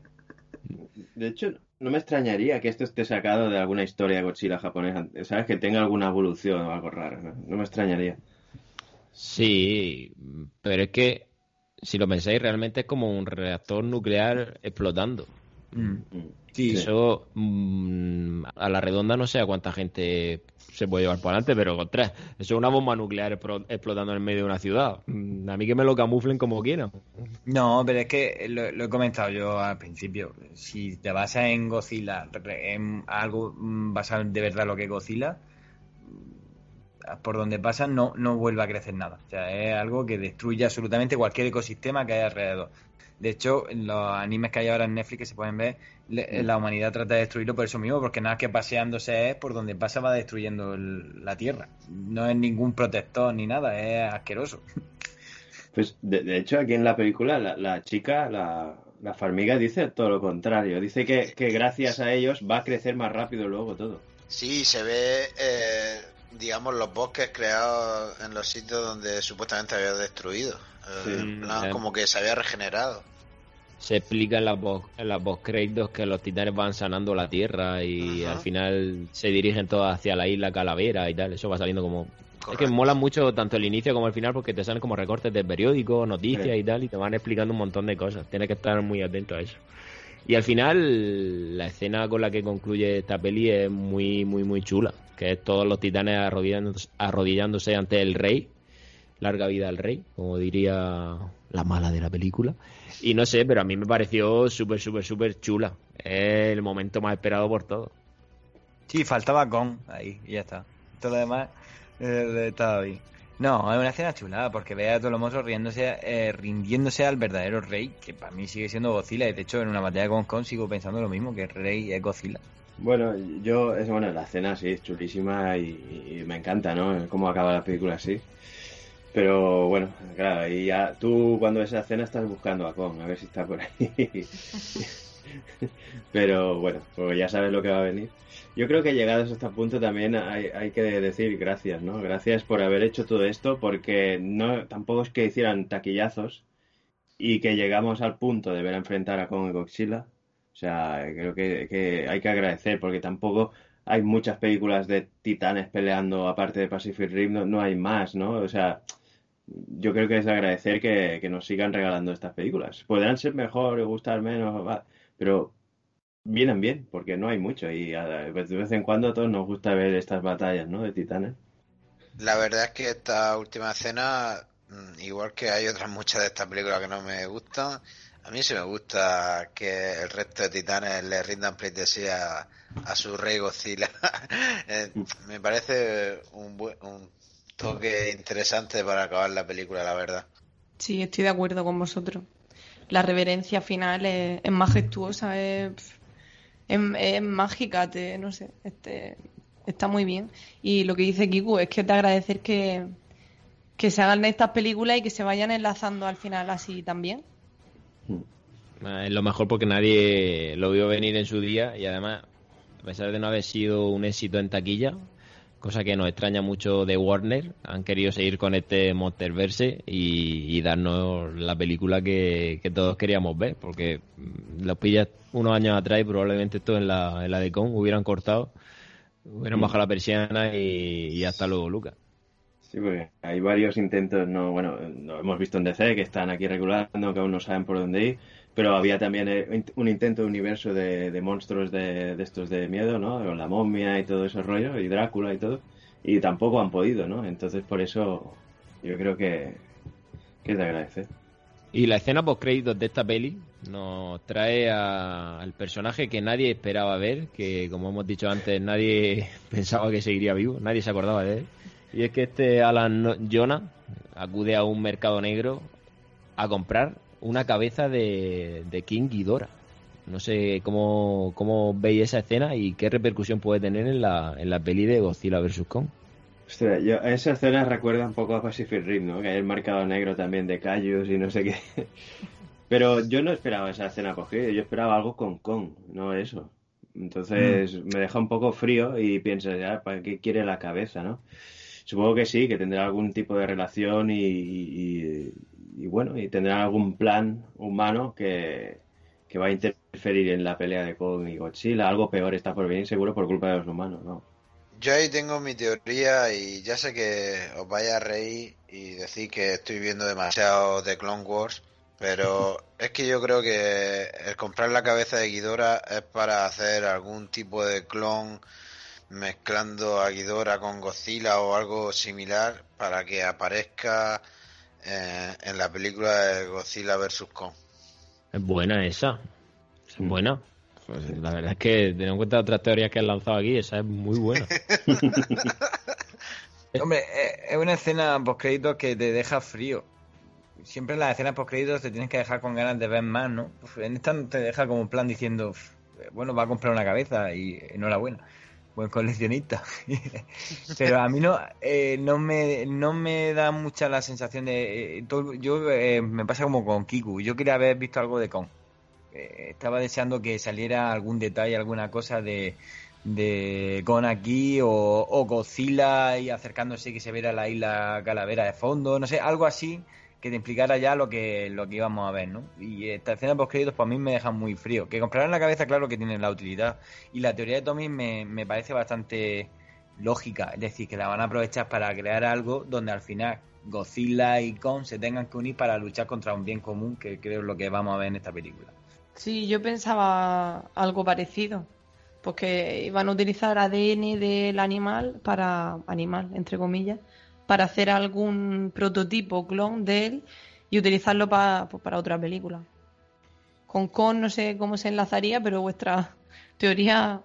De hecho, no me extrañaría que esto esté sacado de alguna historia de Godzilla japonesa, ¿sabes? Que tenga alguna evolución o algo raro, ¿no? No me extrañaría. Sí, pero es que si lo pensáis realmente es como un reactor nuclear explotando. Mm. Mm. Sí, Eso mm, a la redonda no sé a cuánta gente se puede llevar por adelante, pero contra, eso es una bomba nuclear explo- explotando en el medio de una ciudad. Mm, A mí que me lo camuflen como quieran. No, pero es que lo, lo he comentado yo al principio. Si te basas en Godzilla, en algo mm, basado de verdad lo que es Godzilla, mm, por donde pasa no, no vuelve a crecer nada. O sea, es algo que destruye absolutamente cualquier ecosistema que hay alrededor. De hecho, en los animes que hay ahora en Netflix que se pueden ver, le- la humanidad trata de destruirlo por eso mismo, porque nada que paseándose es por donde pasa va destruyendo el- la Tierra. No es ningún protector ni nada, es asqueroso. Pues de, de hecho aquí en la película la, la chica, la, la farmiga dice todo lo contrario. Dice que, que gracias a ellos va a crecer más rápido luego todo. Sí, se ve, eh, digamos, los bosques creados en los sitios donde supuestamente había destruido. Eh, Sí, plan, como que se había regenerado. Se explica en las post, en las créditos que los titanes van sanando la Tierra y Ajá. al final se dirigen todos hacia la isla Calavera y tal. Eso va saliendo como... Es que mola mucho tanto el inicio como el final porque te salen como recortes de periódicos, noticias Sí. y tal y te van explicando un montón de cosas. Tienes que estar muy atento a eso. Y al final, la escena con la que concluye esta peli es muy, muy, muy chula. Que es todos los titanes arrodillándose, arrodillándose ante el rey. Larga vida al rey, como diría la mala de la película. Y no sé, pero a mí me pareció súper, súper, súper chula. Es el momento más esperado por todos. Sí, faltaba con ahí y ya está. Todo lo demás eh, estaba bien. No, es una escena chulada porque ve a todos los monstruos riéndose, eh, rindiéndose al verdadero rey, que para mí sigue siendo Godzilla. Y de hecho, en una batalla con Kong sigo pensando lo mismo, que el rey es Godzilla. Bueno, yo, es bueno, la escena sí es chulísima y, me encanta, ¿no? Cómo acaba la película así. Pero bueno, claro, y ya tú cuando ves esa escena estás buscando a Kong, a ver si está por ahí. Pero bueno, pues ya sabes lo que va a venir. Yo creo que llegados a este punto también hay, hay que decir gracias, ¿no? Gracias por haber hecho todo esto, porque no tampoco es que hicieran taquillazos y que llegamos al punto de ver a enfrentar a Kong y Godzilla. O sea, creo que, hay que agradecer, porque tampoco hay muchas películas de titanes peleando aparte de Pacific Rim, no, no hay más, ¿no? O sea, yo creo que es de agradecer que, que nos sigan regalando estas películas. Podrán ser mejor, gustar menos, pero vienen bien, porque no hay mucho y de vez en cuando a todos nos gusta ver estas batallas, ¿no? De titanes. La verdad es que esta última escena, mm, igual que hay otras muchas de estas películas que no me gustan, a mí sí me gusta que el resto de titanes le rindan pleitesía a su rey Godzilla. Eh, me parece un, un toque interesante para acabar la película, la verdad. Sí, estoy de acuerdo con vosotros. La reverencia final es, es majestuosa, es, es, es mágica, te, no sé, este, está muy bien. Y lo que dice Kiku es que te agradecer que, que se hagan estas películas y que se vayan enlazando al final así también. Eh, Es lo mejor porque nadie lo vio venir en su día y además, a pesar de no haber sido un éxito en taquilla, cosa que nos extraña mucho de Warner, han querido seguir con este Monsterverse y, y darnos la película que, todos queríamos ver, porque mm, los pillas unos años atrás y probablemente esto en la, en la de Kong hubieran cortado, hubieran bajado la persiana y, y hasta luego, Lucas. Sí, porque hay varios intentos, no, bueno, lo hemos visto en DC que están aquí regulando, que aún no saben por dónde ir, pero había también eh, un intento de universo de, de monstruos de, de estos de miedo, ¿no? Con la momia y todo ese rollo, y Drácula y todo, y tampoco han podido, ¿no? Entonces por eso yo creo que, que es de agradecer. Y la escena post créditos de esta peli nos trae al personaje que nadie esperaba ver, que como hemos dicho antes, nadie pensaba que seguiría vivo, nadie se acordaba de él. Y es que este Alan Jonah acude a un mercado negro a comprar una cabeza de, de King Ghidorah. No sé cómo, cómo veis esa escena y qué repercusión puede tener en la, en la peli de Godzilla vs. Kong. Hostia, yo, esa escena recuerda un poco a Pacific Rim, ¿no? Que hay el marcado negro también de Cayus y no sé qué. Pero yo no esperaba esa escena cogida, yo esperaba algo con Kong, no eso. Entonces Mm. me deja un poco frío y piensas, ya, ¿para qué quiere la cabeza, no? Supongo que sí, que tendrá algún tipo de relación y, y- y bueno, y tendrá algún plan humano que, que va a interferir en la pelea de Kong y Godzilla. Algo peor está por venir, seguro, por culpa de los humanos, ¿no? Yo ahí tengo mi teoría y ya sé que os vaya a reír y decir que estoy viendo demasiado de Clone Wars, pero es que yo creo que el comprar la cabeza de Ghidorah es para hacer algún tipo de clon mezclando a Ghidorah con Godzilla o algo similar para que aparezca eh, en la película de Godzilla vs. Kong. Es buena esa. Es Mm. buena. Pues la verdad es que, teniendo en cuenta otras teorías que han lanzado aquí, esa es muy buena. Hombre, eh, es una escena post créditos que te deja frío. Siempre en las escenas post créditos te tienes que dejar con ganas de ver más, ¿no? Uf, En esta te deja como en plan diciendo, "Uf, bueno, va a comprar una cabeza y enhorabuena, buen coleccionista. Pero a mí no, eh, no me, no me da mucha la sensación de, eh, todo- yo eh, me pasa como con Kiku. Yo quería haber visto algo de Kong. Eh, estaba deseando que saliera algún detalle, alguna cosa de, de Gon aquí o, o Godzilla y acercándose que se viera la isla Calavera de fondo, no sé, algo así que te implicara ya lo que lo que íbamos a ver, ¿no? Y esta escena post créditos para mí me dejan muy frío. Que comprarán la cabeza, claro que tienen la utilidad. Y la teoría de Tommy me, me parece bastante lógica, es decir, que la van a aprovechar para crear algo donde al final Godzilla y Kong se tengan que unir para luchar contra un bien común, que creo es lo que vamos a ver en esta película. Sí, yo pensaba algo parecido. Porque iban a utilizar ADN del animal para. animal, entre comillas. Para hacer algún prototipo clon de él y utilizarlo pues, para otra película. Con Con no sé cómo se enlazaría, pero vuestra teoría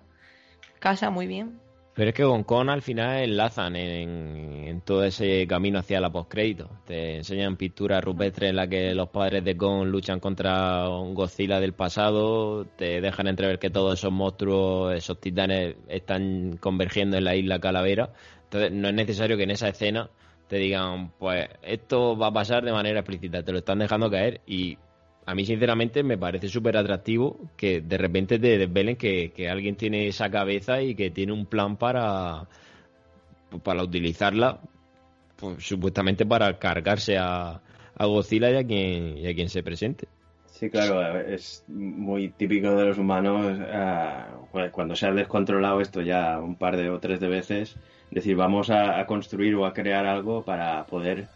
casa muy bien. Pero es que con Kong al final enlazan en, en todo ese camino hacia la postcrédito. Te enseñan pinturas rupestres en las que los padres de Kong luchan contra un Godzilla del pasado. Te dejan entrever que todos esos monstruos, esos titanes, están convergiendo en la isla Calavera. Entonces no es necesario que en esa escena te digan, pues esto va a pasar de manera explícita. Te lo están dejando caer y a mí sinceramente me parece súper atractivo que de repente te desvelen que, que alguien tiene esa cabeza y que tiene un plan para, para utilizarla, pues, supuestamente para cargarse a, a Godzilla y a quien, quien se presente. Sí, claro, es muy típico de los humanos ah, cuando se ha descontrolado esto ya un par de o tres de veces, decir, vamos a, a construir o a crear algo para poder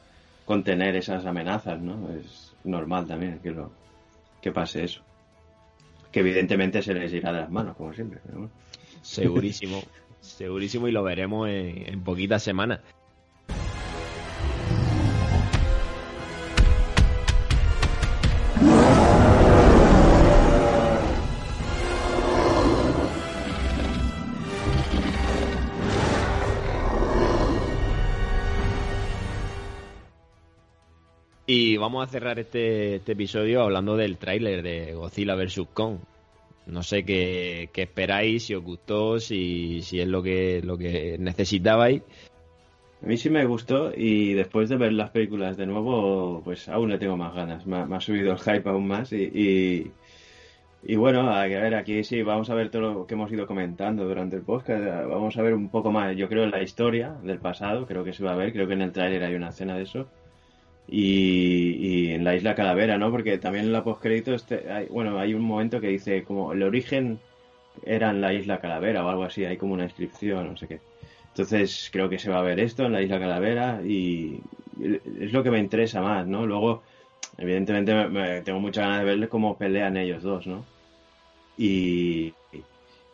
contener esas amenazas, ¿no? Es normal también que, lo, que pase eso. Que evidentemente se les irá de las manos, como siempre. pero bueno. Segurísimo, segurísimo y lo veremos en, en poquitas semanas. Vamos a cerrar este, este episodio hablando del tráiler de Godzilla vs. Kong. No sé qué, esperáis, si os gustó, si, es lo que, necesitabais. A mí sí me gustó y después de ver las películas de nuevo, pues aún le tengo más ganas. Me ha subido el hype aún más y, y, y bueno, a ver, aquí sí, vamos a ver todo lo que hemos ido comentando durante el podcast. Vamos a ver un poco más, yo creo, la historia del pasado, creo que se va a ver, creo que en el tráiler hay una escena de eso. Y, en la isla Calavera, ¿no? Porque también en la postcrédito, este, hay, bueno, hay un momento que dice como el origen era en la isla Calavera o algo así, hay como una inscripción, no sé qué. Entonces creo que se va a ver esto en la isla Calavera y es lo que me interesa más, ¿no? Luego, evidentemente, me, me- tengo muchas ganas de ver cómo pelean ellos dos, ¿no? Y,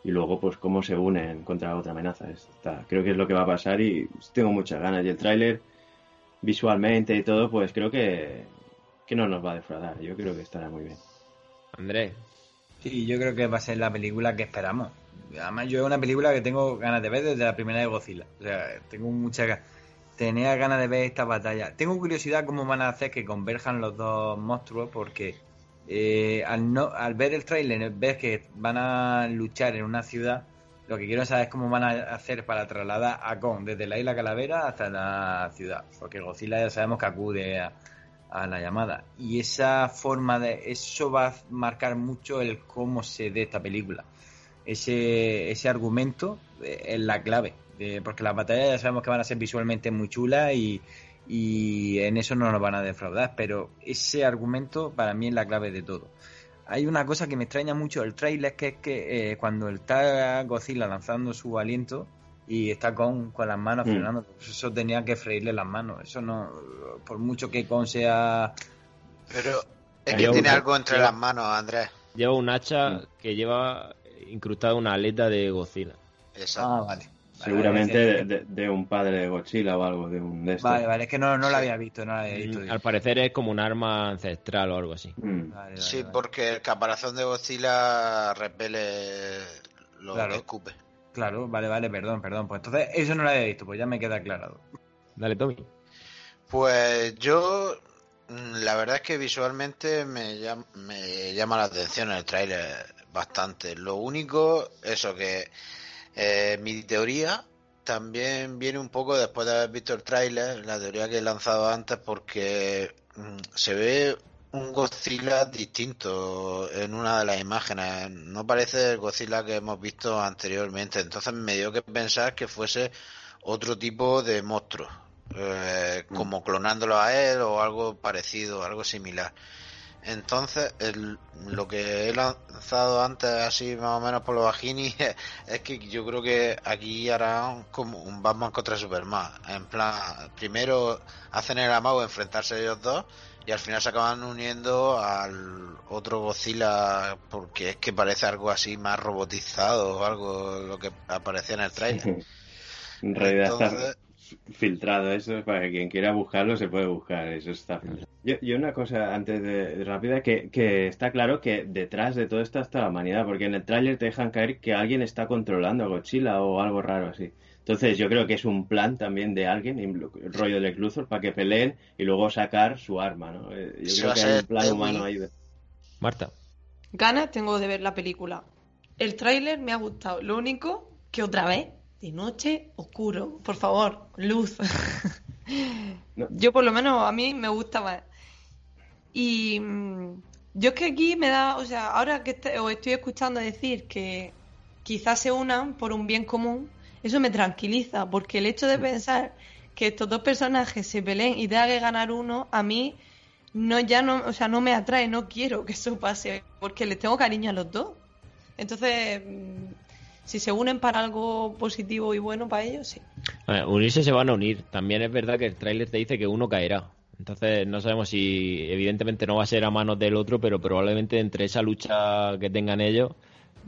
y luego, pues, cómo se unen contra otra amenaza. Está- creo que es lo que va a pasar y tengo muchas ganas. Y el tráiler, visualmente y todo, pues creo que, que no nos va a defraudar. Yo creo que estará muy bien. Andrés, Sí, yo creo que va a ser la película que esperamos. Además, yo es una película que tengo ganas de ver desde la primera de Godzilla. O sea, tengo muchas ganas. Tenía ganas de ver esta batalla. Tengo curiosidad cómo van a hacer que converjan los dos monstruos porque eh, al, no, al ver el tráiler, ves que van a luchar en una ciudad, lo que quiero saber es cómo van a hacer para trasladar a Kong desde la isla Calavera hasta la ciudad, porque Godzilla ya sabemos que acude a, a la llamada. Y esa forma de. Eso va a marcar mucho el cómo se dé esta película. Ese, ese argumento eh, es la clave. eh, porque las batallas ya sabemos que van a ser visualmente muy chulas y, y en eso no nos van a defraudar. Pero ese argumento para mí es la clave de todo. Hay una cosa que me extraña mucho del trailer, que es que eh, cuando está Godzilla lanzando su aliento y está con, con las manos Mm. frenando, pues eso tenía que freírle las manos. Eso no, por mucho que Con sea Pero es que tiene un- algo entre las manos, Andrés. Lleva un hacha Mm. que lleva incrustada una aleta de Godzilla. Exacto. Ah, vale. Seguramente de, de- de un padre de Godzilla o algo, de un de estos. Vale, vale, es que no, no Sí. había visto, no la había visto. Mm, Al parecer es como un arma ancestral o algo así. Mm. Vale, vale, Sí, vale. porque el caparazón de Godzilla repele lo Claro. que escupe. Claro, vale, vale, perdón, perdón. Pues entonces eso no lo había visto, pues ya me queda aclarado. Dale, Tommy. Pues yo, mm, la verdad es que visualmente me llama, me llama la atención el tráiler bastante. Lo único, eso que eh, mi teoría también viene un poco después de haber visto el tráiler, la teoría que he lanzado antes, porque mm, se ve un Godzilla distinto en una de las imágenes. No parece el Godzilla que hemos visto anteriormente. Entonces me dio que pensar que fuese otro tipo de monstruo, eh, como clonándolo a él o algo parecido, algo similar. Entonces, el- lo que he lanzado antes, así más o menos por los bajini, es, es que yo creo que aquí harán como un Batman contra Superman. En plan, primero hacen el amago de enfrentarse ellos dos y al final se acaban uniendo al otro Godzilla porque es que parece algo así más robotizado o algo lo que aparecía en el trailer. En realidad Entonces- filtrado eso, para que quien quiera buscarlo se puede buscar, eso está filtrado. Yo, yo una cosa antes de, de rápida, que, que está claro que detrás de todo esto está la humanidad, porque en el tráiler te dejan caer que alguien está controlando a Godzilla o algo raro así. Entonces yo creo que es un plan también de alguien, el rollo del Luthor, para que peleen y luego sacar su arma, ¿no? Eh, Yo creo que hay un plan humano ahí. de- Marta. Ganas tengo de ver la película. El tráiler me ha gustado. Lo único que otra vez, de noche, oscuro. Por favor, luz. No. Yo por lo menos a mí me gusta más. Y mm, yo es que aquí me da, o sea, ahora que este- os estoy escuchando decir que quizás se unan por un bien común, eso me tranquiliza, porque el hecho de pensar que estos dos personajes se peleen y tenga que ganar uno, a mí no ya no, o sea, no me atrae, no quiero que eso pase, porque les tengo cariño a los dos. Entonces, mm, si se unen para algo positivo y bueno para ellos, sí. Unirse se van a unir. También es verdad que el tráiler te dice que uno caerá. Entonces no sabemos si evidentemente no va a ser a manos del otro, pero probablemente entre esa lucha que tengan ellos,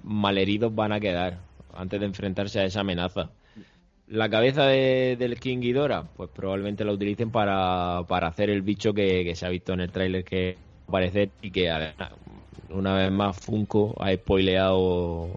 malheridos van a quedar antes de enfrentarse a esa amenaza. La cabeza de- del King Ghidorah, pues probablemente la utilicen para, para hacer el bicho que, se ha visto en el tráiler que va a aparecer y que una vez más Funko ha spoileado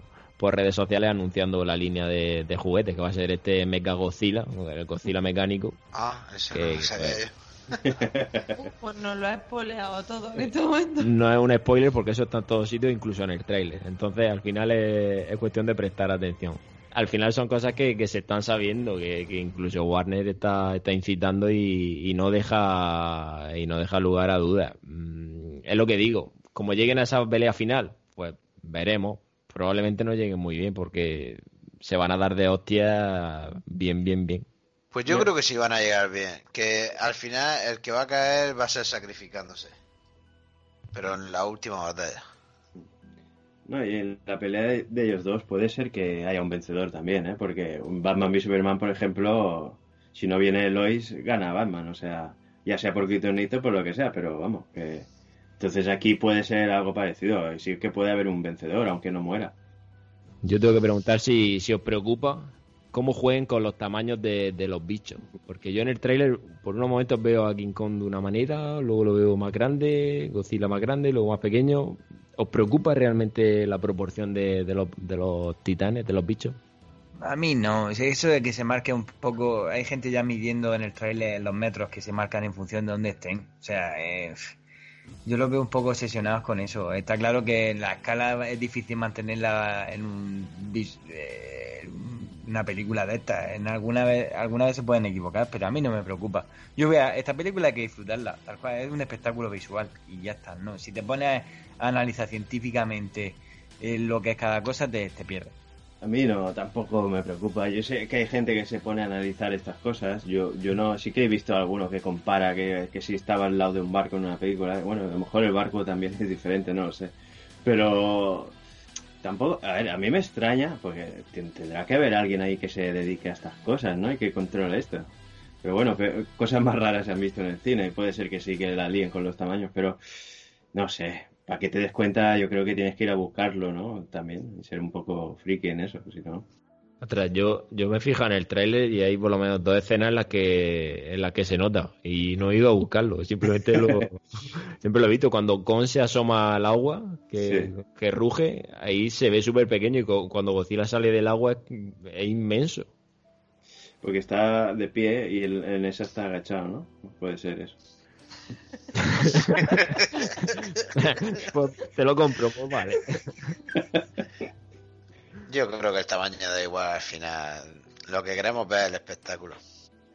por redes sociales anunciando la línea de, de juguetes que va a ser este Mega Godzilla, el Godzilla mecánico. Ah, eso Que- no lo sabía que- yo. Pues nos lo ha espoleado todo en este momento. No es un spoiler porque eso está en todos sitios, incluso en el tráiler. Entonces, al final es, es cuestión de prestar atención. Al final son cosas que, que se están sabiendo, que, que incluso Warner está, está incitando y, y no deja y no deja lugar a dudas. Mm, Es lo que digo. Como lleguen a esa pelea final, pues veremos. Probablemente no lleguen muy bien porque se van a dar de hostia bien, bien, bien. Pues yo creo que sí van a llegar bien. Que al final el que va a caer va a ser sacrificándose. Pero en la última batalla. No, y en la pelea de, de ellos dos puede ser que haya un vencedor también, ¿eh? Porque un Batman v Superman, por ejemplo, si no viene Lois, gana Batman, o sea, ya sea por Kryptonite o por lo que sea, pero vamos, que... Entonces aquí puede ser algo parecido, sí que puede haber un vencedor, aunque no muera. Yo tengo que preguntar si, si os preocupa cómo jueguen con los tamaños de, de los bichos. Porque yo en el tráiler, por unos momentos veo a King Kong de una manera, luego lo veo más grande, Godzilla más grande, luego más pequeño. ¿Os preocupa realmente la proporción de, de los, de los titanes, de los bichos? A mí no, es eso de que se marque un poco, hay gente ya midiendo en el trailer los metros que se marcan en función de dónde estén. O sea, eh, yo los veo un poco obsesionados con eso. Está claro que la escala es difícil mantenerla en un, eh, una película de estas. En alguna vez, alguna vez se pueden equivocar, pero a mí no me preocupa. Yo vea, esta película hay que disfrutarla, tal cual, es un espectáculo visual y ya está, ¿no? Si te pones a analizar científicamente eh, lo que es cada cosa, te, te pierdes. A mí no, tampoco me preocupa. Yo sé que hay gente que se pone a analizar estas cosas. Yo, yo no, sí que he visto alguno que compara que, que si estaba al lado de un barco en una película. Bueno, a lo mejor el barco también es diferente, no lo sé. Pero tampoco, a ver, a mí me extraña, porque tendrá que haber alguien ahí que se dedique a estas cosas, ¿no? Y que controle esto. Pero bueno, cosas más raras se han visto en el cine. Puede ser que sí que la líen con los tamaños, pero no sé para que te des cuenta, yo creo que tienes que ir a buscarlo, ¿no? También, y ser un poco friki en eso, si no. Ostras, yo, yo me fijo en el tráiler y hay por lo menos dos escenas en las que en las que se nota y no he ido a buscarlo, simplemente lo siempre lo he visto cuando Con se asoma al agua, que, que ruge, ahí se ve súper pequeño y cuando Godzilla sale del agua es, inmenso. Porque está de pie y en esa está agachado, ¿no? Puede ser eso. Pues, te lo compro, pues vale. Yo creo que el tamaño da igual al final. Lo que queremos ver es el espectáculo.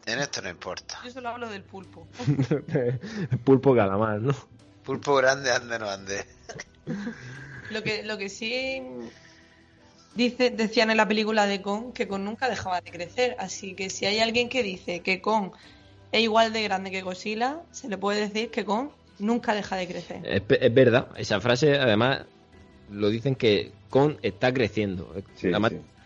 En esto no importa. Yo solo hablo del pulpo. pulpo calamar, ¿no? Pulpo grande, ande no ande. lo que, lo que sí dice, decían en la película de Kong que Kong nunca dejaba de crecer. Así que si hay alguien que dice que Kong es igual de grande que Godzilla, se le puede decir que Kong nunca deja de crecer. Es, verdad, esa frase además lo dicen que Kong está creciendo.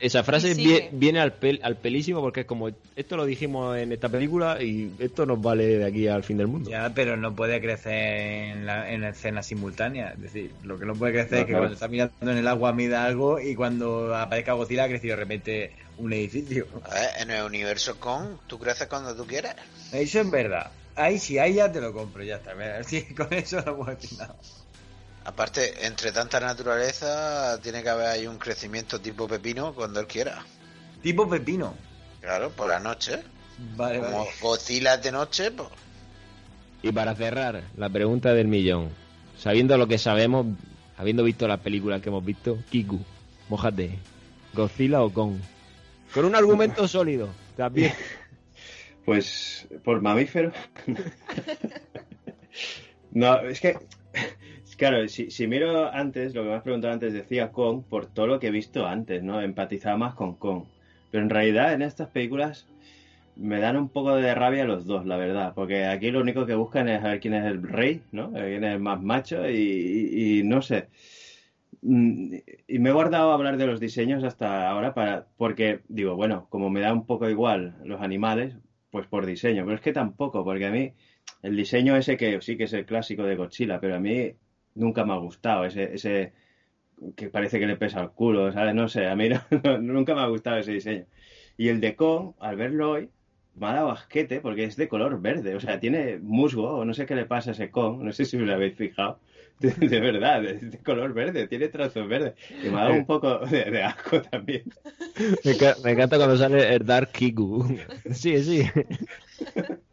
Esa frase viene, al, al pelísimo porque es como, esto lo dijimos en esta película y esto nos vale de aquí al fin del mundo. Ya, pero no puede crecer en, la, en escena simultánea. Es decir, lo que no puede crecer es que cuando está mirando en el agua mida algo y cuando aparezca Godzilla ha crecido de repente un edificio. en el universo Kong, tú creces cuando tú quieras. Eso es verdad. Ahí sí, ahí ya te lo compro, ya está. Sí, con eso no puedo decir nada. Aparte, entre tanta naturaleza, tiene que haber ahí un crecimiento tipo pepino cuando él quiera. ¿Tipo pepino? Claro, por la noche. Vale, Como Godzilla de noche, pues. Y para cerrar, la pregunta del millón. Sabiendo lo que sabemos, habiendo visto las películas que hemos visto, Kiku, mojate, ¿Godzilla o Kong? Con un argumento sólido, también. Pues por mamífero. no, es que Claro, si, miro antes, lo que me has preguntado antes, decía Kong por todo lo que he visto antes, ¿no? Empatizaba más con Kong. Pero en realidad en estas películas me dan un poco de rabia los dos, la verdad. Porque aquí lo único que buscan es ver quién es el rey, ¿no? Quién es el más macho y, no sé. Mm, y me he guardado a hablar de los diseños hasta ahora para porque digo, bueno, como me da un poco igual los animales, pues por diseño. Pero es que tampoco, porque a mí el diseño ese que sí que es el clásico de Godzilla, pero a mí nunca me ha gustado, ese, ese que parece que le pesa el culo, ¿sabes? No sé, a mí nunca me ha gustado ese diseño. Y el de Kong, al verlo hoy, me ha dado asquete porque es de color verde, o sea, tiene musgo, o no sé qué le pasa a ese Kong, no sé si os lo habéis fijado. De, verdad, es de color verde, tiene trazos verdes. Y me ha dado un poco de, asco también. Me, encanta cuando sale el Dark Kiku. Sí, sí.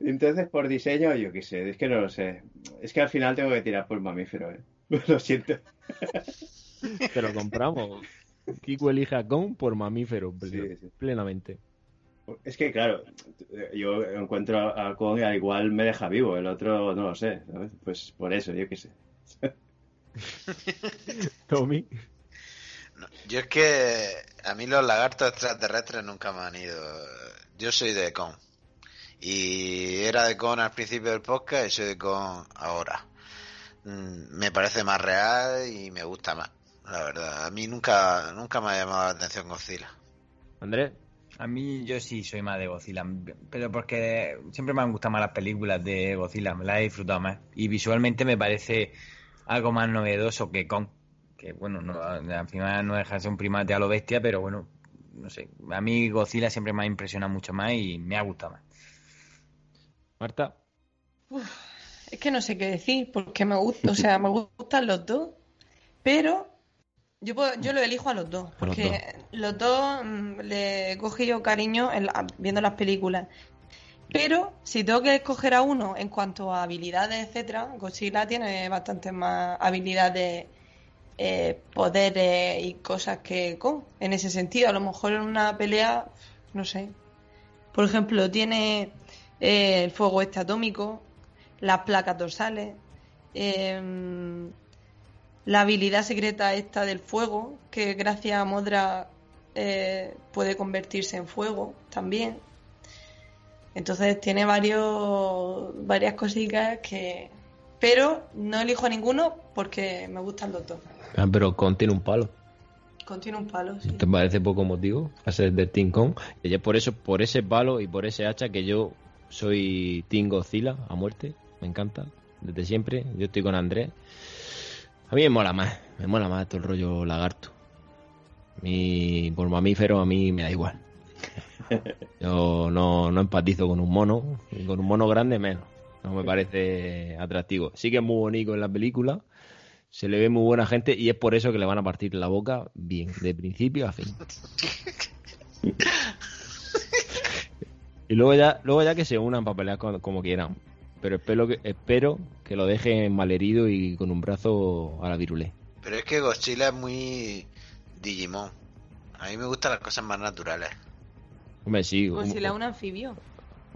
Entonces, por diseño, yo qué sé, es que no lo sé. Es que al final tengo que tirar por mamífero, ¿eh? Lo siento. Te lo compramos. Kiko elige a Kong por mamífero, plenamente. Es que, claro, yo encuentro a Kong y al igual me deja vivo, el otro no lo sé, Pues por eso, yo qué sé. Tommy. yo es que a mí los lagartos extraterrestres nunca me han ido. Yo soy de Kong. Y era de con al principio del podcast y soy de con ahora. Mm, me parece más real y me gusta más, la verdad. A mí nunca, nunca me ha llamado la atención Godzilla. Andrés. A mí yo sí soy más de Godzilla, pero porque siempre me han gustado más las películas de Godzilla, me las he disfrutado más. Y visualmente me parece algo más novedoso que Kong, que bueno, no, al final no deja de ser un primate a lo bestia, pero bueno, no sé, a mí Godzilla siempre me ha impresionado mucho más y me ha gustado más. Marta. es que no sé qué decir, porque me gusta, o sea, me gustan los dos, pero yo yo lo elijo a los dos, porque los dos, mm, le he cogido cariño viendo las películas. Pero si tengo que escoger a uno en cuanto a habilidades, etcétera, Godzilla tiene bastantes más habilidades, eh, poderes y cosas que Kong. En ese sentido, a lo mejor en una pelea, no sé. Por ejemplo, tiene eh, el fuego este atómico, las placas dorsales, em, la habilidad secreta esta del fuego, que gracias a Modra eh, puede convertirse en fuego también. Entonces tiene varios, varias cositas que... Pero no elijo a ninguno porque me gustan los dos. Ah, pero contiene un palo. Contiene un palo, sí. ¿Te parece poco motivo a ser de Team Kong? Y es por eso, por ese palo y por ese hacha que yo soy Team Godzilla a muerte. Me encanta. Desde siempre. Yo estoy con Andrés. A mí me mola más. Me mola más todo el rollo lagarto. Mi, por mamífero a mí me da igual. Yo no, no empatizo con un mono. Y con un mono grande menos. No me parece atractivo. Sí que es muy bonito en la película. Se le ve muy buena gente y es por eso que le van a partir la boca bien, de principio a fin. Y luego ya, luego ya que se unan para pelear con- como quieran. Pero espero que, espero que lo dejen malherido y con un brazo a la virulé. Pero es que Godzilla es muy Digimon. A mí me gustan las cosas más naturales. Hombre, sí, un, Godzilla es un anfibio.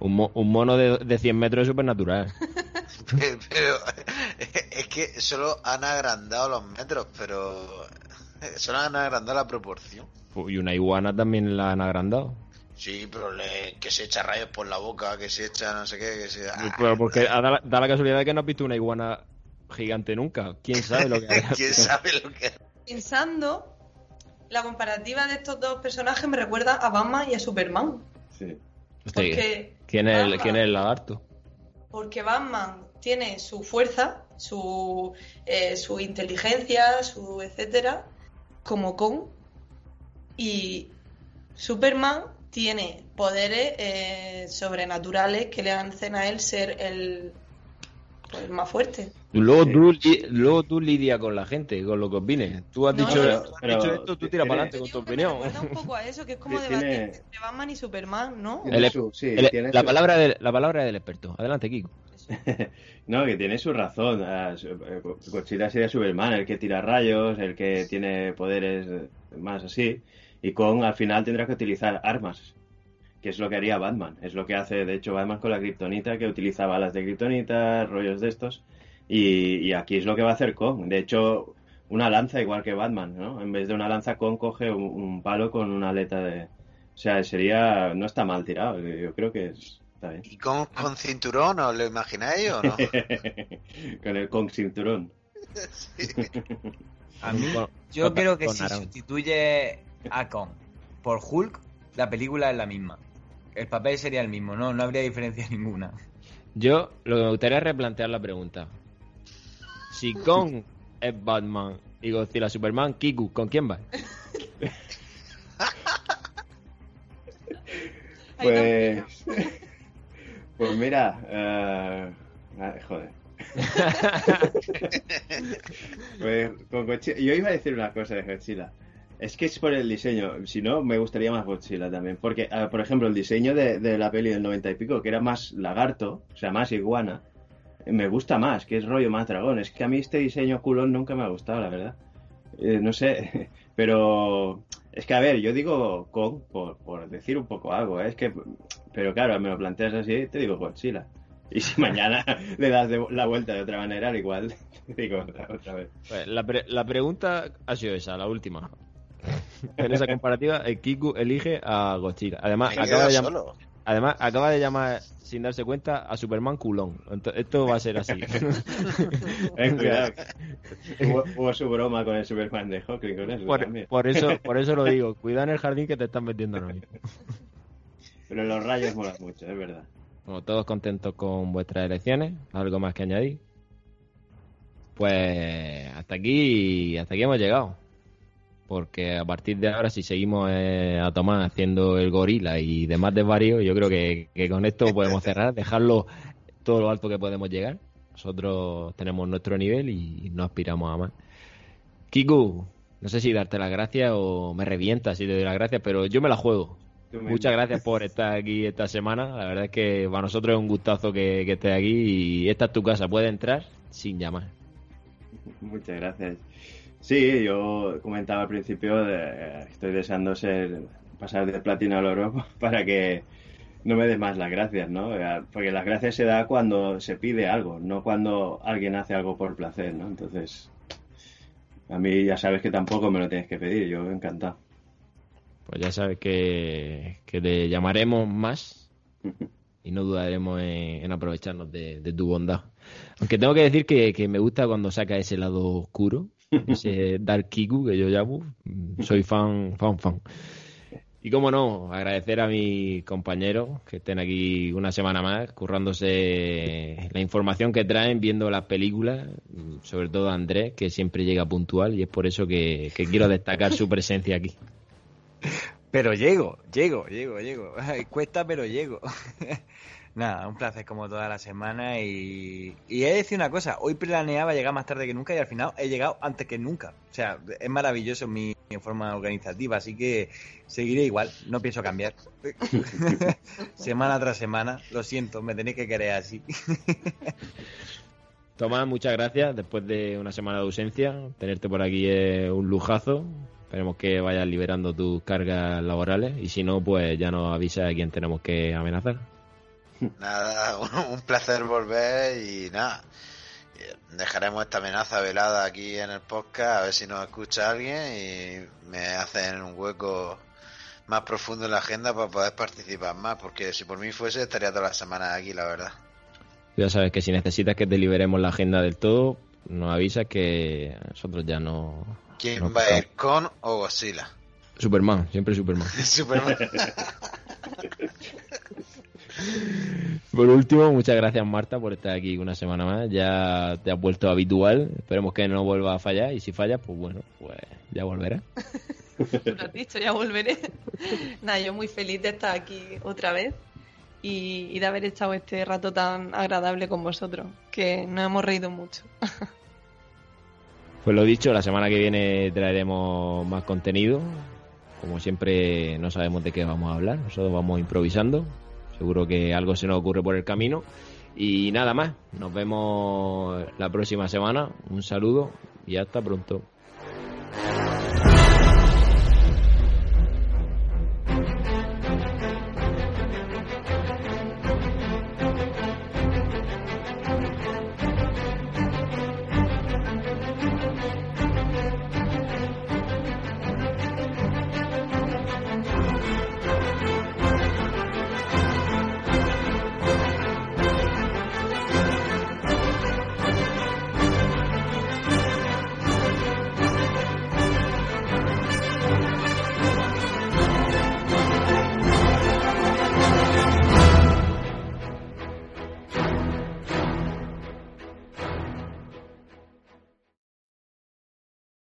un mo- un mono de, de 100 metros es supernatural. Pero es que solo han agrandado los metros, pero solo han agrandado la proporción. Y una iguana también la han agrandado. Sí, pero le- que se echa rayos por la boca, que se echa no sé qué, que se... ¡Ah! Pero porque da la, da la casualidad de que no has visto una iguana gigante nunca. ¿Quién sabe lo que? ¿Quién sabe lo que... Pensando, la comparativa de estos dos personajes me recuerda a Batman y a Superman. Sí. Porque ¿Quién es, el, Batman- ¿Quién es el lagarto? Porque Batman tiene su fuerza, su, eh, su inteligencia, su etcétera, como Kong. Y Superman tiene poderes eh, sobrenaturales que le hacen a él ser el, pues, más fuerte. Luego tú, luego tú lidia con la gente, con lo que opines. Tú has No, dicho, tú has pero dicho esto, tú tira tiene- para adelante con tu opinión. un poco a eso, que es como debatir tiene- entre Batman y Superman, ¿no? El- sí, El- tiene la, su- palabra del, la palabra del experto. Adelante, Kiko. No, que tiene su razón. Ah, eh, Godzilla sería Superman, el que tira rayos, el que tiene poderes eh, más así. Y Kong al final tendrá que utilizar armas, que es lo que haría Batman. Es lo que hace, de hecho, Batman con la kriptonita, que utiliza balas de kriptonita, rollos de estos. Y, y aquí es lo que va a hacer Kong. De hecho, una lanza igual que Batman, ¿no? En vez de una lanza, Kong coge un, un palo con una aleta de... O sea, sería... No está mal tirado. Yo creo que es- está bien. ¿Y con, con cinturón os lo imagináis o no? con el Kong cinturón. A mí, Con- yo con- creo que con si sustituye a Kong por Hulk, la película es la misma. El papel sería el mismo, no, no habría diferencia ninguna. Yo lo que me gustaría es replantear la pregunta. Si Kong es Batman y Godzilla Superman, Kiku, ¿con quién va? Pues, pues mira, ah, joder. Pues con Godzilla- yo iba a decir una cosa de Godzilla. Es que es por el diseño. Si no, me gustaría más Godzilla también. Porque, ah, por ejemplo, el diseño de, la peli del 90 y pico, que era más lagarto, o sea, más iguana, me gusta más, que es rollo más dragón. Es que a mí este diseño culón nunca me ha gustado, la verdad. Eh, no sé, pero es que a ver, yo digo Kong por, decir un poco algo, ¿eh? es que, pero claro, me lo planteas así, te digo Godzilla. Y si mañana le das de- la vuelta de otra manera, al igual te digo otra, otra vez. Pues la, pre- la pregunta ha sido esa, la última. En esa comparativa, el Kiku elige a Godzilla. Además, acaba de, llamar, además, acaba de llamar, sin darse cuenta, a Superman culón. Esto va a ser así. Cuidado. Hubo, hubo su broma con el Superman de Hawking con eso por, eso, por eso lo digo. Cuida en el jardín que te están metiendo ahora mismo. Pero los rayos molan mucho, es verdad. Bueno, todos contentos con vuestras elecciones. ¿Algo más que añadir? Pues hasta aquí, hasta aquí hemos llegado. Porque a partir de ahora, si seguimos eh, a tomar haciendo el gorila y demás desvaríos, yo creo que, que con esto podemos cerrar, dejarlo todo lo alto que podemos llegar. Nosotros tenemos nuestro nivel y no aspiramos a más. Kiku, no sé si darte las gracias o me revientas si te doy las gracias, pero yo me la juego. Muchas gracias por estar aquí esta semana. La verdad es que para nosotros es un gustazo que, que estés aquí y esta es tu casa. Puedes entrar sin llamar. Muchas gracias. Sí, yo comentaba al principio, de, estoy deseando ser pasar de platino al oro para que no me des más las gracias, ¿no? Porque las gracias se da cuando se pide algo, no cuando alguien hace algo por placer, ¿no? Entonces, a mí ya sabes que tampoco me lo tienes que pedir, yo encantado. Pues ya sabes que, que te llamaremos más y no dudaremos en, aprovecharnos de, tu bondad. Aunque tengo que decir que, me gusta cuando saca ese lado oscuro, ese Dark Kiku que yo llamo. Soy fan, fan, fan. Y como no, agradecer a mis compañeros que estén aquí una semana más, currándose la información que traen, viendo las películas, sobre todo a Andrés, que siempre llega puntual y es por eso que quiero destacar su presencia aquí. Pero llego, llego, llego, llego. Cuesta, pero llego. Nada, un placer como toda la semana y, y he de decir una cosa, hoy planeaba llegar más tarde que nunca y al final he llegado antes que nunca. O sea, es maravilloso mi, forma organizativa, así que seguiré igual, no pienso cambiar. semana tras semana, lo siento, me tenéis que querer así. Tomás, muchas gracias. Después de una semana de ausencia, tenerte por aquí es un lujazo. Esperemos que vayas liberando tus cargas laborales y si no, pues ya nos avisa a quién tenemos que amenazar. Nada, un placer volver y nada. Dejaremos esta amenaza velada aquí en el podcast a ver si nos escucha alguien y me hacen un hueco más profundo en la agenda para poder participar más, porque si por mí fuese estaría toda la semana aquí, la verdad. Ya sabes que si necesitas que te liberemos la agenda del todo, nos avisas que nosotros ya no, ¿Quién va a ir con o Godzilla? Superman, siempre Superman. Superman. Por último, muchas gracias Marta por estar aquí una semana más. Ya te has vuelto habitual. Esperemos que no vuelva a fallar. Y si fallas, pues bueno, pues ya volverá. Lo has dicho, ya volveré. Nada, yo muy feliz de estar aquí otra vez y, y de haber estado este rato tan agradable con vosotros, que nos hemos reído mucho. Pues lo dicho, la semana que viene traeremos más contenido. Como siempre, no sabemos de qué vamos a hablar, nosotros vamos improvisando. Seguro que algo se nos ocurre por el camino. Y nada más, nos vemos la próxima semana. Un saludo y hasta pronto.